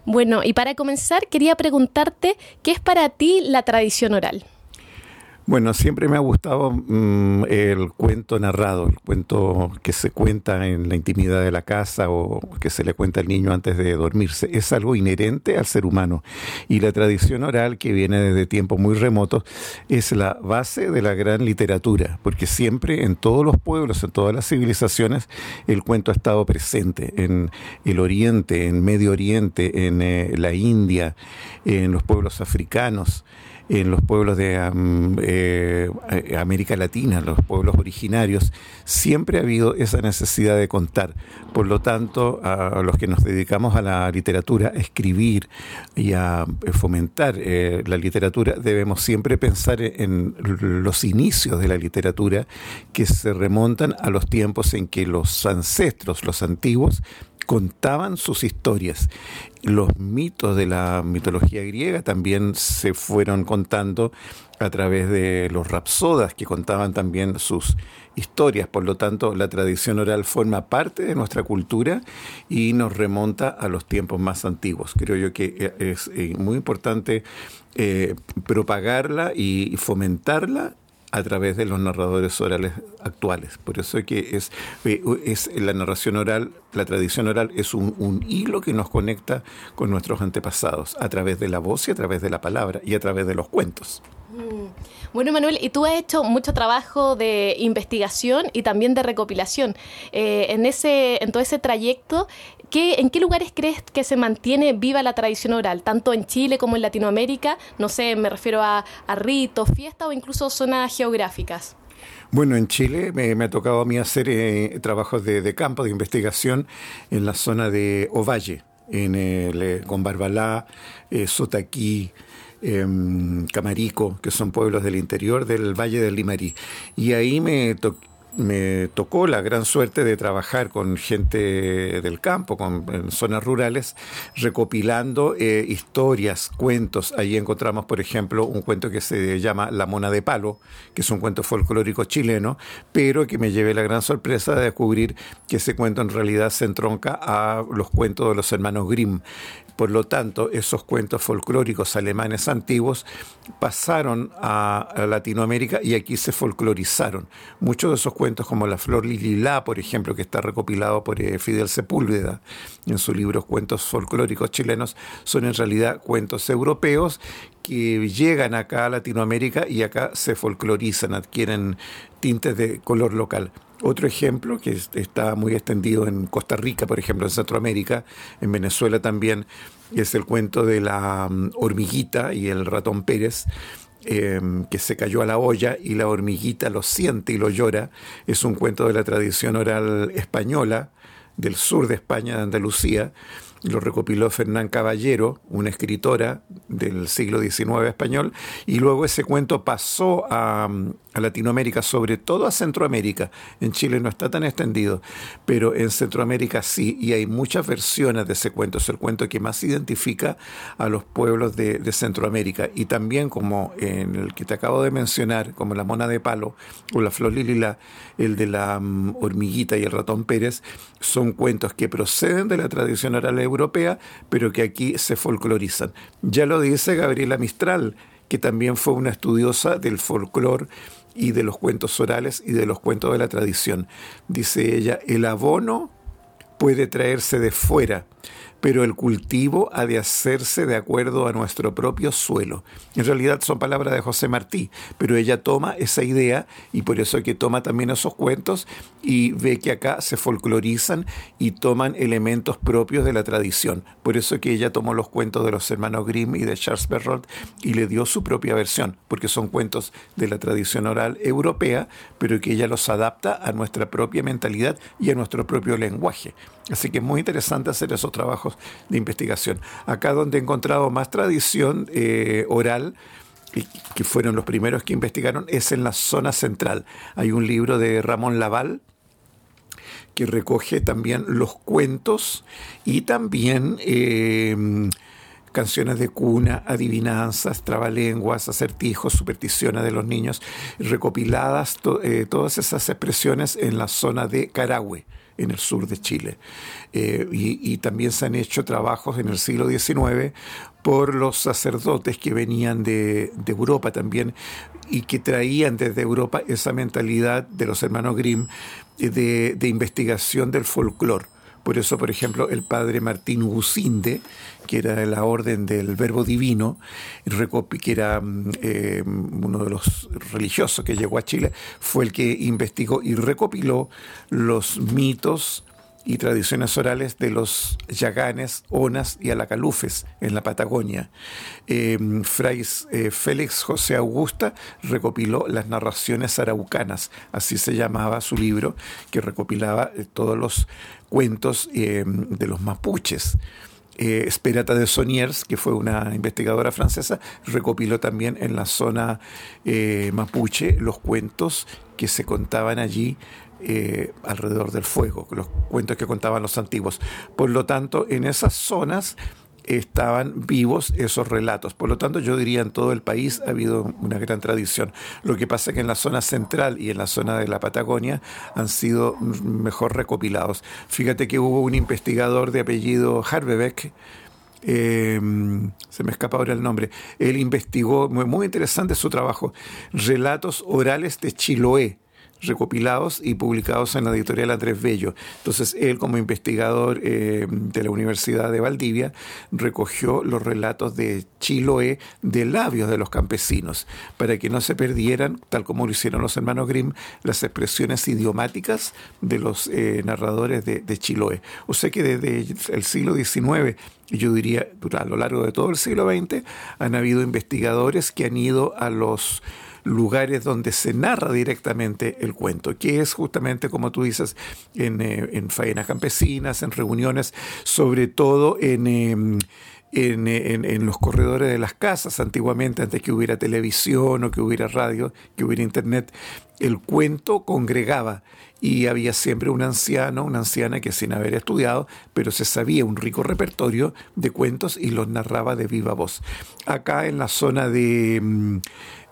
Bueno, y para comenzar quería preguntarte, ¿qué es para ti la tradición oral? Bueno, siempre me ha gustado mm, el cuento narrado, el cuento que se cuenta en la intimidad de la casa o que se le cuenta al niño antes de dormirse. Es algo inherente al ser humano. Y la tradición oral, que viene desde tiempos muy remotos, es la base de la gran literatura, porque siempre en todos los pueblos, en todas las civilizaciones, el cuento ha estado presente. En el Oriente, en Medio Oriente, en eh, la India, en los pueblos africanos en los pueblos de eh, América Latina, los pueblos originarios, siempre ha habido esa necesidad de contar. Por lo tanto, a los que nos dedicamos a la literatura, a escribir y a eh, fomentar eh, la literatura, debemos siempre pensar en los inicios de la literatura que se remontan a los tiempos en que los ancestros, los antiguos, contaban sus historias. Los mitos de la mitología griega también se fueron contando a través de los rapsodas que contaban también sus historias. Por lo tanto, la tradición oral forma parte de nuestra cultura y nos remonta a los tiempos más antiguos. Creo yo que es eh, muy importante eh, propagarla y fomentarla a través de los narradores orales actuales. Por eso que es, eh, es la narración oral, la tradición oral es un, un, hilo que nos conecta con nuestros antepasados, a través de la voz y a través de la palabra y a través de los cuentos. Mm. Bueno, Manuel, y tú has hecho mucho trabajo de investigación y también de recopilación. Eh, en, ese, en todo ese trayecto, ¿qué, ¿en qué lugares crees que se mantiene viva la tradición oral, tanto en Chile como en Latinoamérica? No sé, me refiero a, ritos, fiestas o incluso zonas geográficas. Bueno, en Chile me, ha tocado a mí hacer eh, trabajos de, campo, de investigación en la zona de Ovalle, en el, eh, con Barbalá, Sotaquí, Em, Camarico, que son pueblos del interior del Valle del Limarí. Y ahí me, me tocó la gran suerte de trabajar con gente del campo, con, en zonas rurales, recopilando eh, historias, cuentos. Ahí encontramos, por ejemplo, un cuento que se llama La Mona de Palo, que es un cuento folclórico chileno, pero que me llevé la gran sorpresa de descubrir que ese cuento en realidad se entronca a los cuentos de los hermanos Grimm. Por lo tanto, esos cuentos folclóricos alemanes antiguos pasaron a, Latinoamérica y aquí se folclorizaron. Muchos de esos cuentos, como La Flor Lililá, por ejemplo, que está recopilado por eh, Fidel Sepúlveda en su libro Cuentos folclóricos chilenos, son en realidad cuentos europeos que llegan acá a Latinoamérica y acá se folclorizan, adquieren tintes de color local. Otro ejemplo que está muy extendido en Costa Rica, por ejemplo, en Centroamérica, en Venezuela también, es el cuento de la mm, hormiguita y el ratón Pérez, em, que se cayó a la olla y la hormiguita lo siente y lo llora. Es un cuento de la tradición oral española, del sur de España, de Andalucía, lo recopiló Fernán Caballero, una escritora del siglo XIX español, y luego ese cuento pasó a, Latinoamérica, sobre todo a Centroamérica. En Chile no está tan extendido, pero en Centroamérica sí, y hay muchas versiones de ese cuento. Es el cuento que más identifica a los pueblos de, Centroamérica. Y también, como en el que te acabo de mencionar, como la mona de palo o la flor lilila, el de la mm, hormiguita y el ratón Pérez, son cuentos que proceden de la tradición oral europea, pero que aquí se folclorizan. Ya lo dice Gabriela Mistral, que también fue una estudiosa del folclore y de los cuentos orales y de los cuentos de la tradición. Dice ella, el abono puede traerse de fuera, pero el cultivo ha de hacerse de acuerdo a nuestro propio suelo. En realidad son palabras de José Martí, pero ella toma esa idea y por eso es que toma también esos cuentos y ve que acá se folclorizan y toman elementos propios de la tradición. Por eso que ella tomó los cuentos de los hermanos Grimm y de Charles Perrault y le dio su propia versión, porque son cuentos de la tradición oral europea, pero que ella los adapta a nuestra propia mentalidad y a nuestro propio lenguaje. Así que es muy interesante hacer esos trabajos de investigación. Acá donde he encontrado más tradición eh, oral, que fueron los primeros que investigaron, es en la zona central. Hay un libro de Ramón Laval, que recoge también los cuentos y también eh, canciones de cuna, adivinanzas, trabalenguas, acertijos, supersticiones de los niños, recopiladas eh, todas esas expresiones en la zona de Carahue en el sur de Chile. Eh, y, también se han hecho trabajos en el siglo XIX por los sacerdotes que venían de, Europa también y que traían desde Europa esa mentalidad de los hermanos Grimm eh, de, de investigación del folclore. Por eso, por ejemplo, el padre Martín Gusinde, que era de la orden del Verbo Divino, que era mm, eh, uno de los religiosos que llegó a Chile, fue el que investigó y recopiló los mitos y tradiciones orales de los yaganes, onas y alacalufes en la Patagonia. Eh, Fray eh, Félix José Augusta recopiló las narraciones araucanas, así se llamaba su libro, que recopilaba todos los cuentos de los mapuches. Esperata de Soniers, que fue una investigadora francesa, recopiló también en la zona mapuche los cuentos que se contaban allí eh, alrededor del fuego, los cuentos que contaban los antiguos. Por lo tanto, en esas zonas estaban vivos esos relatos. Por lo tanto, yo diría en todo el país ha habido una gran tradición. Lo que pasa es que en la zona central y en la zona de la Patagonia han sido mejor recopilados. Fíjate que hubo un investigador de apellido Harbebeck, eh, se me escapa ahora el nombre, él investigó, muy, muy interesante su trabajo, relatos orales de Chiloé recopilados y publicados en la editorial Andrés Bello. Entonces él como investigador eh, de la Universidad de Valdivia recogió los relatos de Chiloé de labios de los campesinos para que no se perdieran, tal como lo hicieron los hermanos Grimm, las expresiones idiomáticas de los eh, narradores de, de, Chiloé. O sea que desde el siglo XIX yo diría a lo largo de todo el siglo XX han habido investigadores que han ido a los lugares donde se narra directamente el cuento, que es justamente, como tú dices, en, eh, en faenas campesinas, en reuniones, sobre todo en... Em, en, en, los corredores de las casas antiguamente, antes que hubiera televisión o que hubiera radio, que hubiera internet, el cuento congregaba y había siempre un anciano, una anciana que sin haber estudiado, pero se sabía un rico repertorio de cuentos y los narraba de viva voz. Acá en la zona de em,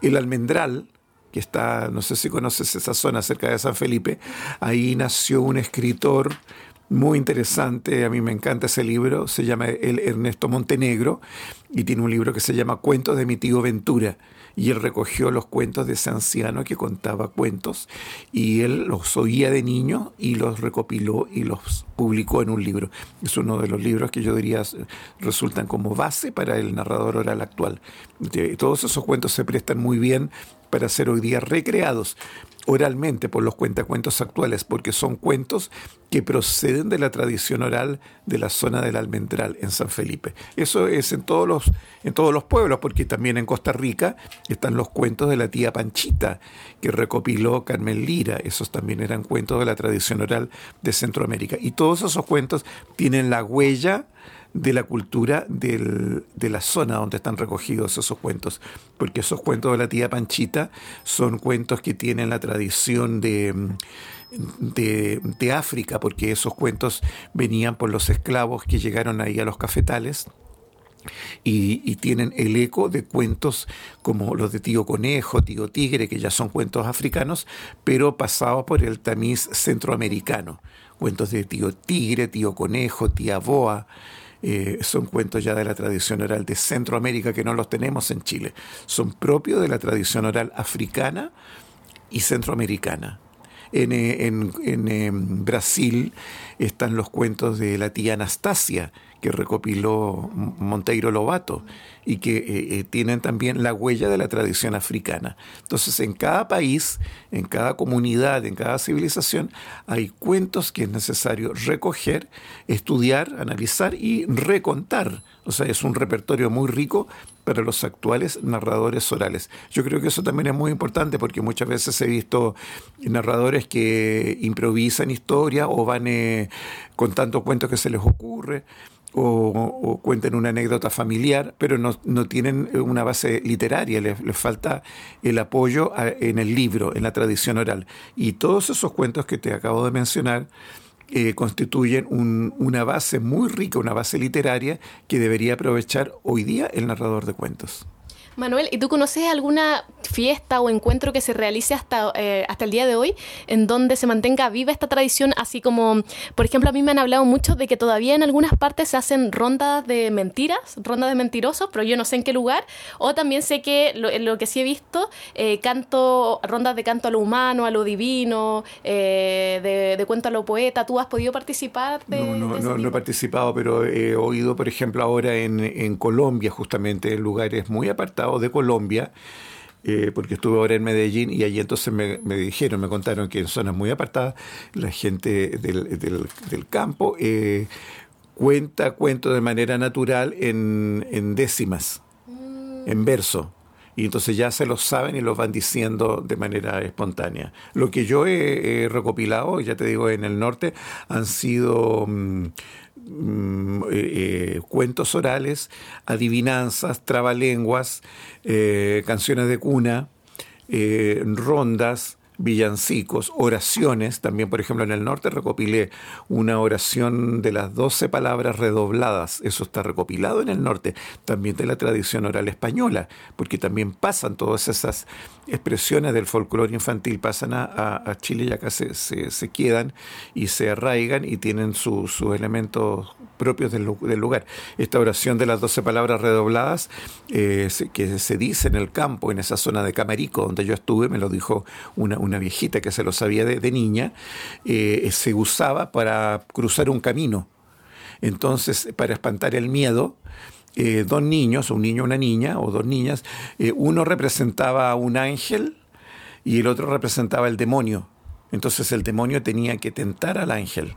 el Almendral, que está, no sé si conoces esa zona cerca de San Felipe, ahí nació un escritor muy interesante, a mí me encanta ese libro, se llama el Ernesto Montenegro y tiene un libro que se llama Cuentos de mi tío Ventura y él recogió los cuentos de ese anciano que contaba cuentos y él los oía de niño y los recopiló y los publicó en un libro. Es uno de los libros que yo diría resultan como base para el narrador oral actual. Todos esos cuentos se prestan muy bien para ser hoy día recreados oralmente por los cuentacuentos actuales, porque son cuentos que proceden de la tradición oral de la zona del Almendral en San Felipe. Eso es en todos los, en todos los pueblos, porque también en Costa Rica están los cuentos de la tía Panchita, que recopiló Carmen Lira. Esos también eran cuentos de la tradición oral de Centroamérica. Y todos esos cuentos tienen la huella de la cultura de la zona donde están recogidos esos cuentos, porque esos cuentos de la tía Panchita son cuentos que tienen la tradición de, de, África, porque esos cuentos venían por los esclavos que llegaron ahí a los cafetales. Y, y, tienen el eco de cuentos como los de Tío Conejo, Tío Tigre, que ya son cuentos africanos, pero pasados por el tamiz centroamericano. Cuentos de Tío Tigre, Tío Conejo, Tía Boa, eh, son cuentos ya de la tradición oral de Centroamérica que no los tenemos en Chile. Son propios de la tradición oral africana y centroamericana. En, eh, en, en, en Brasil están los cuentos de la tía Anastasia, que recopiló Monteiro Lobato y que eh, eh, tienen también la huella de la tradición africana. Entonces, en cada país, en cada comunidad, en cada civilización, hay cuentos que es necesario recoger, estudiar, analizar y recontar. O sea, es un repertorio muy rico para los actuales narradores orales. Yo creo que eso también es muy importante porque muchas veces he visto narradores que improvisan historia o van eh, contando cuentos que se les ocurre o, cuenten una anécdota familiar, pero no, no tienen una base literaria, les, falta el apoyo en el libro, en la tradición oral. Y todos esos cuentos que te acabo de mencionar eh, constituyen una base muy rica, una base literaria que debería aprovechar hoy día el narrador de cuentos. Manuel, ¿y tú conoces alguna fiesta o encuentro que se realice hasta, eh, hasta el día de hoy en donde se mantenga viva esta tradición? Así como, por ejemplo, a mí me han hablado mucho de que todavía en algunas partes se hacen rondas de mentiras, rondas de mentirosos, pero yo no sé en qué lugar. O también sé que lo, que sí he visto, eh, canto, rondas de canto a lo humano, a lo divino, eh, de, cuento a lo poeta. ¿Tú has podido participar? De, no, no, no, no, he participado, pero he oído, por ejemplo, ahora en, en Colombia, justamente, en lugares muy apartados de Colombia, eh, porque estuve ahora en Medellín y allí entonces me, dijeron, me contaron que en zonas muy apartadas la gente del, campo eh, cuenta cuentos de manera natural en, décimas, mm. en verso. Y entonces ya se los saben y los van diciendo de manera espontánea. Lo que yo he, recopilado, ya te digo, en el norte, han sido... Mm, eh, eh, cuentos orales, adivinanzas, trabalenguas, eh, canciones de cuna, rondas, villancicos, oraciones. También, por ejemplo, en el norte recopilé una oración de las doce palabras redobladas. Eso está recopilado en el norte. También de la tradición oral española, porque también pasan todas esas expresiones del folclore infantil, pasan a, Chile y acá se, quedan y se arraigan y tienen sus elementos propios del, lugar. Esta oración de las doce palabras redobladas, eh, que se dice en el campo, en esa zona de Camarico, donde yo estuve, me lo dijo una una viejita que se lo sabía de, niña, eh, se usaba para cruzar un camino. Entonces, para espantar el miedo, eh, dos niños, un niño una niña, o dos niñas, eh, uno representaba a un ángel y el otro representaba el demonio. Entonces el demonio tenía que tentar al ángel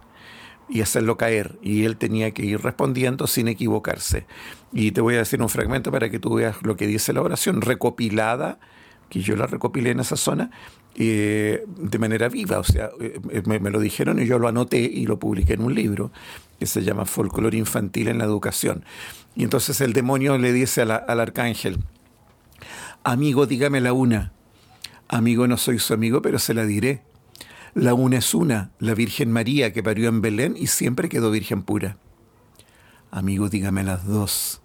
y hacerlo caer, y él tenía que ir respondiendo sin equivocarse. Y te voy a decir un fragmento para que tú veas lo que dice la oración, recopilada que yo la recopilé en esa zona eh, de manera viva, o sea, eh, me, lo dijeron y yo lo anoté y lo publiqué en un libro que se llama Folclore Infantil en la Educación. Y entonces el demonio le dice al arcángel, amigo, dígame la una. Amigo, no soy su amigo, pero se la diré. La una es una, la Virgen María que parió en Belén y siempre quedó virgen pura. Amigo, dígame las dos.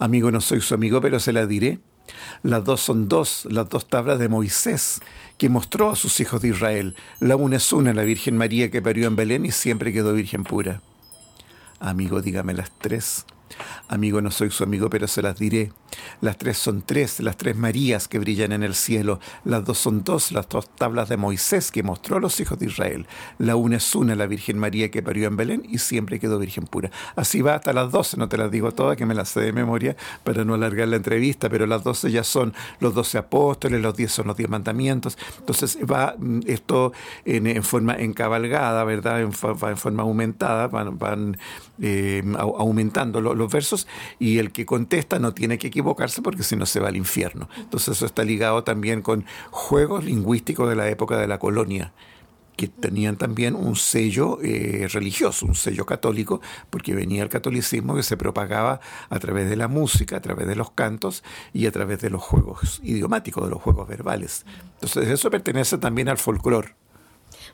Amigo, no soy su amigo, pero se la diré. Las dos son dos, las dos tablas de Moisés que mostró a sus hijos de Israel. La una es una, la Virgen María que parió en Belén y siempre quedó virgen pura. Amigo, dígame las tres. Amigo, no soy su amigo, pero se las diré. Las tres son tres, las tres Marías que brillan en el cielo. Las dos son dos, las dos tablas de Moisés que mostró a los hijos de Israel. La una es una, la Virgen María que parió en Belén y siempre quedó virgen pura. Así va hasta las doce, no te las digo todas, que me las sé de memoria para no alargar la entrevista, pero las doce ya son los doce apóstoles, los diez son los diez mandamientos. Entonces va mm, esto en, forma encabalgada, ¿verdad? En, va en forma aumentada, van, eh, aumentando los versos y el que contesta no tiene que equivocarse porque si no se va al infierno. Entonces eso está ligado también con juegos lingüísticos de la época de la colonia que tenían también un sello eh, religioso, un sello católico, porque venía el catolicismo que se propagaba a través de la música, a través de los cantos y a través de los juegos idiomáticos, de los juegos verbales. Entonces eso pertenece también al folclore.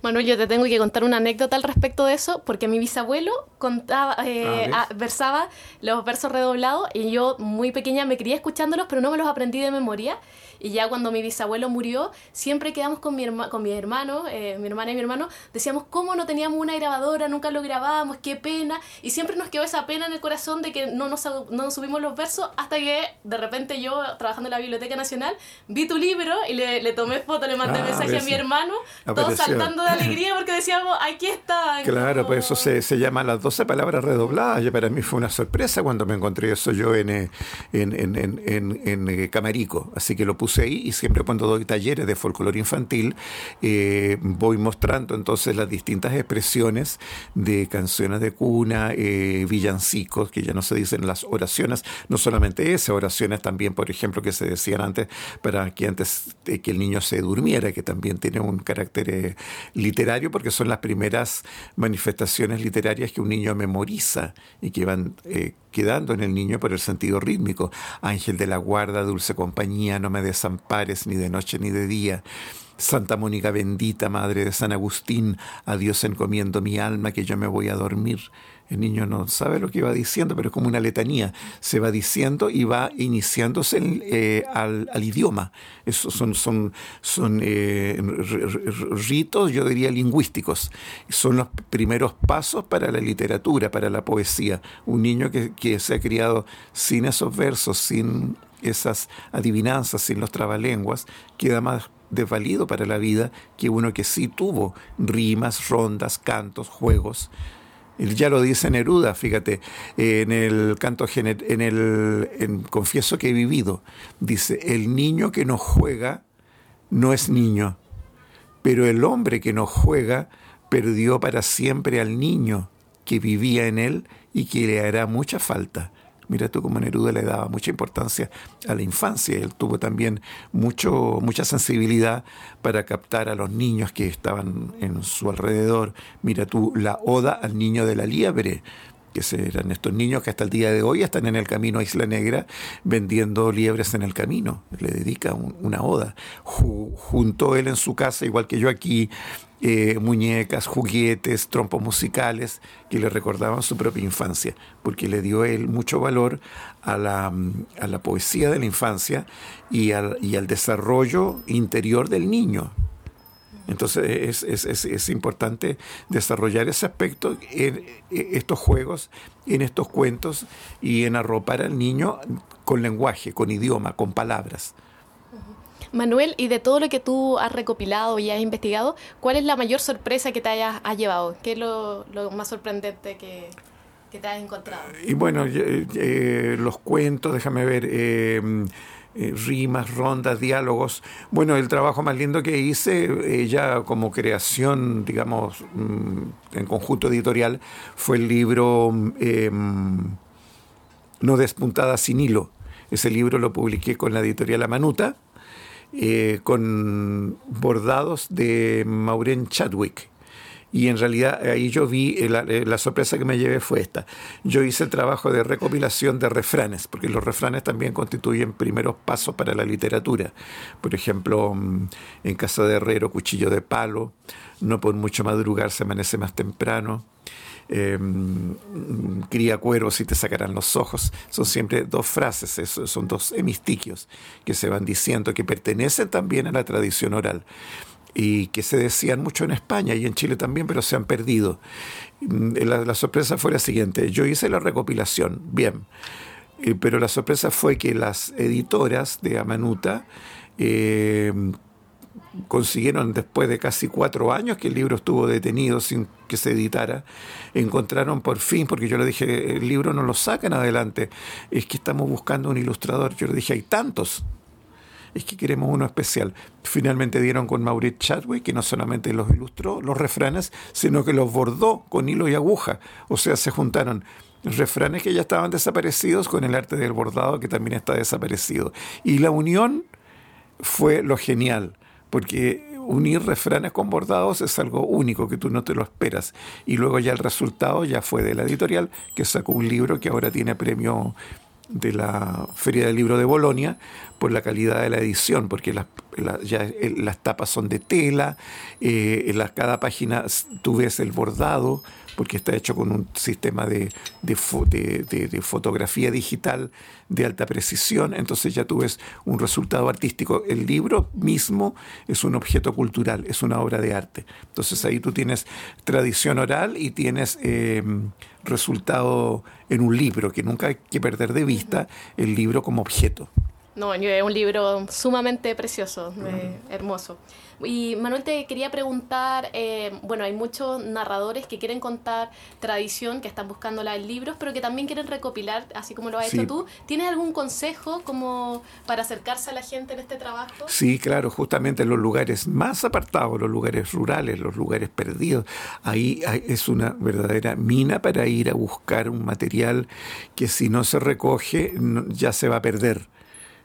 Manuel, yo te tengo que contar una anécdota al respecto de eso, porque mi bisabuelo contaba, eh, Ah, a- versaba los versos redoblados y yo muy pequeña me crié escuchándolos, pero no me los aprendí de memoria. Y ya cuando mi bisabuelo murió, siempre quedamos con, mi herma- con mis hermanos, eh, mi hermana y mi hermano, decíamos cómo no teníamos una grabadora, nunca lo grabábamos, qué pena. Y siempre nos quedó esa pena en el corazón de que no nos, no nos subimos los versos hasta que de repente yo, trabajando en la Biblioteca Nacional, vi tu libro y le, le tomé foto, le mandé Ah, mensaje a mi hermano, todos Apareció. saltando de alegría porque decíamos, aquí está. Claro, pues eso se, se llama las 12 palabras redobladas. Y para mí fue una sorpresa cuando me encontré eso yo en, eh, en, en, en, en- en, eh, Camarico. Así que lo puse y siempre cuando doy talleres de folclore infantil eh, voy mostrando entonces las distintas expresiones de canciones de cuna, eh, villancicos, que ya no se dicen las oraciones, no solamente esas oraciones también, por ejemplo, que se decían antes para que antes que el niño se durmiera, que también tiene un carácter eh, literario porque son las primeras manifestaciones literarias que un niño memoriza y que van quedando en el niño por el sentido rítmico. Ángel de la guarda, dulce compañía, no me desampares ni de noche ni de día. Santa Mónica bendita, Madre de San Agustín, a Dios encomiendo mi alma que yo me voy a dormir. El niño no sabe lo que va diciendo, pero es como una letanía. Se va diciendo y va iniciándose eh, al, idioma. Son, son, son eh, ritos, yo diría, lingüísticos. Son los primeros pasos para la literatura, para la poesía. Un niño que, que se ha criado sin esos versos, sin esas adivinanzas, sin los trabalenguas, queda más desvalido para la vida que uno que sí tuvo rimas, rondas, cantos, juegos. Ya lo dice Neruda, fíjate, en el canto en el Confieso que he vivido, dice, el niño que no juega no es niño, pero el hombre que no juega perdió para siempre al niño que vivía en él y que le hará mucha falta. Mira tú cómo Neruda le daba mucha importancia a la infancia. Él tuvo también mucho, mucha sensibilidad para captar a los niños que estaban en su alrededor. Mira tú la oda al niño de la liebre, que eran estos niños que hasta el día de hoy están en el camino a Isla Negra vendiendo liebres en el camino. Le dedica un- una oda. Ju- juntó él en su casa, igual que yo aquí, eh, muñecas, juguetes, trompos musicales que le recordaban su propia infancia, porque le dio él mucho valor a la, mm, a la poesía de la infancia y al, y al desarrollo interior del niño. Entonces es, es, es, importante desarrollar ese aspecto en en estos juegos, en estos cuentos y en arropar al niño con lenguaje, con idioma, con palabras. Manuel, y de todo lo que tú has recopilado y has investigado, ¿cuál es la mayor sorpresa que te hayas has llevado? ¿Qué es lo, más sorprendente que, te has encontrado? Y bueno, eh, eh, los cuentos, déjame ver, eh, eh, rimas, rondas, diálogos. Bueno, el trabajo más lindo que hice ya como creación, digamos, mm, en conjunto editorial, fue el libro eh, No despuntada sin hilo. Ese libro lo publiqué con la editorial Amanuta, eh, con bordados de Maureen Chadwick. Y en realidad ahí yo vi, eh, la, eh, la sorpresa que me llevé fue esta. Yo hice trabajo de recopilación de refranes, porque los refranes también constituyen primeros pasos para la literatura. Por ejemplo, mm, en Casa de Herrero, cuchillo de palo, no por mucho madrugar se amanece más temprano. Eh, cría cueros y te sacarán los ojos. Son siempre dos frases, son dos hemistiquios que se van diciendo, que pertenecen también a la tradición oral y que se decían mucho en España y en Chile también, pero se han perdido. Mm, La, la sorpresa fue la siguiente, yo hice la recopilación, bien, eh, pero la sorpresa fue que las editoras de Amanuta eh, consiguieron después de casi cuatro años que el libro estuvo detenido sin que se editara, encontraron por fin, porque yo le dije, el libro no lo sacan adelante, es que estamos buscando un ilustrador. Yo le dije, hay tantos, es que queremos uno especial. Finalmente dieron con Maurice Chadwick, que no solamente los ilustró, los refranes, sino que los bordó con hilo y aguja. O sea, se juntaron refranes que ya estaban desaparecidos con el arte del bordado que también está desaparecido. Y la unión fue lo genial, porque unir refranes con bordados es algo único que tú no te lo esperas. Y luego ya el resultado ya fue de la editorial que sacó un libro que ahora tiene premio de la Feria del Libro de Bolonia por la calidad de la edición, porque las, ya las tapas son de tela, eh, cada página tú ves el bordado, porque está hecho con un sistema de, de, fotografía digital de alta precisión, entonces ya tú ves un resultado artístico. El libro mismo es un objeto cultural, es una obra de arte. Entonces ahí tú tienes tradición oral y tienes em, resultado en un libro, que nunca hay que perder de vista el libro como objeto. No, es un libro sumamente precioso, eh, hermoso. Y Manuel, te quería preguntar, eh, bueno, hay muchos narradores que quieren contar tradición, que están buscándola en libros, pero que también quieren recopilar, así como lo has hecho tú. ¿Tienes algún consejo como para acercarse a la gente en este trabajo? Sí, claro, justamente en los lugares más apartados, los lugares rurales, los lugares perdidos, ahí es una verdadera mina para ir a buscar un material que si no se recoge ya se va a perder.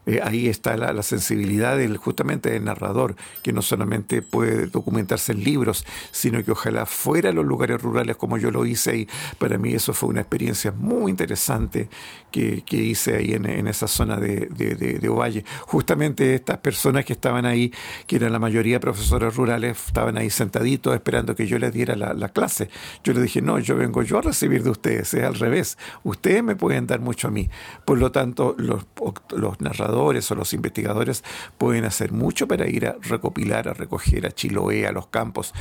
Eh, ahí está la, sensibilidad del, justamente del narrador, que no solamente puede documentarse en libros, sino que ojalá fuera a los lugares rurales como yo lo hice y para mí eso fue una experiencia muy interesante que, hice ahí en, esa zona de, de, Ovalle. Justamente estas personas que estaban ahí, que eran la mayoría profesores rurales, estaban ahí sentaditos esperando que yo les diera la, clase. Yo les dije, no, yo vengo yo a recibir de ustedes, es al revés, ustedes me pueden dar mucho a mí. Por lo tanto, los, los narradores o los investigadores pueden hacer mucho para ir a recopilar, a recoger a Chiloé, a los campos,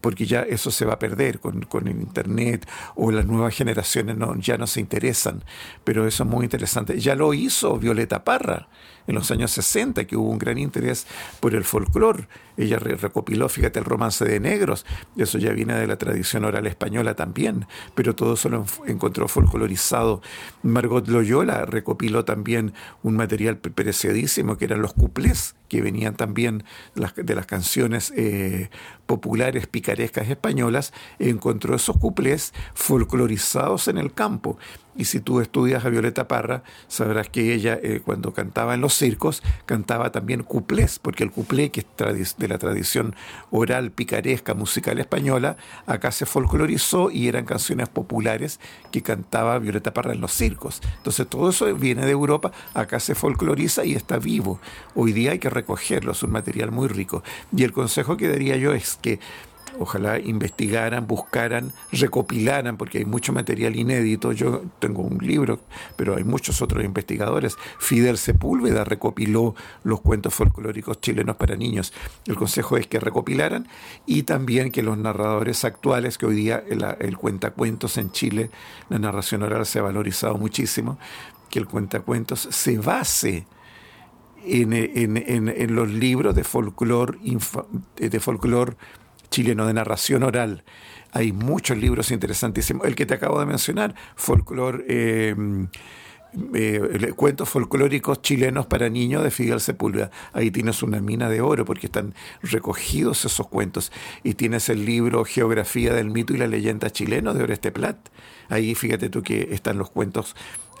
porque ya eso se va a perder con, con el Internet o las nuevas generaciones no, ya no se interesan. Pero eso es muy interesante. Ya lo hizo Violeta Parra en los años 60, que hubo un gran interés por el folclore. Ella recopiló, fíjate, el romance de negros, eso ya viene de la tradición oral española también, pero todo eso lo encontró folclorizado. Margot Loyola recopiló también un material preciadísimo que eran los cuplés, que venían también de las canciones eh, populares picarescas españolas, encontró esos cuplés folclorizados en el campo. Y si tú estudias a Violeta Parra, sabrás que ella eh, cuando cantaba en los circos, cantaba también cuplés, porque el cuplé, que es de la tradición oral, picaresca, musical española, acá se folclorizó y eran canciones populares que cantaba Violeta Parra en los circos. Entonces todo eso viene de Europa, acá se folcloriza y está vivo. Hoy día hay que recogerlo, es un material muy rico. Y el consejo que daría yo es que ojalá investigaran, buscaran, recopilaran, porque hay mucho material inédito. Yo tengo un libro, pero hay muchos otros investigadores. Fidel Sepúlveda recopiló los cuentos folclóricos chilenos para niños. El consejo es que recopilaran y también que los narradores actuales, que hoy día el, cuentacuentos en Chile, la narración oral se ha valorizado muchísimo, que el cuentacuentos se base en, los libros de folclore de folclore chileno de narración oral. Hay muchos libros interesantísimos. El que te acabo de mencionar, folclore, eh, eh, cuentos folclóricos chilenos para niños de Fidel Sepúlveda. Ahí tienes una mina de oro porque están recogidos esos cuentos. Y tienes el libro Geografía del mito y la leyenda chileno de Oreste Plat. Ahí fíjate tú que están los cuentos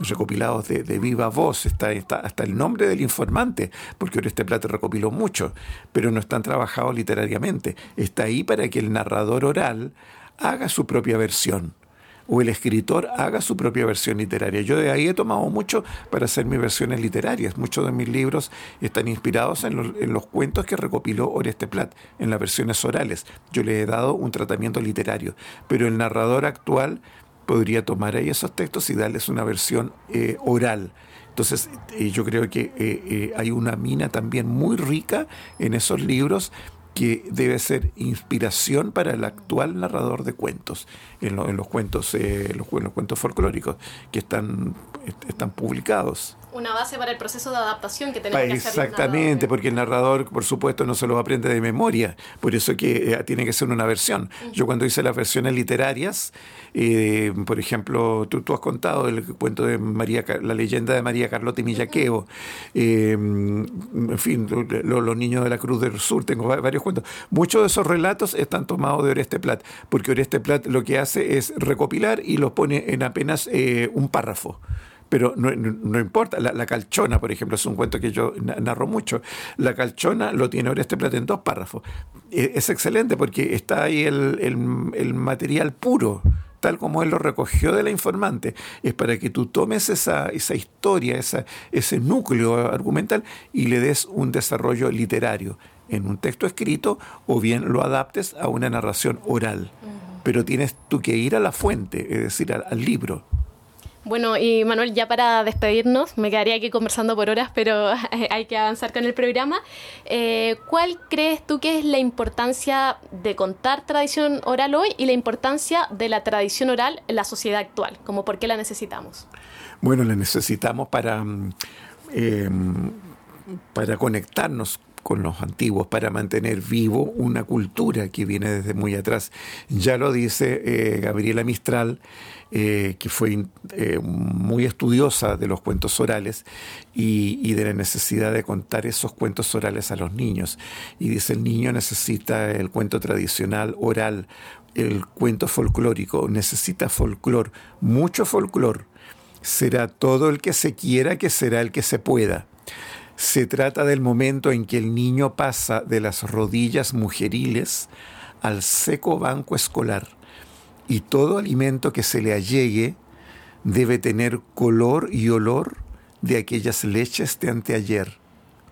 recopilados de, viva voz, está, hasta el nombre del informante, porque Oreste Plata recopiló mucho, pero no están trabajados literariamente. Está ahí para que el narrador oral haga su propia versión o el escritor haga su propia versión literaria. Yo de ahí he tomado mucho para hacer mis versiones literarias. Muchos de mis libros están inspirados en los, en los cuentos que recopiló Oreste Plat, en las versiones orales. Yo le he dado un tratamiento literario, pero el narrador actual podría tomar ahí esos textos y darles una versión eh, oral. Entonces, eh, yo creo que eh, hay una mina también muy rica en esos libros que debe ser inspiración para el actual narrador de cuentos, en, los cuentos, los, en los cuentos folclóricos que están, están publicados una base para el proceso de adaptación que tenemos que hacer. Exactamente, porque el narrador, por supuesto, no se lo aprende de memoria, por eso que eh, tiene que ser una versión. Yo cuando hice las versiones literarias, eh, por ejemplo, tú, tú, has contado el cuento de María, la leyenda de María Carlota y Millaqueo, eh, en fin, los niños de la Cruz del Sur, tengo varios cuentos. Muchos de esos relatos están tomados de Oreste Plat, porque Oreste Plat lo que hace es recopilar y los pone en apenas un párrafo pero no, no, importa. La, calchona, por ejemplo, es un cuento que yo narro mucho. La calchona lo tiene Oreste Plata en dos párrafos. E, es excelente porque está ahí el, el, material puro tal como él lo recogió de la informante, es para que tú tomes esa, esa historia, esa, ese núcleo argumental y le des un desarrollo literario en un texto escrito o bien lo adaptes a una narración oral. Pero tienes tú que ir a la fuente, es decir, al libro. Bueno, y Manuel, ya para despedirnos, me quedaría aquí conversando por horas, pero hay que avanzar con el programa. Eh, ¿Cuál crees tú que es la importancia de contar tradición oral hoy y la importancia de la tradición oral en la sociedad actual? Como por qué la necesitamos. Bueno, la necesitamos para, mm, em, para conectarnos con los antiguos para mantener vivo una cultura que viene desde muy atrás. Ya lo dice eh, Gabriela Mistral, eh, que fue eh, muy estudiosa de los cuentos orales y, de la necesidad de contar esos cuentos orales a los niños. Y dice, el niño necesita el cuento tradicional oral, el cuento folclórico, necesita folclor, mucho folclor. Será todo el que se quiera que será el que se pueda. Se trata del momento en que el niño pasa de las rodillas mujeriles al seco banco escolar y todo alimento que se le allegue debe tener color y olor de aquellas leches de anteayer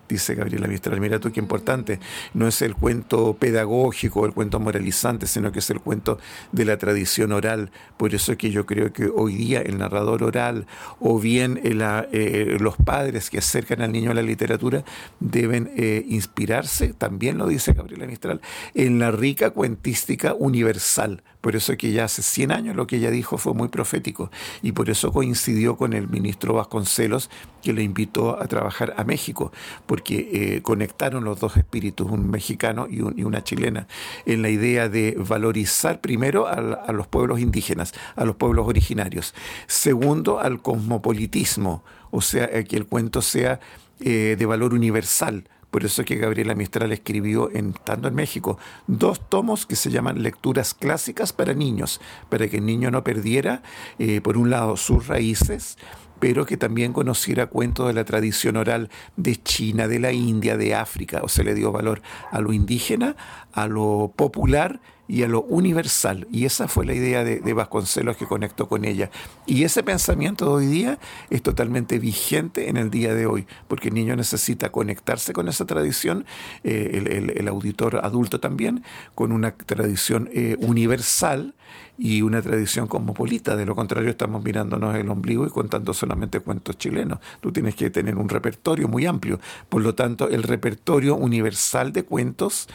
dice Gabriela Mistral. Mira tú qué importante. No es el cuento pedagógico, el cuento moralizante, sino que es el cuento de la tradición oral. Por eso es que yo creo que hoy día el narrador oral o bien eh, los padres que acercan al niño a la literatura deben eh, inspirarse, también lo dice Gabriela Mistral, en la rica cuentística universal. Por eso es que ya hace 100 años lo que ella dijo fue muy profético y por eso coincidió con el ministro Vasconcelos que le invitó a trabajar a México porque eh, conectaron los dos espíritus, un mexicano y, una chilena, en la idea de valorizar primero a, los pueblos indígenas, a los pueblos originarios. Segundo, al cosmopolitismo, o sea, que el cuento sea eh, de valor universal. Por eso es que Gabriela Mistral escribió, en, estando en México, dos tomos que se llaman Lecturas Clásicas para Niños, para que el niño no perdiera, eh, por un lado, sus raíces, pero que también conociera cuentos de la tradición oral de China, de la India, de África, o se le dio valor a lo indígena, a lo popular y a lo universal. Y esa fue la idea de, Vasconcelos que conectó con ella. Y ese pensamiento de hoy día es totalmente vigente en el día de hoy, porque el niño necesita conectarse con esa tradición, eh, el, auditor adulto también, con una tradición eh, universal y una tradición cosmopolita. De lo contrario, estamos mirándonos el ombligo y contando solamente cuentos chilenos. Tú tienes que tener un repertorio muy amplio. Por lo tanto, el repertorio universal de cuentos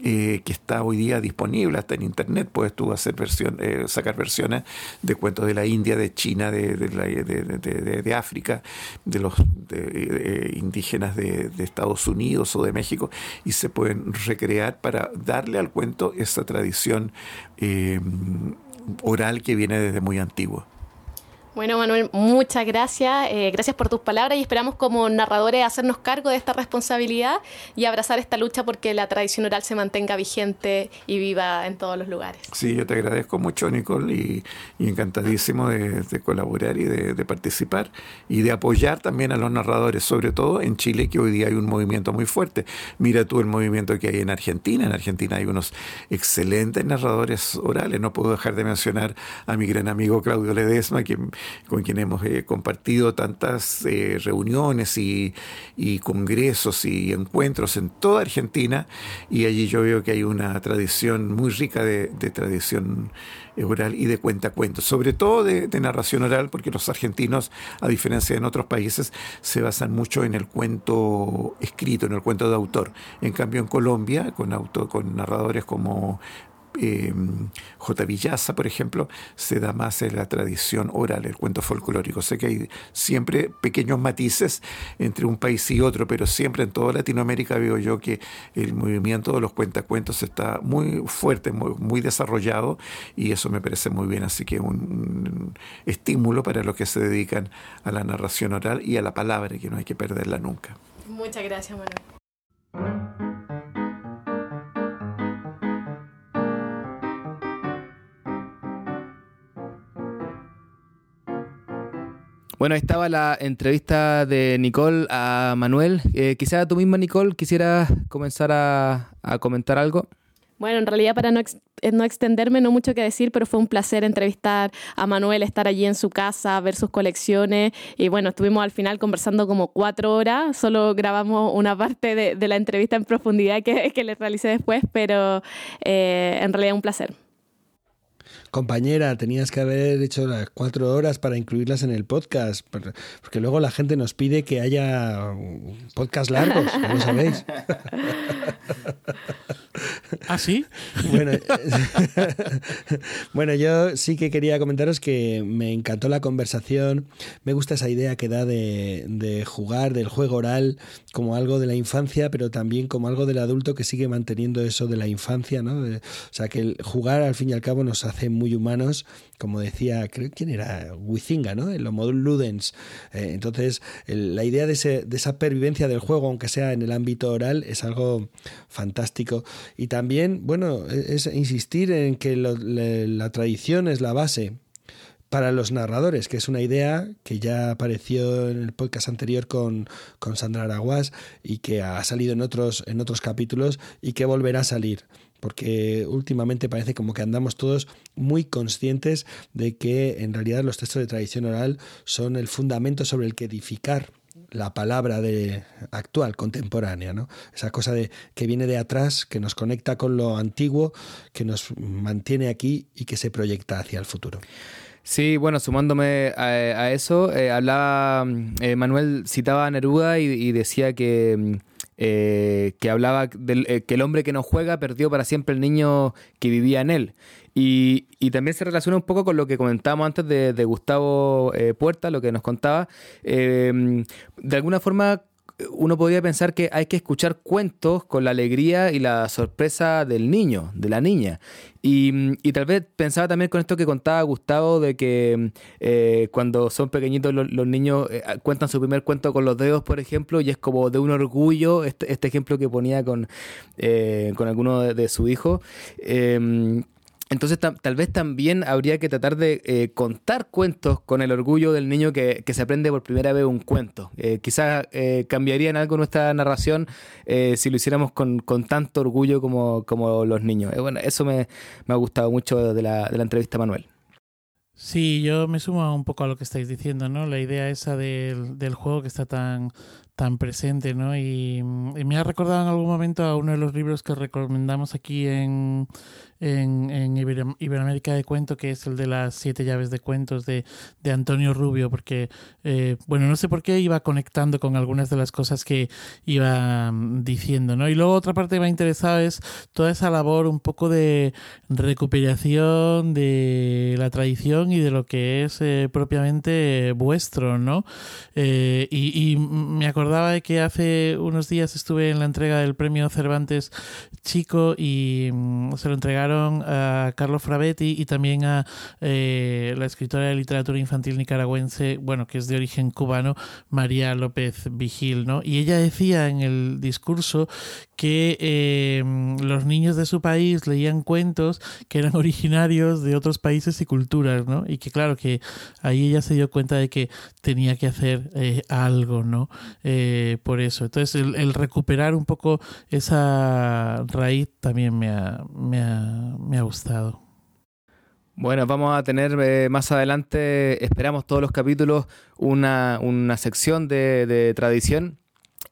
eh, que está hoy día disponible hasta en internet. Puedes tú hacer versión, eh, sacar versiones de cuentos de la India, de China, de, de, África, de los indígenas de, Estados Unidos o de México, y se pueden recrear para darle al cuento esa tradición eh, oral que viene desde muy antiguo. Bueno, Manuel, muchas gracias. Eh, gracias por tus palabras y esperamos como narradores hacernos cargo de esta responsabilidad y abrazar esta lucha porque la tradición oral se mantenga vigente y viva en todos los lugares. Sí, yo te agradezco mucho, Nicole, y, encantadísimo de, colaborar y de, participar y de apoyar también a los narradores, sobre todo en Chile, que hoy día hay un movimiento muy fuerte. Mira tú el movimiento que hay en Argentina. En Argentina hay unos excelentes narradores orales. No puedo dejar de mencionar a mi gran amigo Claudio Ledesma, que con quien hemos eh, compartido tantas eh, reuniones y, congresos y encuentros en toda Argentina y allí yo veo que hay una tradición muy rica de, tradición oral y de cuentacuentos, sobre todo de, narración oral, porque los argentinos, a diferencia de en otros países, se basan mucho en el cuento escrito, en el cuento de autor. En cambio, en Colombia, con, auto, con narradores como eh, J. Villaza, por ejemplo, se da más en la tradición oral, el cuento folclórico. Sé que hay siempre pequeños matices entre un país y otro, pero siempre en toda Latinoamérica veo yo que el movimiento de los cuentacuentos está muy fuerte, muy, desarrollado y eso me parece muy bien. Así que un, estímulo para los que se dedican a la narración oral y a la palabra, que no hay que perderla nunca. Muchas gracias, Manuel. Bueno, ahí estaba la entrevista de Nicole a Manuel. Eh, quizá tú misma, Nicole, quisieras comenzar a, comentar algo. Bueno, en realidad para no, eh, no, extenderme, no mucho que decir, pero fue un placer entrevistar a Manuel, estar allí en su casa, ver sus colecciones y bueno, estuvimos al final conversando como cuatro horas, solo grabamos una parte de, la entrevista en profundidad que, que le realicé después, pero eh, en realidad un placer compañera, tenías que haber hecho las cuatro horas para incluirlas en el podcast, porque luego la gente nos pide que haya podcast largos, como sabéis. ¿Ah, sí? Bueno, yo sí que quería comentaros que me encantó la conversación, me gusta esa idea que da de, de jugar, del juego oral, como algo de la infancia, pero también como algo del adulto que sigue manteniendo eso de la infancia, ¿no? o sea, que el jugar al fin y al cabo nos hace muy humanos, como decía, creo quién era, Huizinga, ¿no? El Homo ludens. Eh, entonces, la idea de, esa pervivencia del juego, aunque sea en el ámbito oral, es algo fantástico. Y también, bueno, e, es, insistir en que la tradición es la base para los narradores, que es una idea que ya apareció en el podcast anterior con, con Sandra Araguas y que ha salido en otros, en otros capítulos y que volverá a salir porque últimamente parece como que andamos todos muy conscientes de que en realidad los textos de tradición oral son el fundamento sobre el que edificar la palabra de actual, contemporánea, ¿no? Esa cosa de que viene de atrás, que nos conecta con lo antiguo, que nos mantiene aquí y que se proyecta hacia el futuro. Sí, bueno, sumándome a, eso, eh, hablaba, eh, Manuel citaba a Neruda y decía que mm, eh, que hablaba del eh, que el hombre que no juega perdió para siempre el niño que vivía en él. Y, también se relaciona un poco con lo que comentábamos antes de, Gustavo eh, Puerta, lo que nos contaba. de alguna forma uno podría pensar que hay que escuchar cuentos con la alegría y la sorpresa del niño, de la niña. Y, tal vez pensaba también con esto que contaba Gustavo de que eh, cuando son pequeñitos los, niños eh, cuentan su primer cuento con los dedos, por ejemplo, y es como de un orgullo este, este ejemplo que ponía con, eh, con alguno de, de su hijo. Entonces tal vez también habría que tratar de eh, contar cuentos con el orgullo del niño que, se aprende por primera vez un cuento. Eh, quizás eh, cambiaría en algo nuestra narración si lo hiciéramos con, tanto orgullo como, como los niños. bueno, eso me, ha gustado mucho de la, de la entrevista Manuel. Sí, yo me sumo un poco a lo que estáis diciendo, ¿no? La idea esa del, del juego que está tan, tan presente, ¿no? Y, me ha recordado en algún momento a uno de los libros que recomendamos aquí en, en, en Iberoamérica de Cuento, que es el de las siete llaves de cuentos de, de Antonio Rubio, porque, eh, bueno, no sé por qué iba conectando con algunas de las cosas que iba mm, diciendo, ¿no? Y luego otra parte que me ha interesado es toda esa labor un poco de recuperación de la tradición y de lo que es eh, propiamente vuestro, ¿no? Eh, y, y me acordaba de que hace unos días estuve en la entrega del premio Cervantes Chico y mm, se lo entregaron a Carlos Frabetti y también a eh, la escritora de literatura infantil nicaragüense, bueno, que es de origen cubano, María López Vigil, ¿no? Y ella decía en el discurso que eh, los niños de su país leían cuentos que eran originarios de otros países y culturas, ¿no? Y que claro que ahí ella se dio cuenta de que tenía que hacer eh, algo, ¿no? Por eso. Entonces el, recuperar un poco esa raíz también me me ha me ha gustado. Bueno, vamos a tener eh, más adelante, esperamos todos los capítulos, una, sección de, tradición.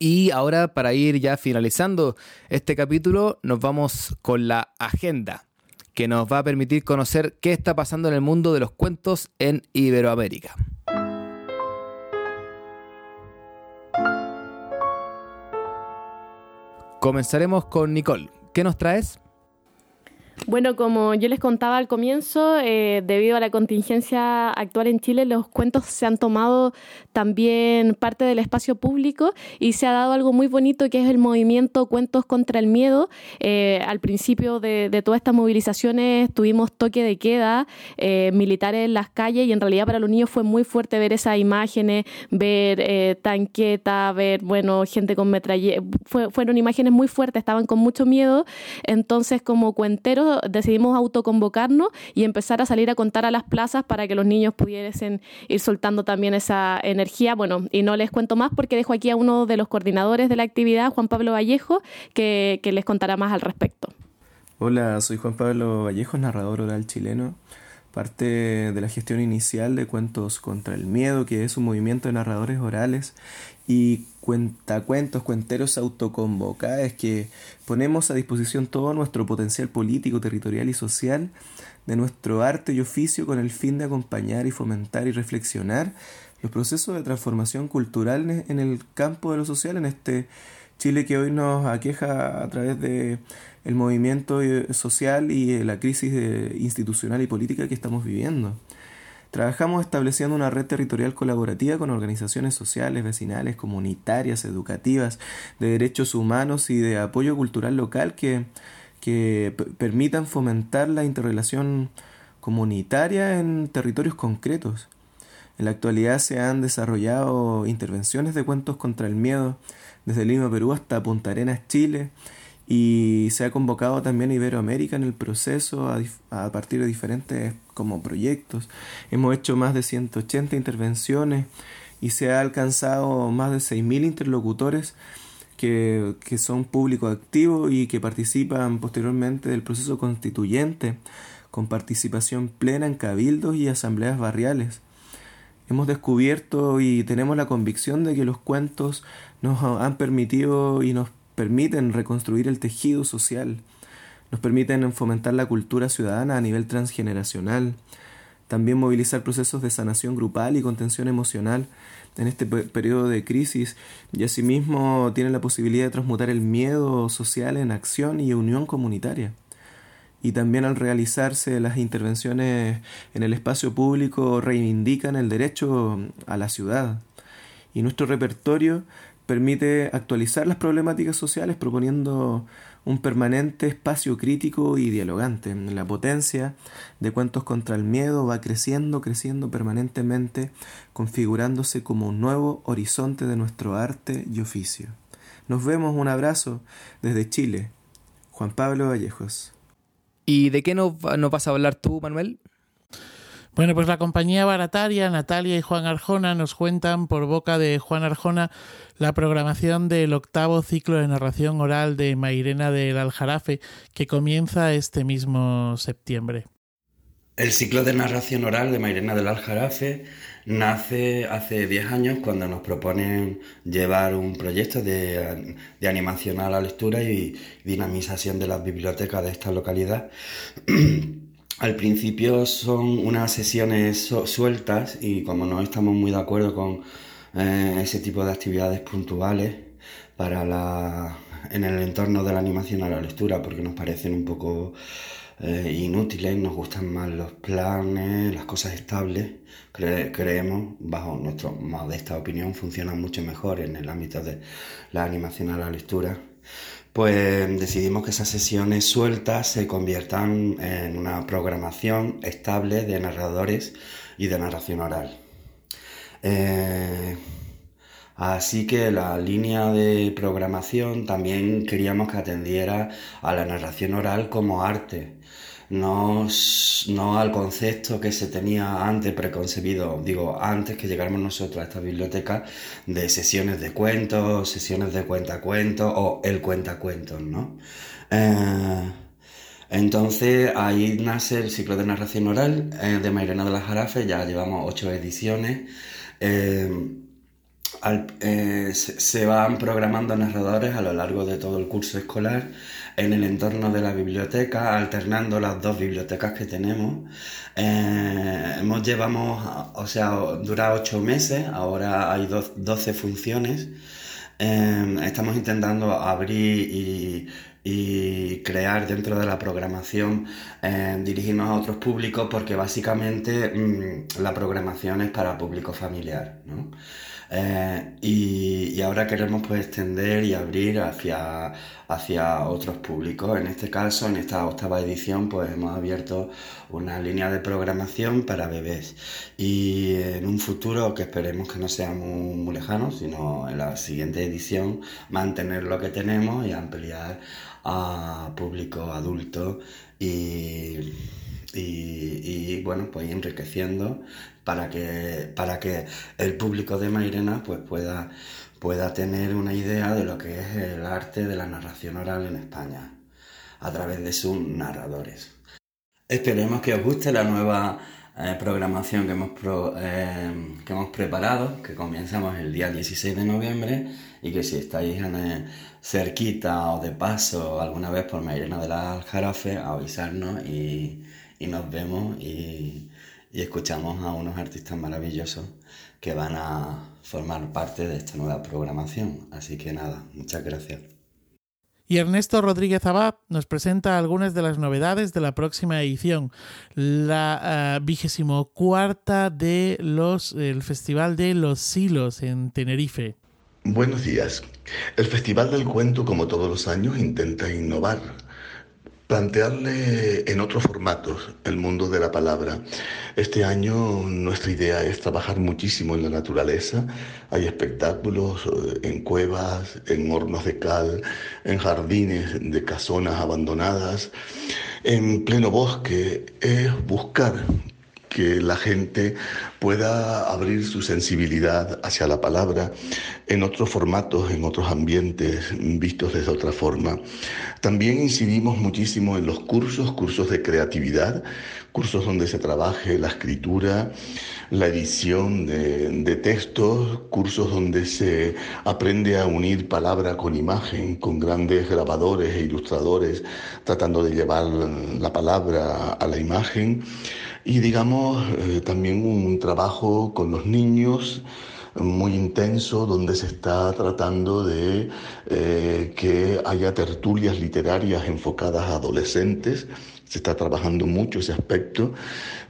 Y ahora, para ir ya finalizando este capítulo, nos vamos con la agenda, que nos va a permitir conocer qué está pasando en el mundo de los cuentos en Iberoamérica. Comenzaremos con Nicole. ¿Qué nos traes? Bueno, como yo les contaba al comienzo, eh, debido a la contingencia actual en Chile, los cuentos se han tomado también parte del espacio público y se ha dado algo muy bonito que es el movimiento Cuentos contra el Miedo. Eh, al principio de, todas estas movilizaciones tuvimos toque de queda, eh, militares en las calles y en realidad para los niños fue muy fuerte ver esas imágenes, ver tanqueta, ver, bueno, gente con metralla. fueron imágenes muy fuertes, estaban con mucho miedo. Entonces, como cuenteros, decidimos autoconvocarnos y empezar a salir a contar a las plazas para que los niños pudiesen ir soltando también esa energía. Bueno, y no les cuento más porque dejo aquí a uno de los coordinadores de la actividad, Juan Pablo Vallejo, que, les contará más al respecto. Hola, soy Juan Pablo Vallejo, narrador oral chileno, parte de la gestión inicial de Cuentos contra el Miedo, que es un movimiento de narradores orales y cuentacuentos, cuenteros autoconvocados que ponemos a disposición todo nuestro potencial político, territorial y social de nuestro arte y oficio con el fin de acompañar y fomentar y reflexionar los procesos de transformación cultural en el campo de lo social en este Chile que hoy nos aqueja a través de el movimiento eh, social y eh, la crisis institucional y política que estamos viviendo. Trabajamos estableciendo una red territorial colaborativa con organizaciones sociales, vecinales, comunitarias, educativas, de derechos humanos y de apoyo cultural local que, permitan fomentar la interrelación comunitaria en territorios concretos. En la actualidad se han desarrollado intervenciones de cuentos contra el miedo desde Lima, Perú hasta Punta Arenas, Chile, y se ha convocado también a Iberoamérica en el proceso a, partir de diferentes como proyectos. Hemos hecho más de 180 intervenciones y se ha alcanzado más de 6.000 interlocutores que, que son público activo y que participan posteriormente del proceso constituyente con participación plena en cabildos y asambleas barriales. Hemos descubierto y tenemos la convicción de que los cuentos nos han permitido y nos permiten reconstruir el tejido social, nos permiten fomentar la cultura ciudadana a nivel transgeneracional, también movilizar procesos de sanación grupal y contención emocional en este periodo de crisis y asimismo tienen la posibilidad de transmutar el miedo social en acción y unión comunitaria. Y también al realizarse las intervenciones en el espacio público reivindican el derecho a la ciudad. Y nuestro repertorio permite actualizar las problemáticas sociales proponiendo un permanente espacio crítico y dialogante. La potencia de Cuentos contra el Miedo va creciendo, creciendo permanentemente, configurándose como un nuevo horizonte de nuestro arte y oficio. Nos vemos, un abrazo desde Chile. Juan Pablo Vallejos. ¿Y de qué nos, nos vas a hablar tú, Manuel? Bueno, pues la compañía barataria, Natalia y Juan Arjona nos cuentan por boca de Juan Arjona la programación del octavo ciclo de narración oral de Mairena del Aljarafe que comienza este mismo septiembre. El ciclo de narración oral de Mairena del Aljarafe nace hace 10 años cuando nos proponen llevar un proyecto de, de, animación a la lectura y dinamización de las bibliotecas de esta localidad Al principio son unas sesiones sueltas y como no estamos muy de acuerdo con eh, ese tipo de actividades puntuales para la, en el entorno de la animación a la lectura porque nos parecen un poco eh, inútiles, nos gustan más los planes, las cosas estables, creemos, bajo nuestra modesta opinión, funcionan mucho mejor en el ámbito de la animación a la lectura pues decidimos que esas sesiones sueltas se conviertan en una programación estable de narradores y de narración oral. Eh, así que la línea de programación también queríamos que atendiera a la narración oral como arte no, no al concepto que se tenía antes preconcebido, digo, antes que llegáramos nosotros a esta biblioteca de sesiones de cuentos, sesiones de cuentacuentos o el cuentacuentos, ¿no? Eh, entonces ahí nace el ciclo de narración oral eh, de Mairena de la Jarafe, ya llevamos ocho ediciones. Eh, se van programando narradores a lo largo de todo el curso escolar en el entorno de la biblioteca, alternando las dos bibliotecas que tenemos. Eh, hemos llevamos, o sea, dura ocho meses, ahora hay 12 funciones. Eh, estamos intentando abrir y, crear dentro de la programación, eh, dirigirnos a otros públicos, porque básicamente mm, la programación es para público familiar. ¿no? Eh, y, ahora queremos pues extender y abrir hacia, hacia otros públicos. En este caso, en esta octava edición, pues hemos abierto una línea de programación para bebés. Y en un futuro que esperemos que no sea muy, muy lejano, sino en la siguiente edición, mantener lo que tenemos y ampliar a público adulto y y, bueno, pues enriqueciendo para que, para que el público de Mairena pues pueda, pueda tener una idea de lo que es el arte de la narración oral en España. a través de sus narradores. Esperemos que os guste la nueva eh, programación que hemos, eh, que hemos preparado, que comenzamos el día 16 de noviembre y que si estáis en, cerquita o de paso alguna vez por Mairena de la Aljarafe, avisarnos y, y nos vemos y, y escuchamos a unos artistas maravillosos que van a formar parte de esta nueva programación. Así que nada, muchas gracias. Y Ernesto Rodríguez Abad nos presenta algunas de las novedades de la próxima edición, la uh, vigésimo cuarta de los el Festival de los Silos en Tenerife. Buenos días. El Festival del Cuento, como todos los años, intenta innovar, plantearle en otros formatos el mundo de la palabra. Este año nuestra idea es trabajar muchísimo en la naturaleza. Hay espectáculos eh, en cuevas, en hornos de cal, en jardines de casonas abandonadas, en pleno bosque. Es buscar que la gente pueda abrir su sensibilidad hacia la palabra en otros formatos, en otros ambientes, vistos desde otra forma. También incidimos muchísimo en los cursos, cursos de creatividad, cursos donde se trabaje la escritura, la edición de, de, textos, cursos donde se aprende a unir palabra con imagen, con grandes grabadores e ilustradores, tratando de llevar la palabra a la imagen y digamos eh, también un trabajo con los niños muy intenso donde se está tratando de eh, que haya tertulias literarias enfocadas a adolescentes. Se está trabajando mucho ese aspecto,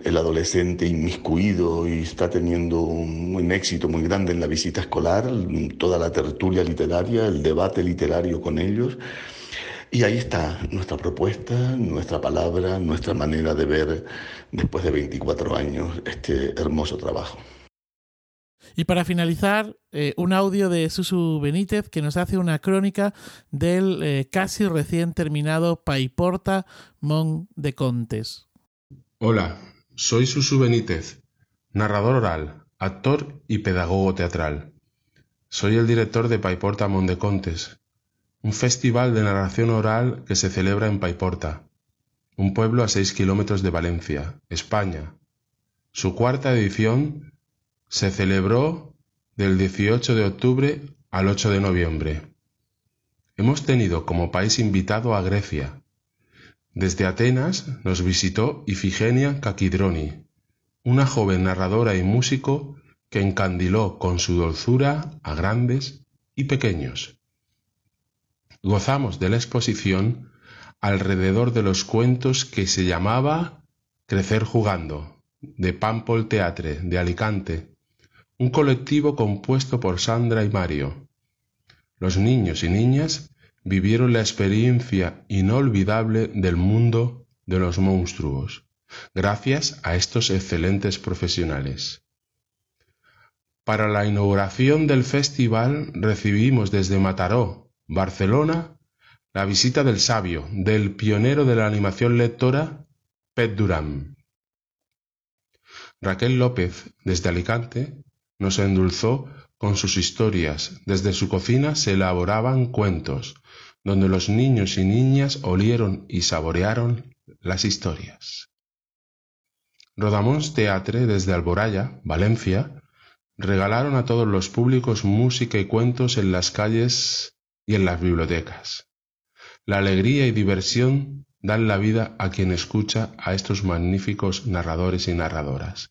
el adolescente inmiscuido y está teniendo un, un éxito muy grande en la visita escolar, toda la tertulia literaria, el debate literario con ellos. Y ahí está nuestra propuesta, nuestra palabra, nuestra manera de ver después de 24 años este hermoso trabajo. Y para finalizar, eh, un audio de Susu Benítez que nos hace una crónica del eh, casi recién terminado Paiporta Mon de Contes. Hola, soy Susu Benítez, narrador oral, actor y pedagogo teatral. Soy el director de Paiporta Mon de Contes, un festival de narración oral que se celebra en Paiporta, un pueblo a seis kilómetros de Valencia, España. Su cuarta edición se celebró del 18 de octubre al 8 de noviembre. Hemos tenido como país invitado a Grecia. Desde Atenas nos visitó Ifigenia Kakidroni, una joven narradora y músico que encandiló con su dulzura a grandes y pequeños. Gozamos de la exposición alrededor de los cuentos que se llamaba Crecer jugando, de Pampol Teatre, de Alicante, un colectivo compuesto por Sandra y Mario. Los niños y niñas vivieron la experiencia inolvidable del mundo de los monstruos, gracias a estos excelentes profesionales. Para la inauguración del festival recibimos desde Mataró, Barcelona, la visita del sabio, del pionero de la animación lectora, Pet Durán. Raquel López, desde Alicante, nos endulzó con sus historias. Desde su cocina se elaboraban cuentos, donde los niños y niñas olieron y saborearon las historias. Rodamons Teatre, desde Alboraya, Valencia, regalaron a todos los públicos música y cuentos en las calles y en las bibliotecas. La alegría y diversión dan la vida a quien escucha a estos magníficos narradores y narradoras.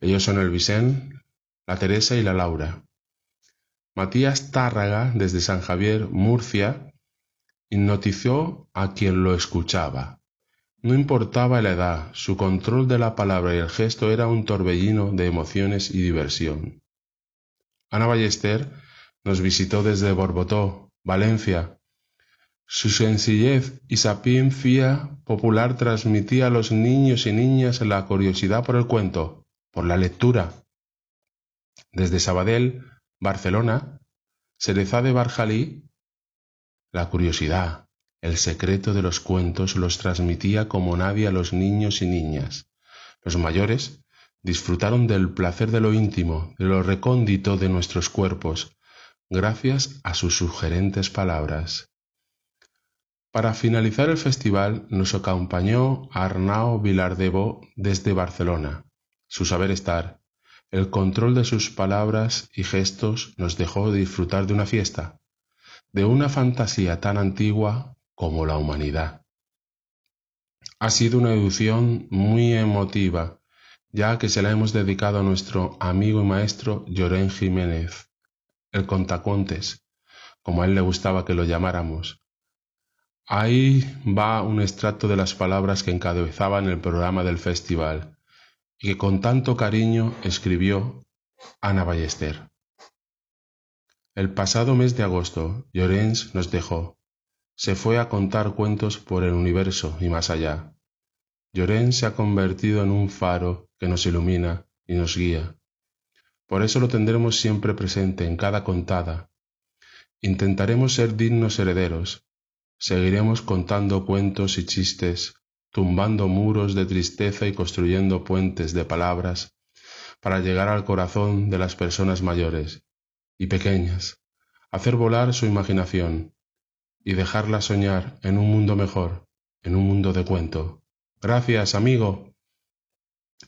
Ellos son el Vicente, la Teresa y la Laura. Matías Tárraga, desde San Javier, Murcia, hipnotizó a quien lo escuchaba. No importaba la edad, su control de la palabra y el gesto era un torbellino de emociones y diversión. Ana Ballester nos visitó desde Borbotó, Valencia, su sencillez y sapiencia popular transmitía a los niños y niñas la curiosidad por el cuento, por la lectura. Desde Sabadell, Barcelona, Cereza de Barjalí, la curiosidad, el secreto de los cuentos los transmitía como nadie a los niños y niñas. Los mayores disfrutaron del placer de lo íntimo, de lo recóndito de nuestros cuerpos, gracias a sus sugerentes palabras. Para finalizar el festival nos acompañó Arnau Vilardebo desde Barcelona. Su saber estar, el control de sus palabras y gestos nos dejó disfrutar de una fiesta, de una fantasía tan antigua como la humanidad. Ha sido una edición muy emotiva, ya que se la hemos dedicado a nuestro amigo y maestro Llorén Jiménez, el contacontes, como a él le gustaba que lo llamáramos. Ahí va un extracto de las palabras que encabezaban el programa del festival y que con tanto cariño escribió Ana Ballester. El pasado mes de agosto, Llorens nos dejó. Se fue a contar cuentos por el universo y más allá. Llorens se ha convertido en un faro que nos ilumina y nos guía. Por eso lo tendremos siempre presente en cada contada. Intentaremos ser dignos herederos. Seguiremos contando cuentos y chistes, tumbando muros de tristeza y construyendo puentes de palabras para llegar al corazón de las personas mayores y pequeñas, hacer volar su imaginación y dejarla soñar en un mundo mejor, en un mundo de cuento. Gracias, amigo.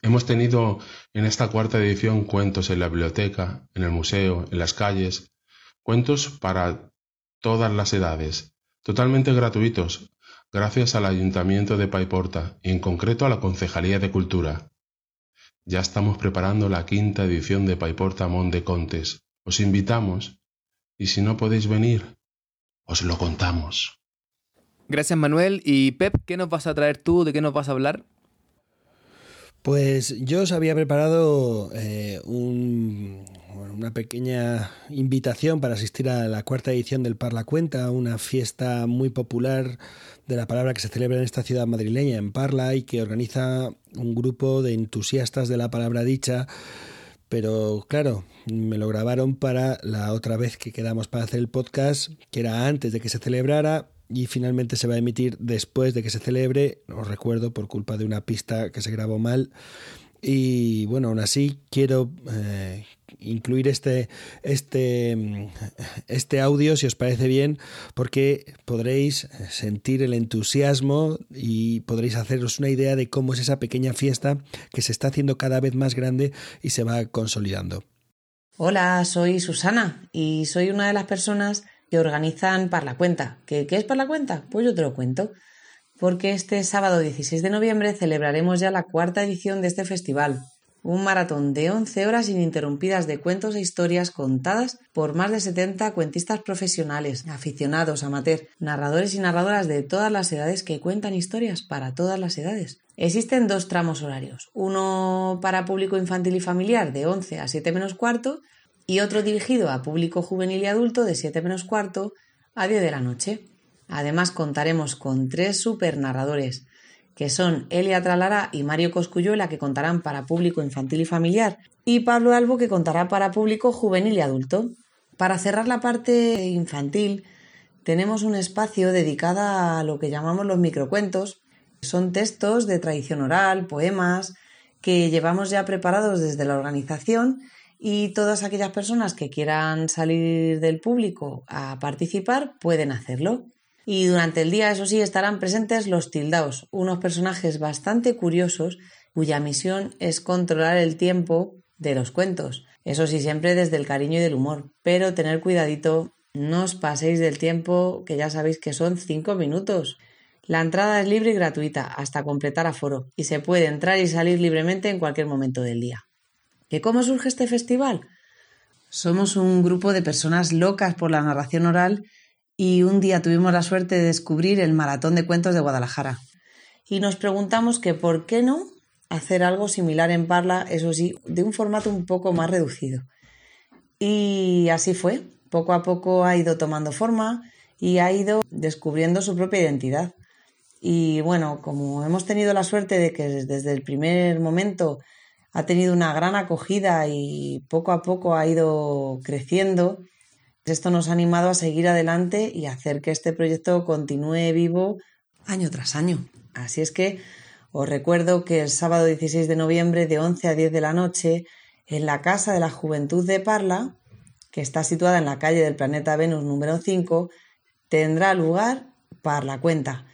Hemos tenido en esta cuarta edición cuentos en la biblioteca, en el museo, en las calles, cuentos para todas las edades, totalmente gratuitos, gracias al Ayuntamiento de Paiporta y en concreto a la Concejalía de Cultura. Ya estamos preparando la quinta edición de Paiporta Monte Contes. Os invitamos y si no podéis venir, os lo contamos. Gracias Manuel. Y Pep, ¿qué nos vas a traer tú? ¿De qué nos vas a hablar? Pues yo os había preparado eh, una pequeña invitación para asistir a la cuarta edición del Parla Cuenta, una fiesta muy popular de la palabra que se celebra en esta ciudad madrileña, en Parla, y que organiza un grupo de entusiastas de la palabra dicha. Pero claro, me lo grabaron para la otra vez que quedamos para hacer el podcast, que era antes de que se celebrara, y finalmente se va a emitir después de que se celebre, os recuerdo, por culpa de una pista que se grabó mal. Y bueno, aún así quiero eh, incluir este, este, este audio, si os parece bien, porque podréis sentir el entusiasmo y podréis haceros una idea de cómo es esa pequeña fiesta que se está haciendo cada vez más grande y se va consolidando. Hola, soy Susana y soy una de las personas que organizan Par la Cuenta. ¿Qué, ¿Qué es Par la Cuenta? Pues yo te lo cuento. Porque este sábado 16 de noviembre celebraremos ya la cuarta edición de este festival. Un maratón de 11 horas ininterrumpidas de cuentos e historias contadas por más de 70 cuentistas profesionales, aficionados, amateur, narradores y narradoras de todas las edades que cuentan historias para todas las edades. Existen dos tramos horarios, uno para público infantil y familiar de 11 a 7 menos cuarto y otro dirigido a público juvenil y adulto de 7 menos cuarto a 10 de la noche. Además contaremos con tres super narradores, que son Elia Tralara y Mario Coscuyuela, que contarán para público infantil y familiar, y Pablo Albo, que contará para público juvenil y adulto. Para cerrar la parte infantil, tenemos un espacio dedicado a lo que llamamos los microcuentos. Son textos de tradición oral, poemas, que llevamos ya preparados desde la organización y todas aquellas personas que quieran salir del público a participar pueden hacerlo. Y durante el día, eso sí, estarán presentes los tildaos, unos personajes bastante curiosos cuya misión es controlar el tiempo de los cuentos. Eso sí, siempre desde el cariño y del humor. Pero tener cuidadito, no os paséis del tiempo, que ya sabéis que son cinco minutos. La entrada es libre y gratuita hasta completar aforo y se puede entrar y salir libremente en cualquier momento del día. ¿Que cómo surge este festival? Somos un grupo de personas locas por la narración oral y un día tuvimos la suerte de descubrir el Maratón de Cuentos de Guadalajara. Y nos preguntamos que por qué no hacer algo similar en Parla, eso sí, de un formato un poco más reducido. Y así fue. Poco a poco ha ido tomando forma y ha ido descubriendo su propia identidad. Y bueno, como hemos tenido la suerte de que desde el primer momento ha tenido una gran acogida y poco a poco ha ido creciendo. Esto nos ha animado a seguir adelante y hacer que este proyecto continúe vivo año tras año. Así es que os recuerdo que el sábado 16 de noviembre de 11 a 10 de la noche en la Casa de la Juventud de Parla, que está situada en la calle del planeta Venus número 5, tendrá lugar para la cuenta.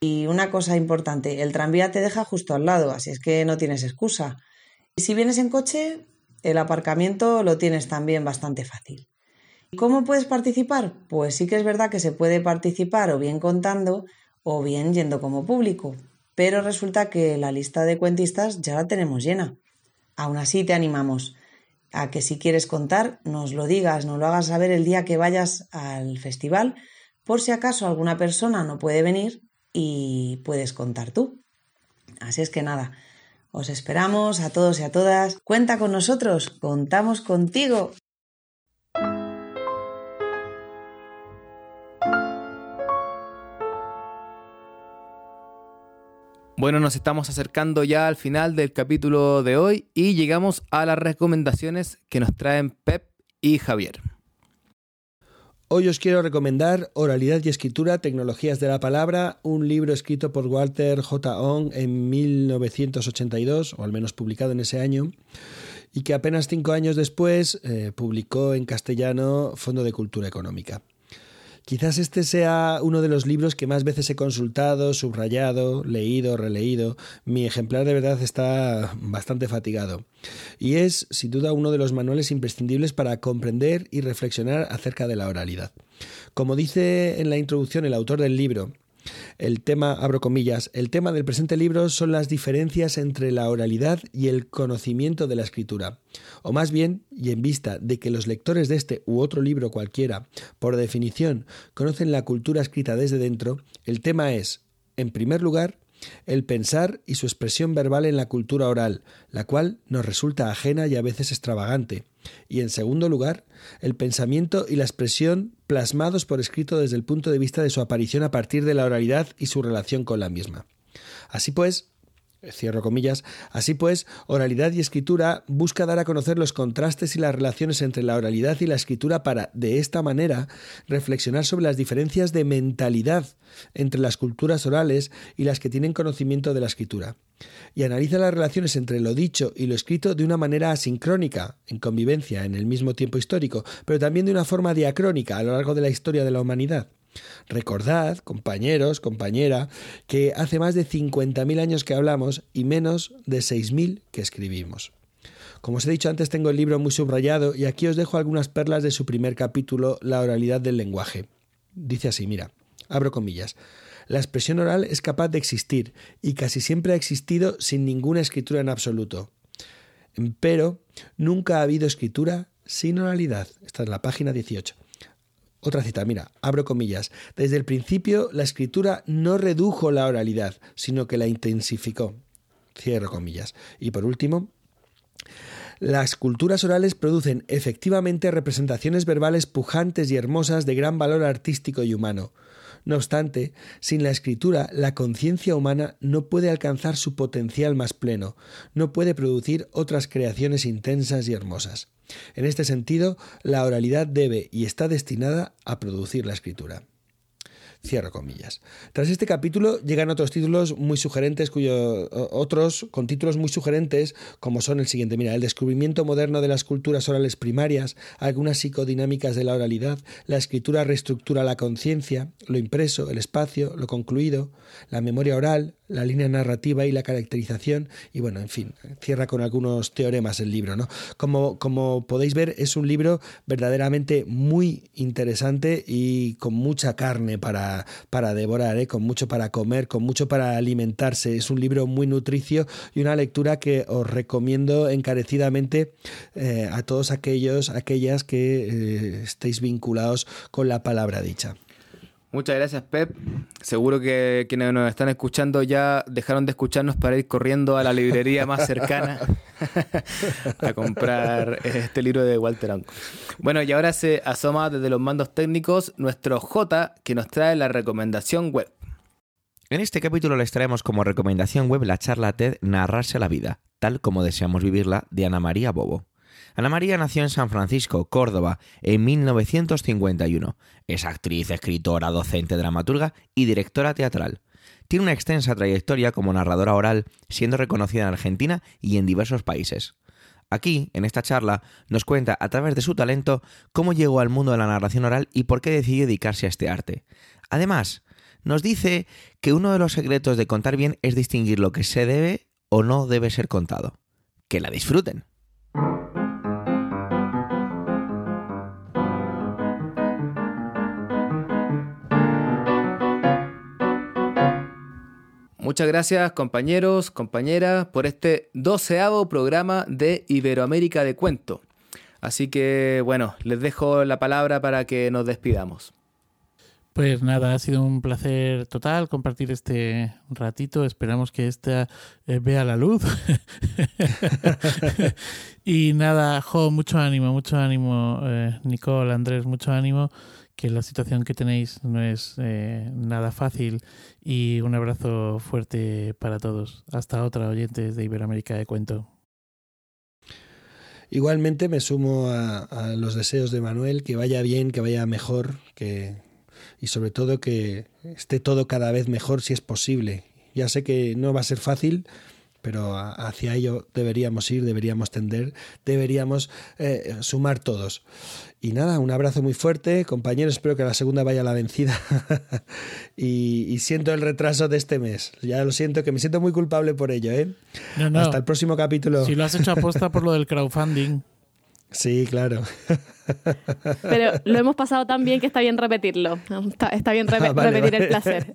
Y una cosa importante, el tranvía te deja justo al lado, así es que no tienes excusa. Y si vienes en coche, el aparcamiento lo tienes también bastante fácil. ¿Cómo puedes participar? Pues sí que es verdad que se puede participar o bien contando o bien yendo como público, pero resulta que la lista de cuentistas ya la tenemos llena. Aún así te animamos a que si quieres contar nos lo digas, nos lo hagas saber el día que vayas al festival, por si acaso alguna persona no puede venir y puedes contar tú. Así es que nada, os esperamos a todos y a todas. Cuenta con nosotros, contamos contigo. Bueno, nos estamos acercando ya al final del capítulo de hoy y llegamos a las recomendaciones que nos traen Pep y Javier. Hoy os quiero recomendar Oralidad y Escritura, Tecnologías de la Palabra, un libro escrito por Walter J. Ong en 1982, o al menos publicado en ese año, y que apenas cinco años después eh, publicó en castellano Fondo de Cultura Económica. Quizás este sea uno de los libros que más veces he consultado, subrayado, leído, releído. Mi ejemplar de verdad está bastante fatigado. Y es, sin duda, uno de los manuales imprescindibles para comprender y reflexionar acerca de la oralidad. Como dice en la introducción el autor del libro, el tema, abro comillas, el tema del presente libro son las diferencias entre la oralidad y el conocimiento de la escritura. O más bien, y en vista de que los lectores de este u otro libro cualquiera, por definición, conocen la cultura escrita desde dentro, el tema es, en primer lugar, el pensar y su expresión verbal en la cultura oral, la cual nos resulta ajena y a veces extravagante. Y en segundo lugar, el pensamiento y la expresión plasmados por escrito desde el punto de vista de su aparición a partir de la oralidad y su relación con la misma. Así pues, Cierro comillas. Así pues, oralidad y escritura busca dar a conocer los contrastes y las relaciones entre la oralidad y la escritura para, de esta manera, reflexionar sobre las diferencias de mentalidad entre las culturas orales y las que tienen conocimiento de la escritura. Y analiza las relaciones entre lo dicho y lo escrito de una manera asincrónica, en convivencia en el mismo tiempo histórico, pero también de una forma diacrónica a lo largo de la historia de la humanidad. Recordad, compañeros, compañera, que hace más de 50.000 años que hablamos y menos de 6.000 que escribimos. Como os he dicho antes, tengo el libro muy subrayado y aquí os dejo algunas perlas de su primer capítulo, La oralidad del lenguaje. Dice así, mira, abro comillas. La expresión oral es capaz de existir y casi siempre ha existido sin ninguna escritura en absoluto. Pero nunca ha habido escritura sin oralidad. Esta es la página 18. Otra cita, mira, abro comillas. Desde el principio la escritura no redujo la oralidad, sino que la intensificó. Cierro comillas. Y por último, las culturas orales producen efectivamente representaciones verbales pujantes y hermosas de gran valor artístico y humano. No obstante, sin la escritura, la conciencia humana no puede alcanzar su potencial más pleno, no puede producir otras creaciones intensas y hermosas. En este sentido, la oralidad debe y está destinada a producir la escritura. Cierro comillas. Tras este capítulo llegan otros títulos muy sugerentes, cuyos otros con títulos muy sugerentes, como son el siguiente: mira, el descubrimiento moderno de las culturas orales primarias, algunas psicodinámicas de la oralidad, la escritura reestructura la conciencia, lo impreso, el espacio, lo concluido, la memoria oral, la línea narrativa y la caracterización, y bueno, en fin, cierra con algunos teoremas el libro, ¿no? Como, como podéis ver, es un libro verdaderamente muy interesante y con mucha carne para, para devorar, ¿eh? con mucho para comer, con mucho para alimentarse. Es un libro muy nutricio y una lectura que os recomiendo encarecidamente eh, a todos aquellos, aquellas que eh, estéis vinculados con la palabra dicha. Muchas gracias, Pep. Seguro que quienes nos están escuchando ya dejaron de escucharnos para ir corriendo a la librería más cercana a comprar este libro de Walter Anco. Bueno, y ahora se asoma desde los mandos técnicos nuestro J, que nos trae la recomendación web. En este capítulo les traemos como recomendación web la charla TED Narrarse la vida, tal como deseamos vivirla, de Ana María Bobo. Ana María nació en San Francisco, Córdoba, en 1951. Es actriz, escritora, docente, dramaturga y directora teatral. Tiene una extensa trayectoria como narradora oral, siendo reconocida en Argentina y en diversos países. Aquí, en esta charla, nos cuenta a través de su talento cómo llegó al mundo de la narración oral y por qué decidió dedicarse a este arte. Además, nos dice que uno de los secretos de contar bien es distinguir lo que se debe o no debe ser contado. Que la disfruten. Muchas gracias compañeros, compañeras, por este doceavo programa de Iberoamérica de Cuento. Así que bueno, les dejo la palabra para que nos despidamos. Pues nada, ha sido un placer total compartir este ratito. Esperamos que esta eh, vea la luz. y nada, Jo, mucho ánimo, mucho ánimo, eh, Nicole, Andrés, mucho ánimo, que la situación que tenéis no es eh, nada fácil. Y un abrazo fuerte para todos. Hasta otra, oyentes de Iberoamérica de Cuento. Igualmente me sumo a, a los deseos de Manuel, que vaya bien, que vaya mejor, que y sobre todo que esté todo cada vez mejor si es posible. Ya sé que no va a ser fácil, pero hacia ello deberíamos ir, deberíamos tender, deberíamos eh, sumar todos. Y nada, un abrazo muy fuerte, compañeros, espero que la segunda vaya a la vencida. y, y, siento el retraso de este mes, ya lo siento, que me siento muy culpable por ello. ¿eh? No, no. Hasta el próximo capítulo. Si lo has hecho aposta por lo del crowdfunding. Sí, claro. Pero lo hemos pasado tan bien que está bien repetirlo. Está, está bien re ah, vale, repetir vale. el placer.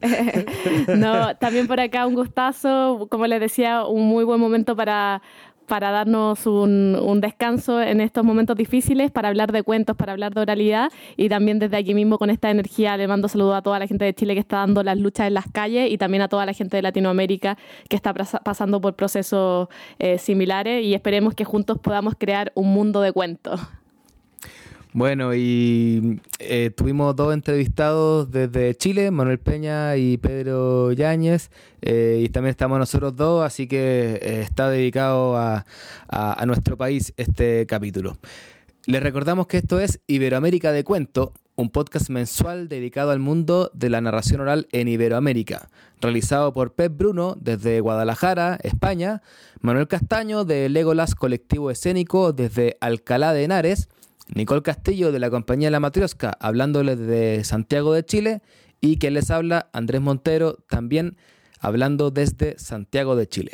no, también por acá un gustazo, como les decía, un muy buen momento para, para darnos un, un, descanso en estos momentos difíciles, para hablar de cuentos, para hablar de oralidad y también desde aquí mismo con esta energía le mando saludos a toda la gente de Chile que está dando las luchas en las calles y también a toda la gente de Latinoamérica que está pasando por procesos eh, similares y esperemos que juntos podamos crear un mundo de cuentos. Bueno, y eh, tuvimos dos entrevistados desde Chile, Manuel Peña y Pedro Yáñez, eh, y también estamos nosotros dos, así que eh, está dedicado a, a, a, nuestro país este capítulo. Les recordamos que esto es Iberoamérica de Cuento, un podcast mensual dedicado al mundo de la narración oral en Iberoamérica, realizado por Pep Bruno desde Guadalajara, España, Manuel Castaño de Legolas Colectivo Escénico desde Alcalá de Henares, Nicole Castillo de la compañía La Matriosca, hablándoles de Santiago de Chile, y que les habla Andrés Montero, también hablando desde Santiago de Chile.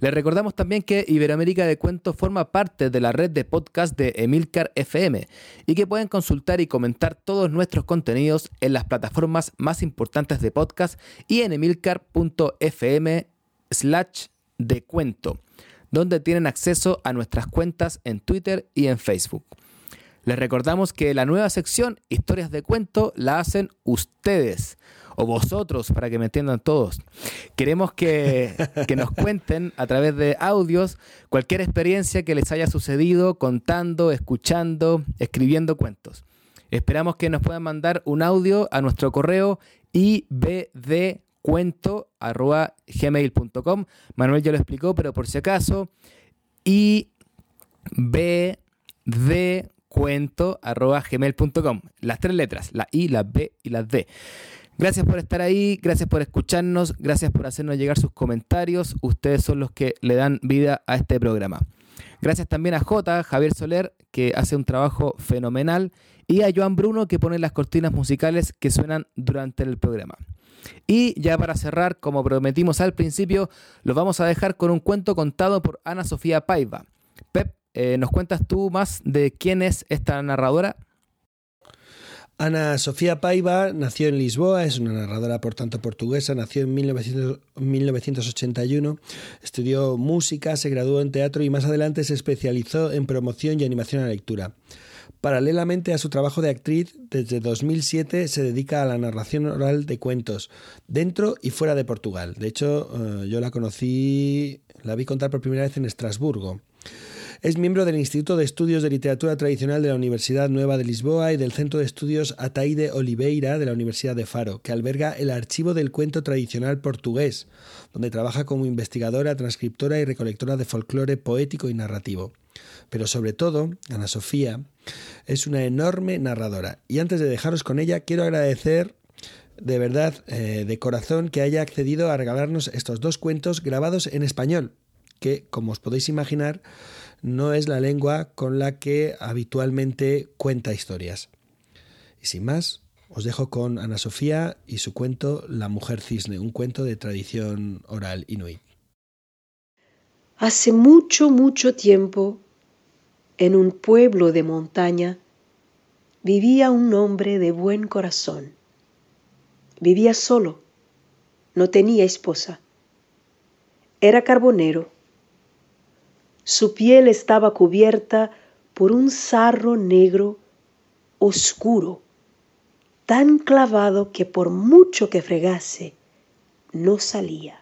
Les recordamos también que Iberoamérica de Cuentos forma parte de la red de podcast de Emilcar FM y que pueden consultar y comentar todos nuestros contenidos en las plataformas más importantes de podcast y en emilcar.fm slash de cuento, donde tienen acceso a nuestras cuentas en Twitter y en Facebook. Les recordamos que la nueva sección Historias de Cuento la hacen ustedes o vosotros, para que me entiendan todos. Queremos que, que, nos cuenten a través de audios cualquier experiencia que les haya sucedido contando, escuchando, escribiendo cuentos. Esperamos que nos puedan mandar un audio a nuestro correo ibdcuento.gmail.com. Manuel ya lo explicó, pero por si acaso, ibd cuento arroba gmail.com. Las tres letras, la I, la B y la D. Gracias por estar ahí, gracias por escucharnos, gracias por hacernos llegar sus comentarios. Ustedes son los que le dan vida a este programa. Gracias también a J, Javier Soler, que hace un trabajo fenomenal, y a Joan Bruno, que pone las cortinas musicales que suenan durante el programa. Y ya para cerrar, como prometimos al principio, los vamos a dejar con un cuento contado por Ana Sofía Paiva. Pep, eh, ¿Nos cuentas tú más de quién es esta narradora? Ana Sofía Paiva nació en Lisboa, es una narradora por tanto portuguesa, nació en 1900, 1981, estudió música, se graduó en teatro y más adelante se especializó en promoción y animación a lectura. Paralelamente a su trabajo de actriz, desde 2007 se dedica a la narración oral de cuentos, dentro y fuera de Portugal. De hecho, eh, yo la conocí, la vi contar por primera vez en Estrasburgo. Es miembro del Instituto de Estudios de Literatura Tradicional de la Universidad Nueva de Lisboa y del Centro de Estudios Ataide Oliveira de la Universidad de Faro, que alberga el Archivo del Cuento Tradicional Portugués, donde trabaja como investigadora, transcriptora y recolectora de folclore poético y narrativo. Pero sobre todo, Ana Sofía es una enorme narradora. Y antes de dejaros con ella, quiero agradecer de verdad, eh, de corazón, que haya accedido a regalarnos estos dos cuentos grabados en español, que, como os podéis imaginar, no es la lengua con la que habitualmente cuenta historias. Y sin más, Os dejo con Ana Sofía y su cuento La mujer cisne, un cuento de tradición oral inuit. Hace mucho, mucho tiempo, en un pueblo de montaña, vivía un hombre de buen corazón. Vivía solo, no tenía esposa. Era carbonero. Su piel estaba cubierta por un sarro negro oscuro, tan clavado que por mucho que fregase, no salía.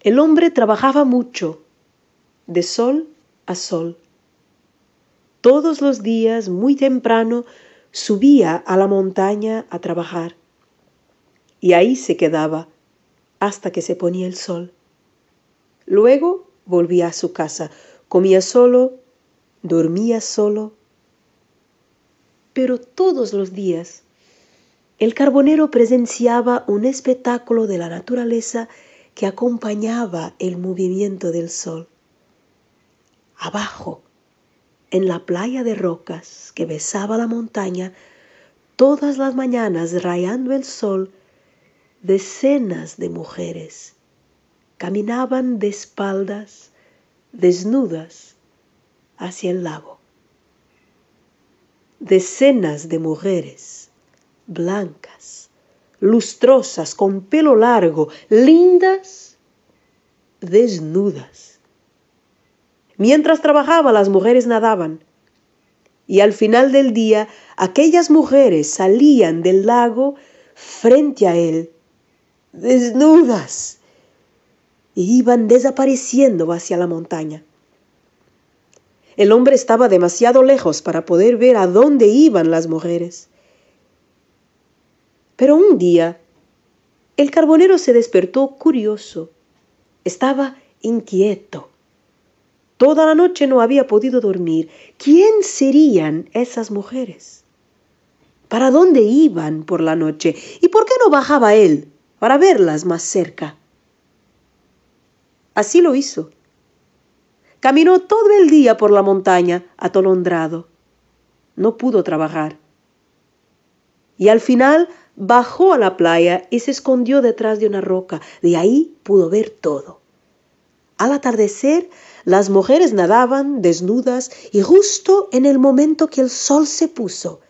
El hombre trabajaba mucho, de sol a sol. Todos los días, muy temprano, subía a la montaña a trabajar. Y ahí se quedaba hasta que se ponía el sol. Luego volvía a su casa, comía solo, dormía solo. Pero todos los días el carbonero presenciaba un espectáculo de la naturaleza que acompañaba el movimiento del sol. Abajo, en la playa de rocas que besaba la montaña, todas las mañanas rayando el sol, decenas de mujeres caminaban de espaldas, desnudas, hacia el lago. Decenas de mujeres blancas, lustrosas, con pelo largo, lindas, desnudas. Mientras trabajaba, las mujeres nadaban. Y al final del día, aquellas mujeres salían del lago frente a él, desnudas, y iban desapareciendo hacia la montaña. El hombre estaba demasiado lejos para poder ver a dónde iban las mujeres. Pero un día, el carbonero se despertó curioso. Estaba inquieto. Toda la noche no había podido dormir. ¿Quién serían esas mujeres? ¿Para dónde iban por la noche? ¿Y por qué no bajaba él para verlas más cerca? Así lo hizo. Caminó todo el día por la montaña atolondrado. No pudo trabajar. Y al final bajó a la playa y se escondió detrás de una roca. De ahí pudo ver todo. Al atardecer, las mujeres nadaban desnudas y justo en el momento que el sol se puso,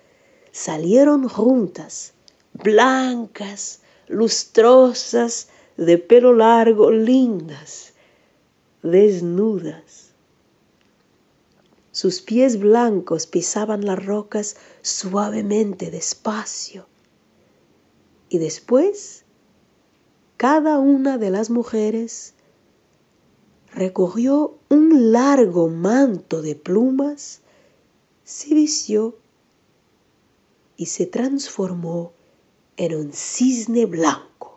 salieron juntas, blancas, lustrosas, de pelo largo, lindas, desnudas. Sus pies blancos pisaban las rocas suavemente, despacio. Y después, cada una de las mujeres recogió un largo manto de plumas, se vistió y se transformó en un cisne blanco.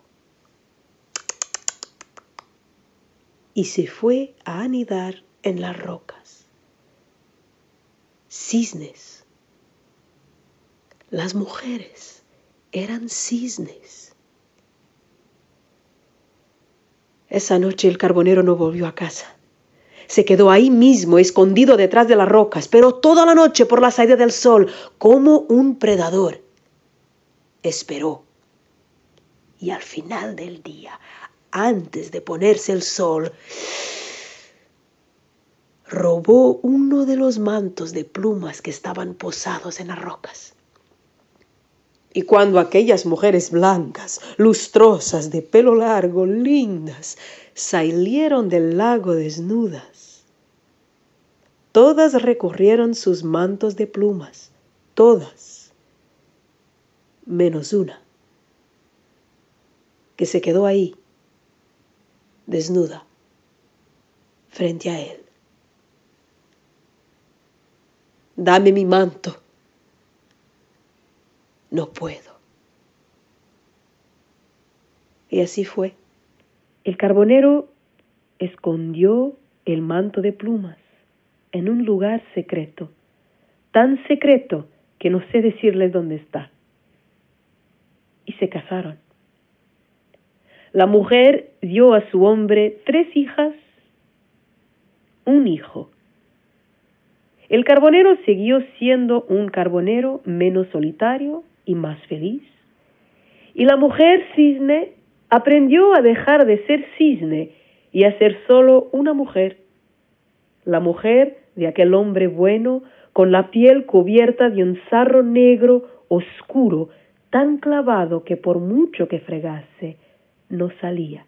Y se fue a anidar en las rocas. Cisnes. Las mujeres eran cisnes. Esa noche el carbonero no volvió a casa. Se quedó ahí mismo, escondido detrás de las rocas, pero toda la noche por la salida del sol, como un predador. Esperó. Y al final del día, antes de ponerse el sol, robó uno de los mantos de plumas que estaban posados en las rocas. Y cuando aquellas mujeres blancas, lustrosas, de pelo largo, lindas, salieron del lago desnudas, todas recorrieron sus mantos de plumas, todas, menos una, que se quedó ahí, desnuda, frente a él. Dame mi manto, no puedo. Y así fue. El carbonero escondió el manto de plumas en un lugar secreto, tan secreto que no sé decirles dónde está. Y se casaron. La mujer dio a su hombre tres hijas, un hijo. El carbonero siguió siendo un carbonero menos solitario y más feliz. Y la mujer cisne aprendió a dejar de ser cisne y a ser solo una mujer. La mujer de aquel hombre bueno con la piel cubierta de un sarro negro oscuro, tan clavado que por mucho que fregase, no salía.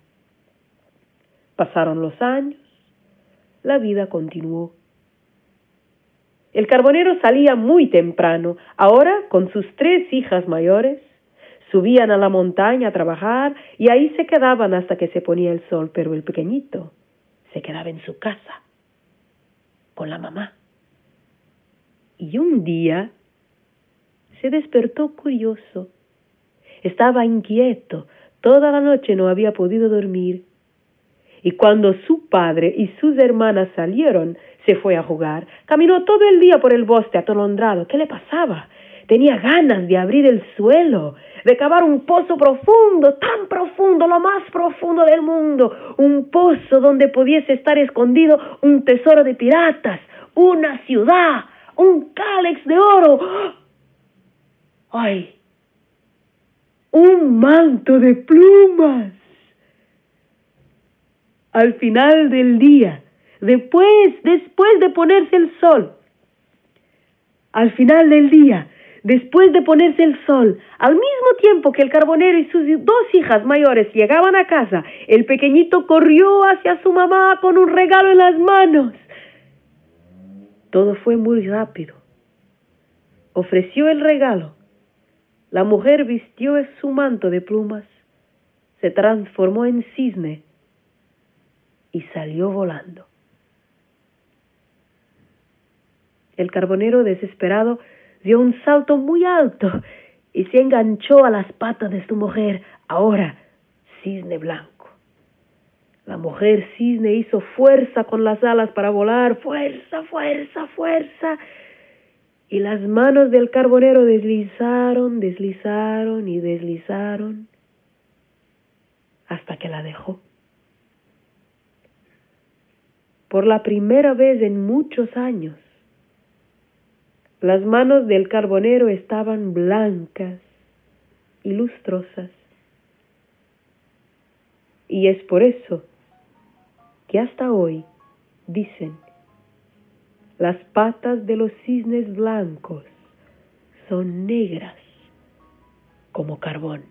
Pasaron los años, la vida continuó. El carbonero salía muy temprano, ahora con sus tres hijas mayores, subían a la montaña a trabajar y ahí se quedaban hasta que se ponía el sol, pero el pequeñito se quedaba en su casa con la mamá. Y un día se despertó curioso. Estaba inquieto, toda la noche no había podido dormir. Y cuando su padre y sus hermanas salieron, se fue a jugar. Caminó todo el día por el bosque atolondrado. ¿Qué le pasaba? Tenía ganas de abrir el suelo, de cavar un pozo profundo, tan profundo, lo más profundo del mundo, un pozo donde pudiese estar escondido un tesoro de piratas, una ciudad, un cálex de oro. ¡Ay! Un manto de plumas. Al final del día, después, después de ponerse el sol, al final del día, después de ponerse el sol, al mismo tiempo que el carbonero y sus dos hijas mayores llegaban a casa, el pequeñito corrió hacia su mamá con un regalo en las manos. Todo fue muy rápido. Ofreció el regalo. La mujer vistió su manto de plumas, se transformó en cisne y salió volando. El carbonero desesperado dio un salto muy alto y se enganchó a las patas de su mujer, ahora cisne blanco. La mujer cisne hizo fuerza con las alas para volar, fuerza, fuerza, fuerza. Y las manos del carbonero deslizaron, deslizaron y deslizaron hasta que la dejó. Por la primera vez en muchos años, las manos del carbonero estaban blancas y lustrosas. Y es por eso que hasta hoy dicen, las patas de los cisnes blancos son negras como carbón.